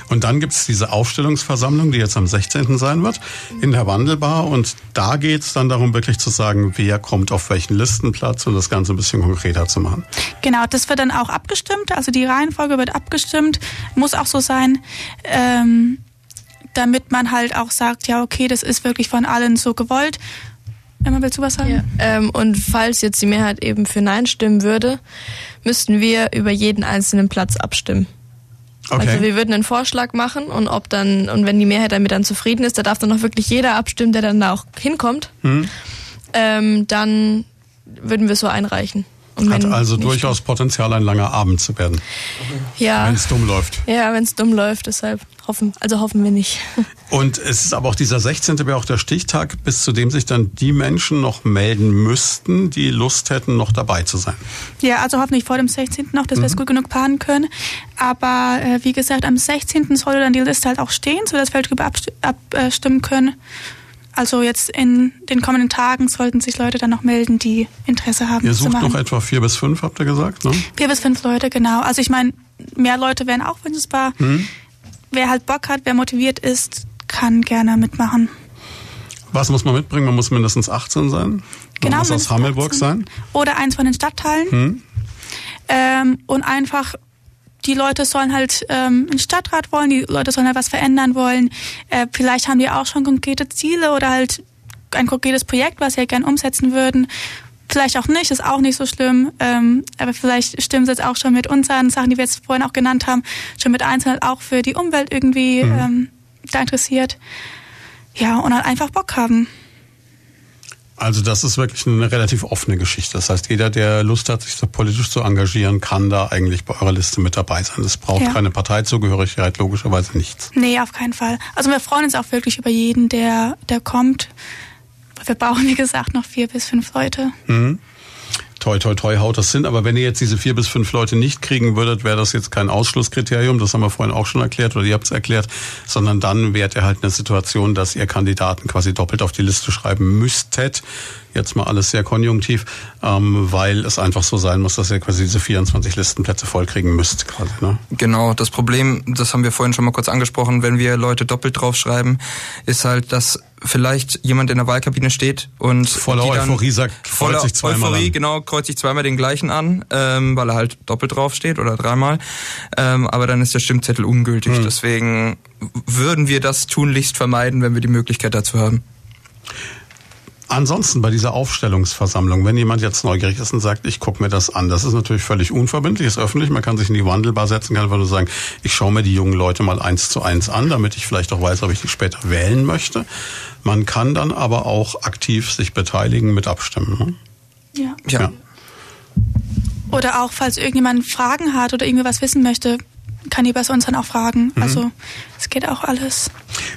Und dann gibt's diese Aufstellungsversammlung, die jetzt am 16. sein wird, in der Wandelbar. Und da geht's dann darum, wirklich zu sagen, wer kommt auf welchen Listenplatz und das Ganze ein bisschen konkreter zu machen. Genau, das wird dann auch abgestimmt. Also die Reihenfolge wird abgestimmt. Muss auch so sein. Ähm, damit man halt auch sagt, ja, okay, das ist wirklich von allen so gewollt. Emma, willst du was sagen? Ja, ähm, und falls jetzt die Mehrheit eben für Nein stimmen würde, müssten wir über jeden einzelnen Platz abstimmen. Okay. Also wir würden einen Vorschlag machen und ob dann, und wenn die Mehrheit damit dann zufrieden ist, da darf dann auch wirklich jeder abstimmen, der dann da auch hinkommt. Hm. Ähm, dann würden wir es so einreichen. Hat also durchaus stimmt. Potenzial, ein langer Abend zu werden. Ja. Wenn es dumm läuft. Ja, wenn es dumm läuft, deshalb hoffen, also hoffen wir nicht. Und es ist aber auch dieser 16. wäre auch der Stichtag, bis zu dem sich dann die Menschen noch melden müssten, die Lust hätten, noch dabei zu sein. Ja, also hoffentlich vor dem 16. noch, dass mhm. wir es gut genug planen können. Aber äh, wie gesagt, am 16. soll dann die Liste halt auch stehen, sodass wir darüber abstimmen können. Also jetzt in den kommenden Tagen sollten sich Leute dann noch melden, die Interesse haben. Ihr sucht noch etwa vier bis fünf, habt ihr gesagt? Ne? Vier bis fünf Leute, genau. Also ich meine, mehr Leute wären auch wünschbar. Mhm. Wer halt Bock hat, wer motiviert ist, kann gerne mitmachen. Was muss man mitbringen? Man muss mindestens 18 sein. Man genau, muss aus Hammelburg 18. sein. Oder eins von den Stadtteilen. Mhm. Ähm, und einfach die Leute sollen halt ähm, einen Stadtrat wollen, die Leute sollen halt was verändern wollen. Äh, vielleicht haben die auch schon konkrete Ziele oder halt ein konkretes Projekt, was sie halt gern umsetzen würden. Vielleicht auch nicht, ist auch nicht so schlimm. Ähm, aber vielleicht stimmen sie jetzt auch schon mit unseren Sachen, die wir jetzt vorhin auch genannt haben, schon mit einzeln auch für die Umwelt irgendwie mhm. ähm, da interessiert. Ja, und halt einfach Bock haben. Also das ist wirklich eine relativ offene Geschichte. Das heißt, jeder, der Lust hat, sich so politisch zu engagieren, kann da eigentlich bei eurer Liste mit dabei sein. Es braucht ja. keine Parteizugehörigkeit, logischerweise nichts. Nee, auf keinen Fall. Also wir freuen uns auch wirklich über jeden, der, der kommt. Wir brauchen, wie gesagt, noch vier bis fünf Leute. Mhm toi, toi, toi, haut das hin. Aber wenn ihr jetzt diese vier bis fünf Leute nicht kriegen würdet, wäre das jetzt kein Ausschlusskriterium. Das haben wir vorhin auch schon erklärt oder ihr habt es erklärt. Sondern dann wärt ihr halt eine Situation, dass ihr Kandidaten quasi doppelt auf die Liste schreiben müsstet. Jetzt mal alles sehr konjunktiv, ähm, weil es einfach so sein muss, dass ihr quasi diese 24 Listenplätze vollkriegen müsst quasi. Ne? Genau, das Problem, das haben wir vorhin schon mal kurz angesprochen, wenn wir Leute doppelt draufschreiben, ist halt, dass vielleicht jemand in der Wahlkabine steht und voller Euphorie sagt, voller sich zweimal Euphorie, an. genau, kreuzt sich zweimal den gleichen an, ähm, weil er halt doppelt drauf steht oder dreimal. Ähm, aber dann ist der Stimmzettel ungültig. Hm. Deswegen würden wir das tunlichst vermeiden, wenn wir die Möglichkeit dazu haben. Ansonsten bei dieser Aufstellungsversammlung, wenn jemand jetzt neugierig ist und sagt, ich gucke mir das an, das ist natürlich völlig unverbindlich, ist öffentlich, man kann sich in die Wandelbar setzen, kann einfach nur sagen, ich schaue mir die jungen Leute mal eins zu eins an, damit ich vielleicht auch weiß, ob ich die später wählen möchte. Man kann dann aber auch aktiv sich beteiligen mit abstimmen. Ne? Ja. ja. Oder auch, falls irgendjemand Fragen hat oder irgendwie was wissen möchte, kann die bei uns dann auch fragen. Mhm. Also es geht auch alles.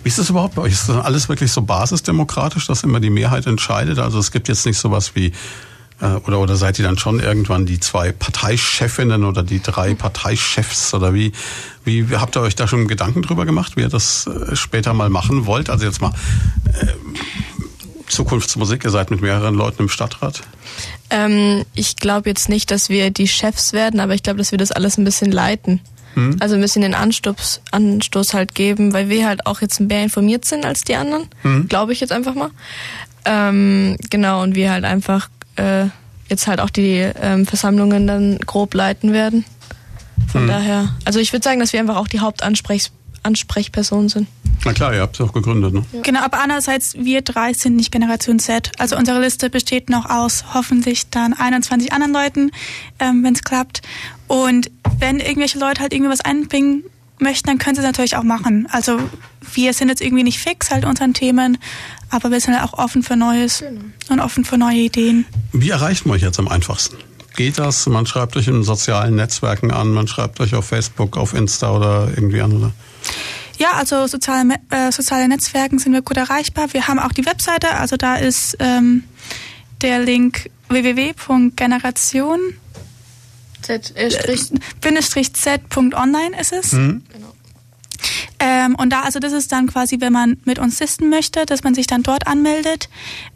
Wie ist das überhaupt bei euch? Ist das alles wirklich so basisdemokratisch, dass immer die Mehrheit entscheidet? Also es gibt jetzt nicht sowas wie äh, oder, oder seid ihr dann schon irgendwann die zwei Parteichefinnen oder die drei Parteichefs oder wie, wie habt ihr euch da schon Gedanken drüber gemacht, wie ihr das äh, später mal machen wollt? Also jetzt mal, äh, Zukunftsmusik? Ihr seid mit mehreren Leuten im Stadtrat. Ähm, ich glaube jetzt nicht, dass wir die Chefs werden, aber ich glaube, dass wir das alles ein bisschen leiten. Hm. Also ein bisschen den Anstoß, Anstoß halt geben, weil wir halt auch jetzt mehr informiert sind als die anderen. Hm. Glaube ich jetzt einfach mal. Ähm, genau, und wir halt einfach äh, jetzt halt auch die ähm, Versammlungen dann grob leiten werden. Von hm. daher, also ich würde sagen, dass wir einfach auch die Hauptansprechpersonen sind. Na klar, ihr habt es auch gegründet, ne? Ja. Genau, aber andererseits, wir drei sind nicht Generation Z. Also unsere Liste besteht noch aus hoffentlich dann 21 anderen Leuten, ähm, wenn es klappt. Und wenn irgendwelche Leute halt irgendwie was einbringen möchten, dann können sie es natürlich auch machen. Also wir sind jetzt irgendwie nicht fix halt unseren Themen, aber wir sind halt auch offen für Neues genau. und offen für neue Ideen. Wie erreicht man euch jetzt am einfachsten? Geht das? Man schreibt euch in sozialen Netzwerken an, man schreibt euch auf Facebook, auf Insta oder irgendwie an, oder? Ja, also soziale, äh, soziale Netzwerken sind wir gut erreichbar. Wir haben auch die Webseite, also da ist ähm, der Link www.generation Z-Z.online ist es. Mhm. Genau. Ähm, und da, also das ist dann quasi, wenn man mit uns listen möchte, dass man sich dann dort anmeldet.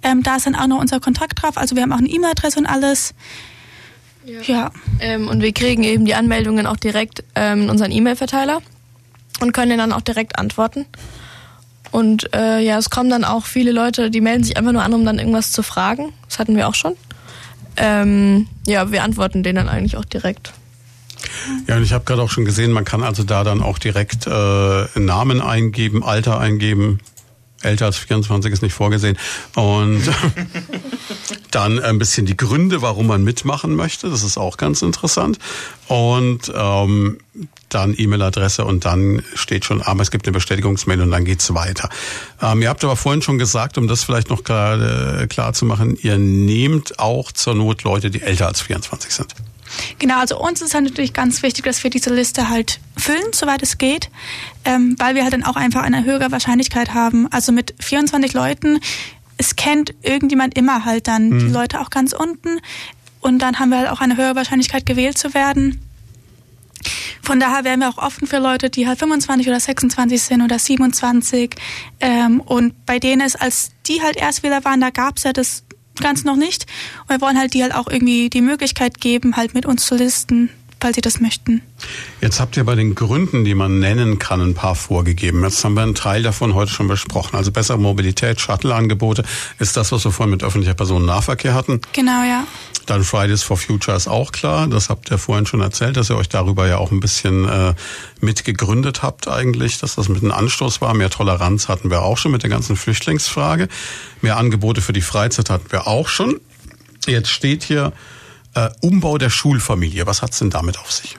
Ähm, da ist dann auch noch unser Kontakt drauf. Also wir haben auch eine E-Mail-Adresse und alles. Ja. ja. Ähm, und wir kriegen eben die Anmeldungen auch direkt ähm, in unseren E-Mail-Verteiler und können dann auch direkt antworten. Und äh, ja, es kommen dann auch viele Leute, die melden sich einfach nur an, um dann irgendwas zu fragen. Das hatten wir auch schon. Ähm, ja, wir antworten denen dann eigentlich auch direkt. Ja, und ich habe gerade auch schon gesehen, man kann also da dann auch direkt äh, Namen eingeben, Alter eingeben. Älter als 24 ist nicht vorgesehen. Und dann ein bisschen die Gründe, warum man mitmachen möchte. Das ist auch ganz interessant. Und ähm, dann E-Mail-Adresse und dann steht schon, aber es gibt eine Bestätigungsmail und dann geht's weiter. Ähm, ihr habt aber vorhin schon gesagt, um das vielleicht noch klar, äh, klar zu machen, ihr nehmt auch zur Not Leute, die älter als 24 sind. Genau, also uns ist halt natürlich ganz wichtig, dass wir diese Liste halt füllen, soweit es geht, ähm, weil wir halt dann auch einfach eine höhere Wahrscheinlichkeit haben. Also mit 24 Leuten, es kennt irgendjemand immer halt dann mhm. die Leute auch ganz unten und dann haben wir halt auch eine höhere Wahrscheinlichkeit gewählt zu werden. Von daher wären wir auch offen für Leute, die halt 25 oder 26 sind oder 27. Ähm, und bei denen ist, als die halt Erstwähler waren, da gab es ja das ganz noch nicht. Und wir wollen halt die halt auch irgendwie die Möglichkeit geben, halt mit uns zu listen falls Sie das möchten. Jetzt habt ihr bei den Gründen, die man nennen kann, ein paar vorgegeben. Jetzt haben wir einen Teil davon heute schon besprochen. Also bessere Mobilität, Shuttle-Angebote ist das, was wir vorhin mit öffentlicher Personennahverkehr hatten. Genau, ja. Dann Fridays for Future ist auch klar. Das habt ihr vorhin schon erzählt, dass ihr euch darüber ja auch ein bisschen äh, mitgegründet habt eigentlich, dass das mit einem Anstoß war. Mehr Toleranz hatten wir auch schon mit der ganzen Flüchtlingsfrage. Mehr Angebote für die Freizeit hatten wir auch schon. Jetzt steht hier äh, Umbau der Schulfamilie. Was hat es denn damit auf sich?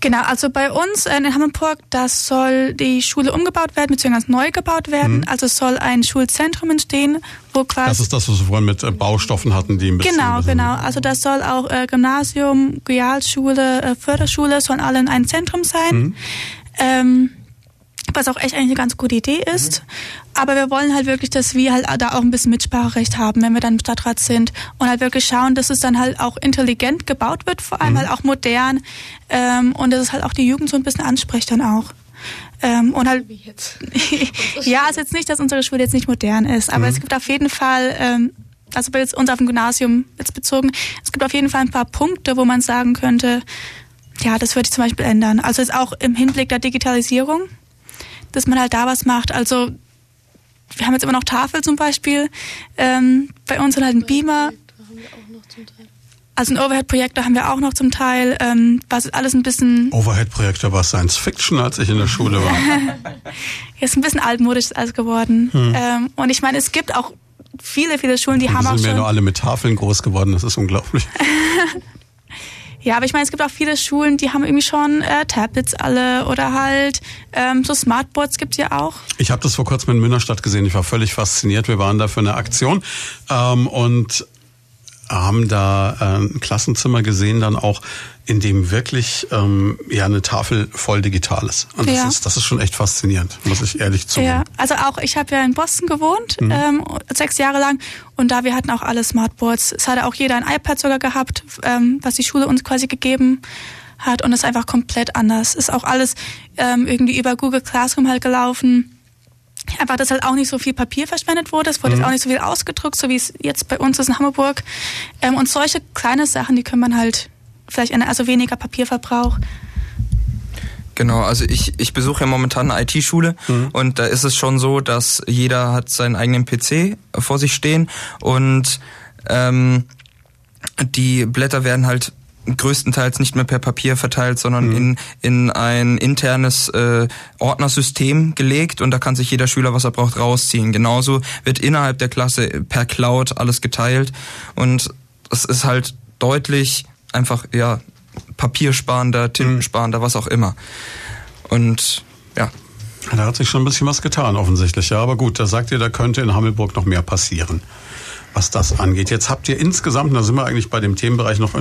Genau, also bei uns in Hammerburg, das soll die Schule umgebaut werden, beziehungsweise neu gebaut werden. Mhm. Also soll ein Schulzentrum entstehen, wo quasi... Das ist das, was wir vorhin mit äh, Baustoffen hatten, die ein bisschen... Genau, genau. Also das soll auch äh, Gymnasium, Realschule, äh, Förderschule, sollen alle in einem Zentrum sein. Mhm. Ähm, was auch echt eigentlich eine ganz gute Idee ist. Mhm. Aber wir wollen halt wirklich, dass wir halt da auch ein bisschen Mitspracherecht haben, wenn wir dann im Stadtrat sind und halt wirklich schauen, dass es dann halt auch intelligent gebaut wird, vor allem mhm. halt auch modern ähm, und dass es halt auch die Jugend so ein bisschen anspricht dann auch. Ähm, und halt, ja, es ist jetzt nicht, dass unsere Schule jetzt nicht modern ist, aber mhm. es gibt auf jeden Fall, ähm, also bei uns auf dem Gymnasium jetzt bezogen, es gibt auf jeden Fall ein paar Punkte, wo man sagen könnte, ja, das würde ich zum Beispiel ändern. Also jetzt auch im Hinblick der Digitalisierung dass man halt da was macht. Also wir haben jetzt immer noch Tafel zum Beispiel. Ähm, bei uns sind halt ein Beamer. Also ein Overhead-Projektor haben wir auch noch zum Teil. Ähm, was alles ein bisschen. Overhead-Projektor war Science Fiction, als ich in der Schule war. ist ein bisschen altmodisch alles geworden. Hm. Ähm, und ich meine, es gibt auch viele, viele Schulen, die und haben auch. sind schon. ja nur alle mit Tafeln groß geworden, das ist unglaublich. Ja, aber ich meine, es gibt auch viele Schulen, die haben irgendwie schon äh, Tablets alle oder halt ähm, so Smartboards gibt's ja auch. Ich habe das vor kurzem in Münnerstadt gesehen. Ich war völlig fasziniert. Wir waren da für eine Aktion ähm, und haben da äh, ein Klassenzimmer gesehen, dann auch, in dem wirklich ähm, ja eine Tafel voll digital ist. Und das, ja. ist, das ist schon echt faszinierend, muss ich ehrlich zugeben. Ja, also auch ich habe ja in Boston gewohnt, mhm. ähm, sechs Jahre lang, und da wir hatten auch alle Smartboards. Es hatte auch jeder ein iPad sogar gehabt, ähm, was die Schule uns quasi gegeben hat, und es ist einfach komplett anders. Ist auch alles ähm, irgendwie über Google Classroom halt gelaufen. einfach, dass halt auch nicht so viel Papier verschwendet wurde. Es wurde mhm. jetzt auch nicht so viel ausgedruckt, so wie es jetzt bei uns ist in Hamburg. Ähm, und solche kleine Sachen, die können man halt vielleicht, eine, also weniger Papierverbrauch. Genau, also ich, ich besuche ja momentan eine IT-Schule mhm. und da ist es schon so, dass jeder hat seinen eigenen PC vor sich stehen und ähm, die Blätter werden halt größtenteils nicht mehr per Papier verteilt, sondern mhm. in, in ein internes äh, Ordnersystem gelegt und da kann sich jeder Schüler, was er braucht, rausziehen. Genauso wird innerhalb der Klasse per Cloud alles geteilt und das ist halt deutlich einfach, ja, papiersparender, tintensparender, mhm. was auch immer. Und ja. Da hat sich schon ein bisschen was getan, offensichtlich. Ja, aber gut, da sagt ihr, da könnte in Hammelburg noch mehr passieren was das angeht. Jetzt habt ihr insgesamt, da sind wir eigentlich bei dem Themenbereich noch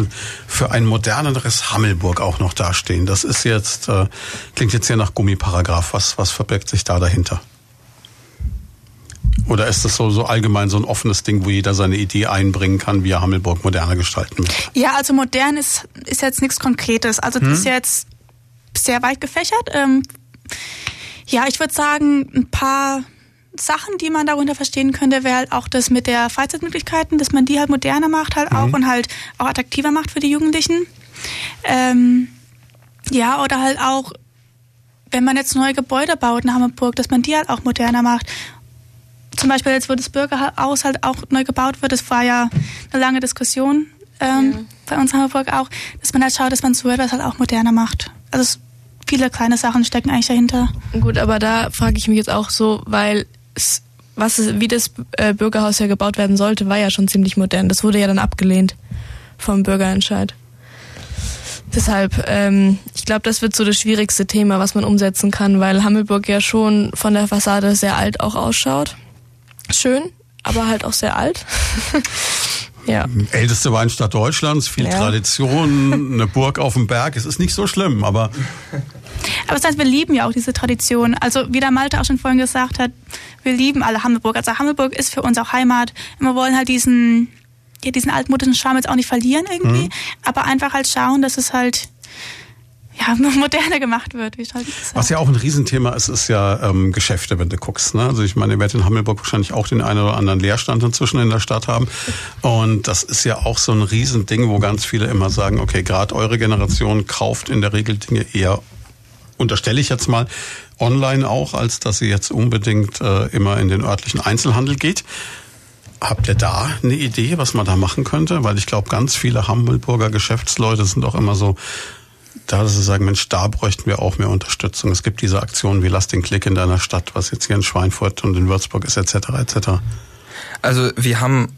für ein moderneres Hammelburg auch noch dastehen. Das ist jetzt, äh, klingt jetzt hier nach Gummiparagraph. Was, was verbirgt sich da dahinter? Oder ist das so, so allgemein so ein offenes Ding, wo jeder seine Idee einbringen kann, wie er Hammelburg moderner gestalten will? Ja, also modern ist, ist jetzt nichts Konkretes. Also das hm? ist jetzt sehr weit gefächert. Ähm, ja, ich würde sagen, ein paar Sachen, die man darunter verstehen könnte, wäre halt auch das mit der Freizeitmöglichkeiten, dass man die halt moderner macht halt auch mhm. und halt auch attraktiver macht für die Jugendlichen. Ähm, ja, oder halt auch, wenn man jetzt neue Gebäude baut in Hamburg, dass man die halt auch moderner macht. Zum Beispiel jetzt, wo das Bürgerhaus halt auch neu gebaut wird, das war ja eine lange Diskussion ähm, ja. bei uns in Hamburg auch, dass man halt schaut, dass man so etwas halt auch moderner macht. Also viele kleine Sachen stecken eigentlich dahinter. Gut, aber da frage ich mich jetzt auch so, weil was wie das äh, Bürgerhaus ja gebaut werden sollte, war ja schon ziemlich modern. Das wurde ja dann abgelehnt vom Bürgerentscheid. Deshalb, ähm, ich glaube, das wird so das schwierigste Thema, was man umsetzen kann, weil Hammelburg ja schon von der Fassade sehr alt auch ausschaut. Schön, aber halt auch sehr alt. ja. Älteste Weinstadt Deutschlands, viel ja. Tradition, eine Burg auf dem Berg. Es ist nicht so schlimm, aber aber das heißt, wir lieben ja auch diese Tradition. Also wie der Malte auch schon vorhin gesagt hat, wir lieben alle Hammelburg. Also Hammelburg ist für uns auch Heimat. Wir wollen halt diesen, ja, diesen altmodischen Charme jetzt auch nicht verlieren irgendwie, mhm. aber einfach halt schauen, dass es halt ja, moderner gemacht wird. Wie halt Was ja auch ein Riesenthema ist, ist ja ähm, Geschäfte, wenn du guckst. Ne? Also ich meine, ihr werdet in Hammelburg wahrscheinlich auch den einen oder anderen Leerstand inzwischen in der Stadt haben. Und das ist ja auch so ein Riesending, wo ganz viele immer sagen, okay, gerade eure Generation kauft in der Regel Dinge eher unterstelle ich jetzt mal, online auch, als dass sie jetzt unbedingt äh, immer in den örtlichen Einzelhandel geht. Habt ihr da eine Idee, was man da machen könnte? Weil ich glaube, ganz viele Hamburger Geschäftsleute sind auch immer so, da dass sie sagen, Mensch, da bräuchten wir auch mehr Unterstützung. Es gibt diese Aktionen wie Lass den Klick in deiner Stadt, was jetzt hier in Schweinfurt und in Würzburg ist, etc. etc. Also wir haben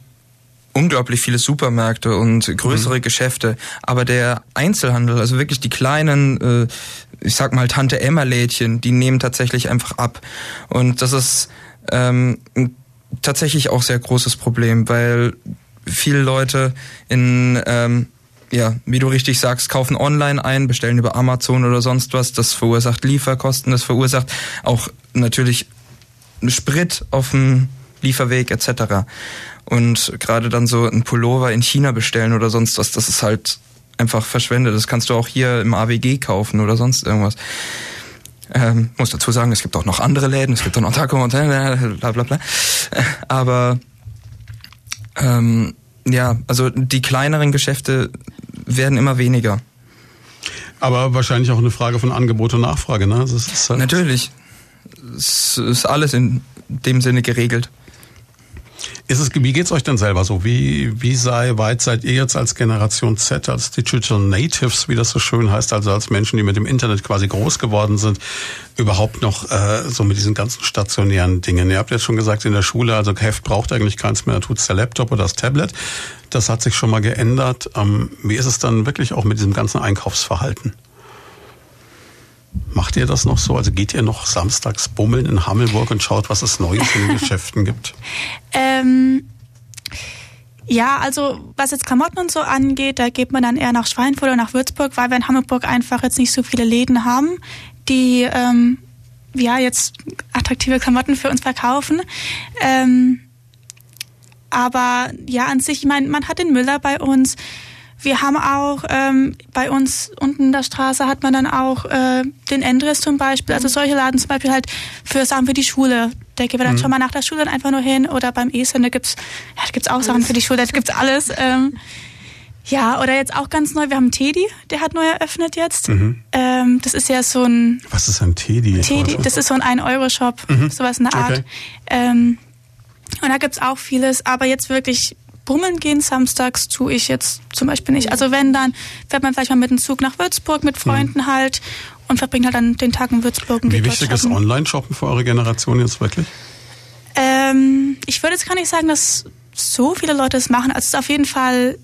unglaublich viele Supermärkte und größere mhm. Geschäfte, aber der Einzelhandel, also wirklich die kleinen, äh, ich sag mal Tante Emma Lädchen, die nehmen tatsächlich einfach ab und das ist ähm, tatsächlich auch sehr großes Problem, weil viele Leute in ähm, ja, wie du richtig sagst, kaufen online ein, bestellen über Amazon oder sonst was. Das verursacht Lieferkosten, das verursacht auch natürlich Sprit auf dem Lieferweg etc. Und gerade dann so ein Pullover in China bestellen oder sonst was, das ist halt einfach verschwendet. Das kannst du auch hier im AWG kaufen oder sonst irgendwas. Ähm, muss dazu sagen, es gibt auch noch andere Läden, es gibt auch noch Taco und bla bla bla. Aber ähm, ja, also die kleineren Geschäfte werden immer weniger. Aber wahrscheinlich auch eine Frage von Angebot und Nachfrage, ne? Halt Natürlich. Es ist alles in dem Sinne geregelt. Ist es, wie geht's euch denn selber so? Wie, wie sei, weit seid ihr jetzt als Generation Z, als Digital Natives, wie das so schön heißt, also als Menschen, die mit dem Internet quasi groß geworden sind, überhaupt noch äh, so mit diesen ganzen stationären Dingen? Ihr habt jetzt schon gesagt, in der Schule, also Heft braucht eigentlich keins mehr, da tut's der Laptop oder das Tablet. Das hat sich schon mal geändert. Ähm, wie ist es dann wirklich auch mit diesem ganzen Einkaufsverhalten? Macht ihr das noch so? Also geht ihr noch samstags bummeln in Hammelburg und schaut, was es Neues in den Geschäften gibt? Ähm, ja, also was jetzt Klamotten und so angeht, da geht man dann eher nach Schweinfurt oder nach Würzburg, weil wir in Hammelburg einfach jetzt nicht so viele Läden haben, die ähm, ja jetzt attraktive Klamotten für uns verkaufen. Ähm, aber ja, an sich, ich meine, man hat den Müller bei uns. Wir haben auch ähm, bei uns unten in der Straße hat man dann auch äh, den Endres zum Beispiel, also solche Laden zum Beispiel halt für Sachen für die Schule. Da gehen wir dann mhm. schon mal nach der Schule dann einfach nur hin oder beim ESN, da gibt's, ja, da gibt's auch Sachen für die Schule, da gibt's alles. Ähm, ja, oder jetzt auch ganz neu, wir haben Teddy, der hat neu eröffnet jetzt. Mhm. Ähm, das ist ja so ein... Was ist ein Teddy? Teddy, das ist so ein 1-Euro-Shop, mhm. sowas in der Art. Okay. Ähm, und da gibt's auch vieles, aber jetzt wirklich bummeln gehen samstags tue ich jetzt zum Beispiel nicht. Also wenn, dann fährt man vielleicht mal mit dem Zug nach Würzburg mit Freunden mhm. halt und verbringt halt dann den Tag in Würzburg. Wie wichtig ist Online-Shoppen für eure Generation jetzt wirklich? Ähm, ich würde jetzt gar nicht sagen, dass so viele Leute es machen. Also es ist auf jeden Fall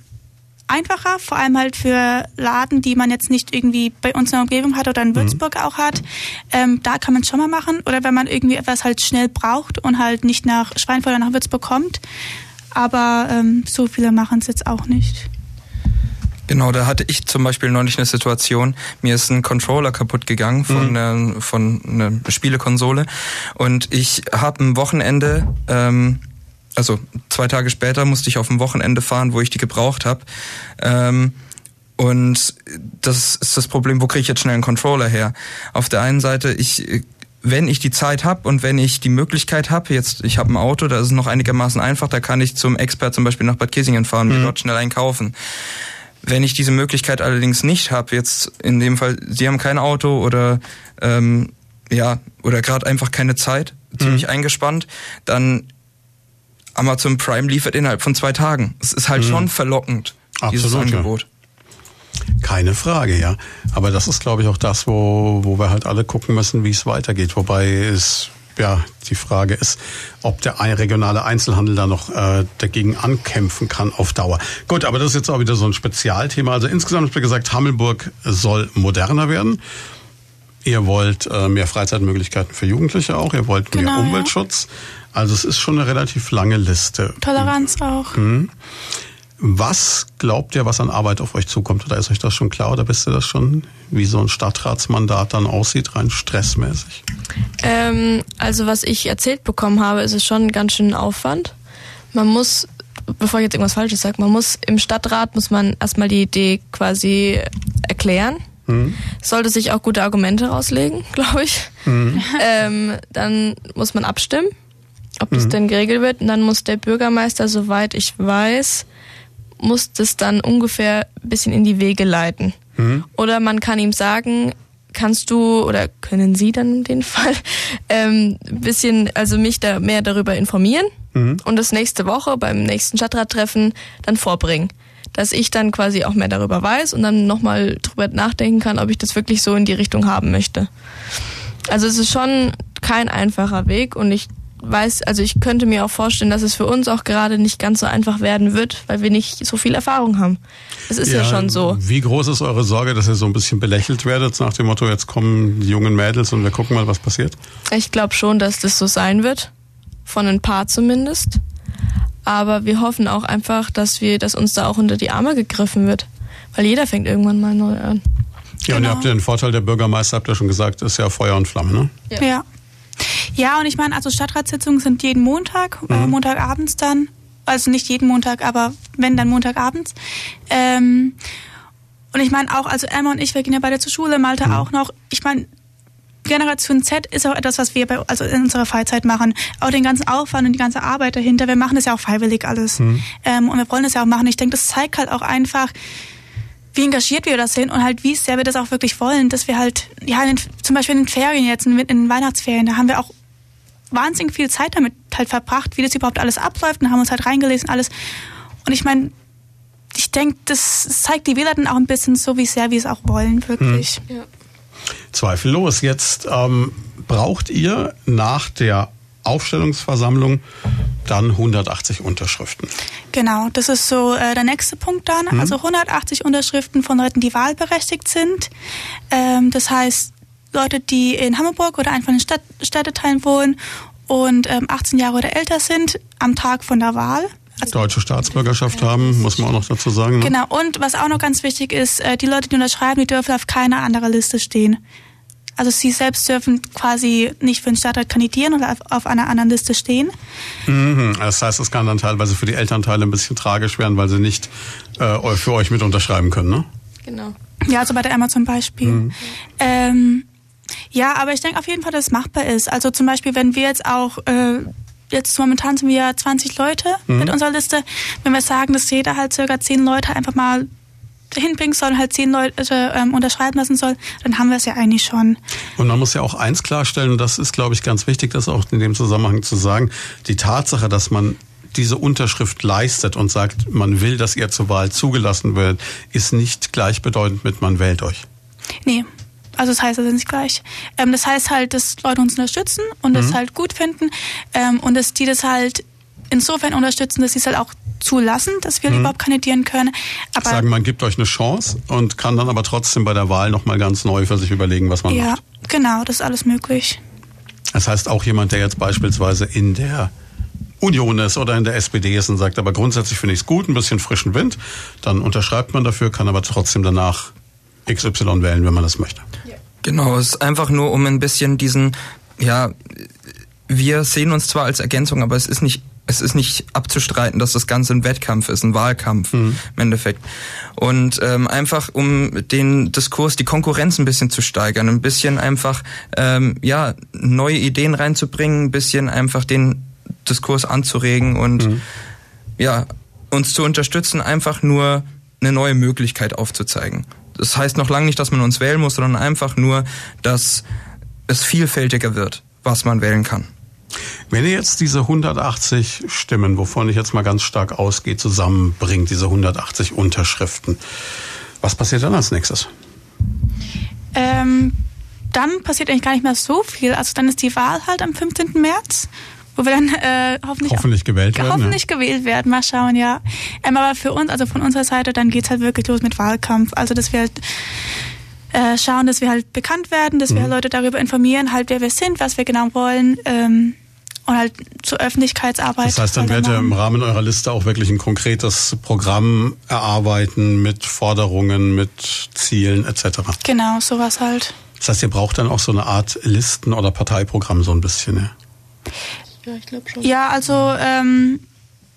einfacher, vor allem halt für Laden, die man jetzt nicht irgendwie bei uns in der Umgebung hat oder in mhm. Würzburg mhm. auch hat. Ähm, da kann man es schon mal machen. Oder wenn man irgendwie etwas halt schnell braucht und halt nicht nach Schweinfurt oder nach Würzburg kommt. Aber ähm, so viele machen es jetzt auch nicht. Genau, da hatte ich zum Beispiel neulich eine Situation. Mir ist ein Controller kaputt gegangen von, mhm. einer, von einer Spielekonsole und ich habe ein Wochenende ähm, also zwei Tage später musste ich auf ein Wochenende fahren, wo ich die gebraucht habe. Ähm, und das ist das Problem, wo kriege ich jetzt schnell einen Controller her? Auf der einen Seite, ich wenn ich die Zeit habe und wenn ich die Möglichkeit habe, jetzt ich habe ein Auto, da ist es noch einigermaßen einfach, da kann ich zum Expert zum Beispiel nach Bad Kissingen fahren und mhm. mir dort schnell einkaufen. Wenn ich diese Möglichkeit allerdings nicht habe, jetzt in dem Fall, Sie haben kein Auto oder ähm, ja oder gerade einfach keine Zeit, ziemlich mhm. eingespannt, dann Amazon Prime liefert innerhalb von zwei Tagen. Es ist halt mhm. schon verlockend, Absolut, dieses Angebot. Ja. Keine Frage, ja. Aber das ist, glaube ich, auch das, wo, wo wir halt alle gucken müssen, wie es weitergeht. Wobei es ja, die Frage ist, ob der regionale Einzelhandel da noch äh, dagegen ankämpfen kann auf Dauer. Gut, aber das ist jetzt auch wieder so ein Spezialthema. Also insgesamt ihr gesagt, Hammelburg soll moderner werden. Ihr wollt äh, mehr Freizeitmöglichkeiten für Jugendliche auch. Ihr wollt genau, mehr Umweltschutz. Ja. Also es ist schon eine relativ lange Liste. Toleranz auch. Mhm. Was glaubt ihr, was an Arbeit auf euch zukommt? Oder ist euch das schon klar? Oder wisst ihr das schon, wie so ein Stadtratsmandat dann aussieht, rein stressmäßig? Ähm, also was ich erzählt bekommen habe, ist es schon ganz schön Aufwand. Man muss, bevor ich jetzt irgendwas Falsches sage, man muss im Stadtrat muss man erstmal die Idee quasi erklären. Mhm. Sollte sich auch gute Argumente rauslegen, glaube ich. Mhm. Ähm, dann muss man abstimmen ob das mhm. denn geregelt wird. Und dann muss der Bürgermeister, soweit ich weiß, muss das dann ungefähr ein bisschen in die Wege leiten. Mhm. Oder man kann ihm sagen, kannst du oder können Sie dann in den Fall ähm, ein bisschen, also mich da mehr darüber informieren mhm. und das nächste Woche beim nächsten Stadtrattreffen dann vorbringen. Dass ich dann quasi auch mehr darüber weiß und dann nochmal drüber nachdenken kann, ob ich das wirklich so in die Richtung haben möchte. Also es ist schon kein einfacher Weg und ich weiß, also ich könnte mir auch vorstellen, dass es für uns auch gerade nicht ganz so einfach werden wird, weil wir nicht so viel Erfahrung haben. Es ist ja, ja, schon so. Wie groß ist eure Sorge, dass ihr so ein bisschen belächelt werdet nach dem Motto, jetzt kommen die jungen Mädels und wir gucken mal, was passiert? Ich glaube schon, dass das so sein wird. Von ein paar zumindest. Aber wir hoffen auch einfach, dass wir, dass uns da auch unter die Arme gegriffen wird. Weil jeder fängt irgendwann mal neu an. Ja, genau. und ihr habt ja den Vorteil, der Bürgermeister, habt ihr schon gesagt, ist ja Feuer und Flamme, ne? Ja. ja. Ja, und ich meine, also Stadtratssitzungen sind jeden Montag, äh, mhm. Montagabends dann. Also nicht jeden Montag, aber wenn dann Montagabends. Ähm, und ich meine auch, also Emma und ich, wir gehen ja beide zur Schule, Malte mhm. auch noch. Ich meine, Generation Z ist auch etwas, was wir bei, also in unserer Freizeit machen. Auch den ganzen Aufwand und die ganze Arbeit dahinter. Wir machen das ja auch freiwillig alles. Mhm. Ähm, und wir wollen das ja auch machen. Ich denke, das zeigt halt auch einfach, wie engagiert wir das sind und halt wie sehr wir das auch wirklich wollen, dass wir halt, ja, den, zum Beispiel in den Ferien jetzt, in den Weihnachtsferien, da haben wir auch wahnsinnig viel Zeit damit halt verbracht, wie das überhaupt alles abläuft und haben uns halt reingelesen, alles. Und ich meine, ich denke, das zeigt die Wähler dann auch ein bisschen so, wie sehr wir es auch wollen, wirklich. Hm. Ja. Zweifellos. Jetzt ähm, braucht ihr nach der Aufstellungsversammlung dann 180 Unterschriften. Genau, das ist so äh, der nächste Punkt dann. Mhm. Also 180 Unterschriften von Leuten, die wahlberechtigt sind. Ähm, das heißt, Leute, die in Hamburg oder einfach in Stadt, Städteteilen wohnen und ähm, 18 Jahre oder älter sind am Tag von der Wahl. Also, Deutsche Staatsbürgerschaft haben, muss man auch noch dazu sagen. Ne? Genau, und was auch noch ganz wichtig ist, äh, die Leute, die unterschreiben, die dürfen auf keiner anderen Liste stehen. Also sie selbst dürfen quasi nicht für den Stadtrat kandidieren oder auf einer anderen Liste stehen. Mhm. Das heißt, es kann dann teilweise für die Elternteile ein bisschen tragisch werden, weil sie nicht äh, für euch mit unterschreiben können, ne? Genau. Ja, also bei der Emma zum Beispiel. Mhm. Ähm, Ja, aber ich denke auf jeden Fall, dass es machbar ist. Also zum Beispiel, wenn wir jetzt auch äh, jetzt momentan sind wir 20 Leute mhm. mit unserer Liste. Wenn wir sagen, dass jeder halt circa 10 Leute einfach mal hinbringen soll, halt 10 Leute ähm, unterschreiben lassen soll, dann haben wir es ja eigentlich schon. Und man muss ja auch eins klarstellen, und das ist, glaube ich, ganz wichtig, das auch in dem Zusammenhang zu sagen, die Tatsache, dass man diese Unterschrift leistet und sagt, man will, dass ihr zur Wahl zugelassen wird, ist nicht gleichbedeutend mit man wählt euch. Nee, also das heißt also nicht gleich. Ähm, das heißt halt, dass Leute uns unterstützen und mhm. das halt gut finden ähm, und dass die das halt insofern unterstützen, dass sie es halt auch zulassen, dass wir mhm. überhaupt kandidieren können. Aber Sagen, man gibt euch eine Chance und kann dann aber trotzdem bei der Wahl nochmal ganz neu für sich überlegen, was man ja, macht. Ja, genau, das ist alles möglich. Das heißt, auch jemand, der jetzt beispielsweise in der Union ist oder in der SPD ist und sagt, aber grundsätzlich finde ich es gut, ein bisschen frischen Wind, dann unterschreibt man dafür, kann aber trotzdem danach XY wählen, wenn man das möchte. Genau, es ist einfach nur um ein bisschen diesen, ja, wir sehen uns zwar als Ergänzung, aber es ist nicht es ist nicht abzustreiten, dass das Ganze ein Wettkampf ist, ein Wahlkampf mhm. im Endeffekt. Und ähm, einfach um den Diskurs, die Konkurrenz ein bisschen zu steigern, ein bisschen einfach ähm, ja neue Ideen reinzubringen, ein bisschen einfach den Diskurs anzuregen und mhm. ja uns zu unterstützen, einfach nur eine neue Möglichkeit aufzuzeigen. Das heißt noch lange nicht, dass man uns wählen muss, sondern einfach nur, dass es vielfältiger wird, was man wählen kann. Wenn ihr jetzt diese 180 Stimmen, wovon ich jetzt mal ganz stark ausgehe, zusammenbringt, diese 180 Unterschriften, was passiert dann als nächstes? Ähm, dann passiert eigentlich gar nicht mehr so viel. Also dann ist die Wahl halt am 15. März wo wir dann äh, hoffentlich, hoffentlich gewählt werden. Hoffentlich ja. gewählt werden, mal schauen, ja. Ähm, aber für uns, also von unserer Seite, dann geht's halt wirklich los mit Wahlkampf. Also dass wir halt äh, schauen, dass wir halt bekannt werden, dass mhm. wir halt Leute darüber informieren, halt wer wir sind, was wir genau wollen. Ähm, und halt zur Öffentlichkeitsarbeit. Das heißt, dann werdet ihr im Rahmen eurer Liste auch wirklich ein konkretes Programm erarbeiten mit Forderungen, mit Zielen etc. Genau, sowas halt. Das heißt, ihr braucht dann auch so eine Art Listen- oder Parteiprogramm so ein bisschen, ja? Ja, ich glaube schon. Ja, also ähm,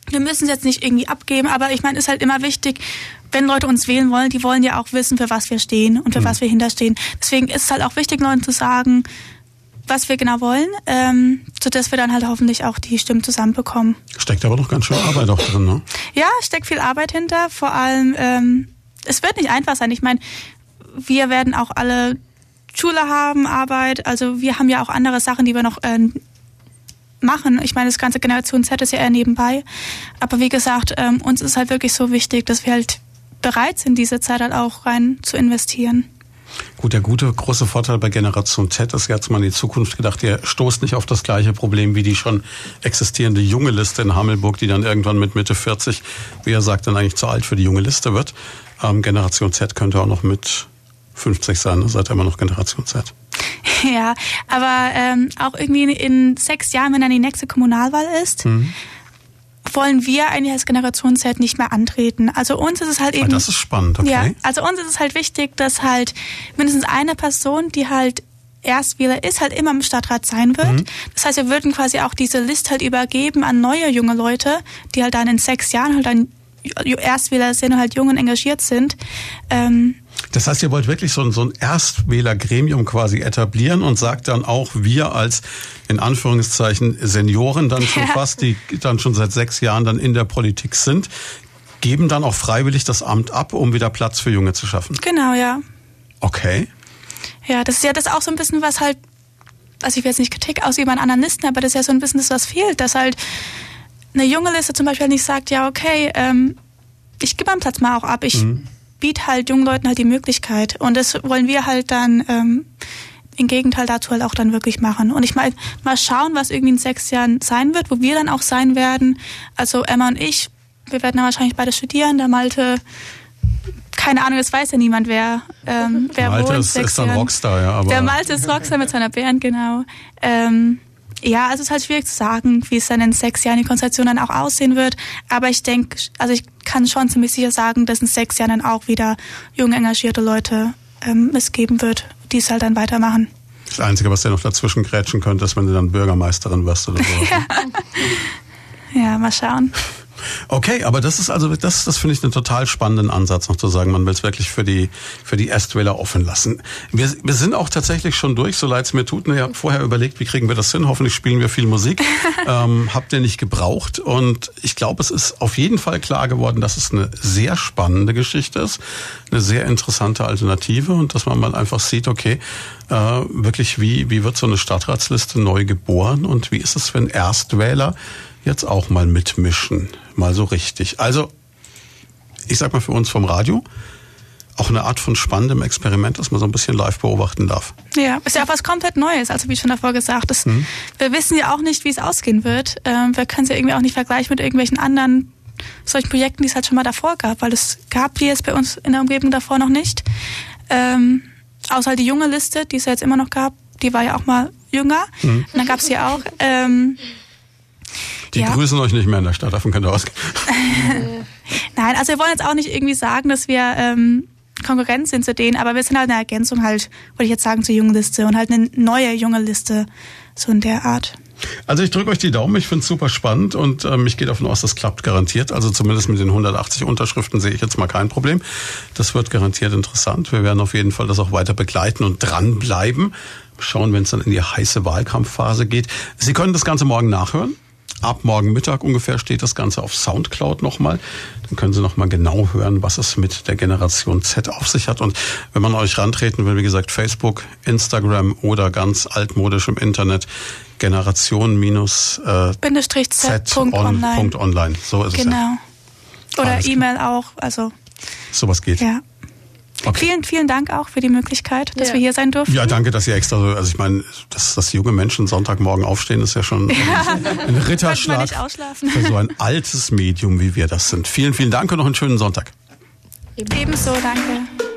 wir müssen es jetzt nicht irgendwie abgeben, aber ich meine, es ist halt immer wichtig, wenn Leute uns wählen wollen, die wollen ja auch wissen, für was wir stehen und für mhm. was wir hinterstehen. Deswegen ist es halt auch wichtig, Leuten zu sagen, was wir genau wollen, ähm, sodass wir dann halt hoffentlich auch die Stimmen zusammenbekommen. Steckt aber noch ganz schön Arbeit auch drin, ne? Ja, steckt viel Arbeit hinter. Vor allem, ähm, es wird nicht einfach sein. Ich meine, wir werden auch alle Schule haben, Arbeit. Also wir haben ja auch andere Sachen, die wir noch äh, machen. Ich meine, das ganze Generation Z ist ja eher nebenbei. Aber wie gesagt, ähm, uns ist halt wirklich so wichtig, dass wir halt bereit sind, diese Zeit halt auch rein zu investieren. Gut, der gute große Vorteil bei Generation Z ist jetzt mal in die Zukunft gedacht, ihr stoßt nicht auf das gleiche Problem wie die schon existierende junge Liste in Hammelburg, die dann irgendwann mit Mitte 40, wie er sagt, dann eigentlich zu alt für die junge Liste wird. Ähm, Generation Z könnte auch noch mit 50 sein, da seid ihr immer noch Generation Z. Ja, aber ähm, auch irgendwie in sechs Jahren, wenn dann die nächste Kommunalwahl ist, mhm. Wollen wir eigentlich als Generation Z nicht mehr antreten. Also uns ist es halt eben. Ah, das ist spannend, okay. Ja, also uns ist es halt wichtig, dass halt mindestens eine Person, die halt Erstwähler ist, halt immer im Stadtrat sein wird. Mhm. Das heißt, wir würden quasi auch diese Liste halt übergeben an neue junge Leute, die halt dann in sechs Jahren halt dann Erstwähler und halt jung und engagiert sind. Ähm, das heißt, ihr wollt wirklich so ein, so ein Erstwählergremium quasi etablieren und sagt dann auch, wir als in Anführungszeichen Senioren dann schon ja. fast, die dann schon seit sechs Jahren dann in der Politik sind, geben dann auch freiwillig das Amt ab, um wieder Platz für Junge zu schaffen. Genau, ja. Okay. Ja, das ist ja das auch so ein bisschen, was halt, also ich will jetzt nicht Kritik ausüben an anderen Listen, aber das ist ja so ein bisschen das, was fehlt, dass halt eine junge Liste zum Beispiel nicht sagt, ja, okay, ähm, ich gebe meinen Platz mal auch ab, ich mhm biete halt jungen Leuten halt die Möglichkeit. Und das wollen wir halt dann ähm, im Gegenteil dazu halt auch dann wirklich machen. Und ich mal, mal schauen, was irgendwie in sechs Jahren sein wird, wo wir dann auch sein werden. Also Emma und ich, wir werden dann wahrscheinlich beide studieren. Der Malte, keine Ahnung, das weiß ja niemand, wer, ähm, wer Malte ist, ist dann Rockstar, ja. Aber der Malte ist Rockstar mit seiner Band, genau. Ähm, ja, also es ist halt schwierig zu sagen, wie es dann in sechs Jahren die Konstellation dann auch aussehen wird. Aber ich denke, also ich kann schon ziemlich sicher sagen, dass in sechs Jahren dann auch wieder junge, engagierte Leute ähm, es geben wird, die es halt dann weitermachen. Das Einzige, was dir noch dazwischen grätschen könnte, ist, wenn du dann Bürgermeisterin wirst oder so. ja. ja, mal schauen. Okay, aber das ist also, das, das finde ich einen total spannenden Ansatz, noch zu sagen, man will es wirklich für die, für die Erstwähler offen lassen. Wir, wir sind auch tatsächlich schon durch, so leid es mir tut. Ich habe vorher überlegt, wie kriegen wir das hin? Hoffentlich spielen wir viel Musik. ähm, habt ihr nicht gebraucht. Und ich glaube, es ist auf jeden Fall klar geworden, dass es eine sehr spannende Geschichte ist, eine sehr interessante Alternative und dass man mal einfach sieht, okay, äh, wirklich, wie, wie wird so eine Stadtratsliste neu geboren und wie ist es, wenn Erstwähler jetzt auch mal mitmischen, mal so richtig. Also, ich sag mal für uns vom Radio, auch eine Art von spannendem Experiment, das man so ein bisschen live beobachten darf. Ja, ist ja auch was komplett Neues, also wie schon davor gesagt. Das, mhm. Wir wissen ja auch nicht, wie es ausgehen wird. Ähm, wir können es ja irgendwie auch nicht vergleichen mit irgendwelchen anderen solchen Projekten, die es halt schon mal davor gab, weil es gab die jetzt bei uns in der Umgebung davor noch nicht. Ähm, außer halt die junge Liste, die es ja jetzt immer noch gab, die war ja auch mal jünger. Mhm. Und dann gab es ja auch ähm, die ja. grüßen euch nicht mehr in der Stadt, davon könnt ihr ausgehen. Nein, also wir wollen jetzt auch nicht irgendwie sagen, dass wir ähm, Konkurrenz sind zu denen, aber wir sind halt eine Ergänzung halt, würde ich jetzt sagen, zur jungen Liste und halt eine neue junge Liste, so in der Art. Also ich drücke euch die Daumen, ich finde es super spannend und ähm, ich gehe davon aus, das klappt garantiert. Also zumindest mit den 180 Unterschriften sehe ich jetzt mal kein Problem. Das wird garantiert interessant. Wir werden auf jeden Fall das auch weiter begleiten und dranbleiben. Schauen, wenn es dann in die heiße Wahlkampfphase geht. Sie können das Ganze morgen nachhören. Ab morgen Mittag ungefähr steht das Ganze auf Soundcloud nochmal. Dann können Sie nochmal genau hören, was es mit der Generation Z auf sich hat. Und wenn man euch rantreten will, wie gesagt, Facebook, Instagram oder ganz altmodisch im Internet, Generation minus äh. So ist genau. es ja. Oder E-Mail auch. Also sowas geht. Ja. Okay. Vielen, vielen Dank auch für die Möglichkeit, dass ja. wir hier sein durften. Ja, danke, dass ihr extra so, also ich meine, dass, dass junge Menschen Sonntagmorgen aufstehen, ist ja schon ein Ritterschlag für so ein altes Medium, wie wir das sind. Vielen, vielen Dank und noch einen schönen Sonntag. Ebenso, danke.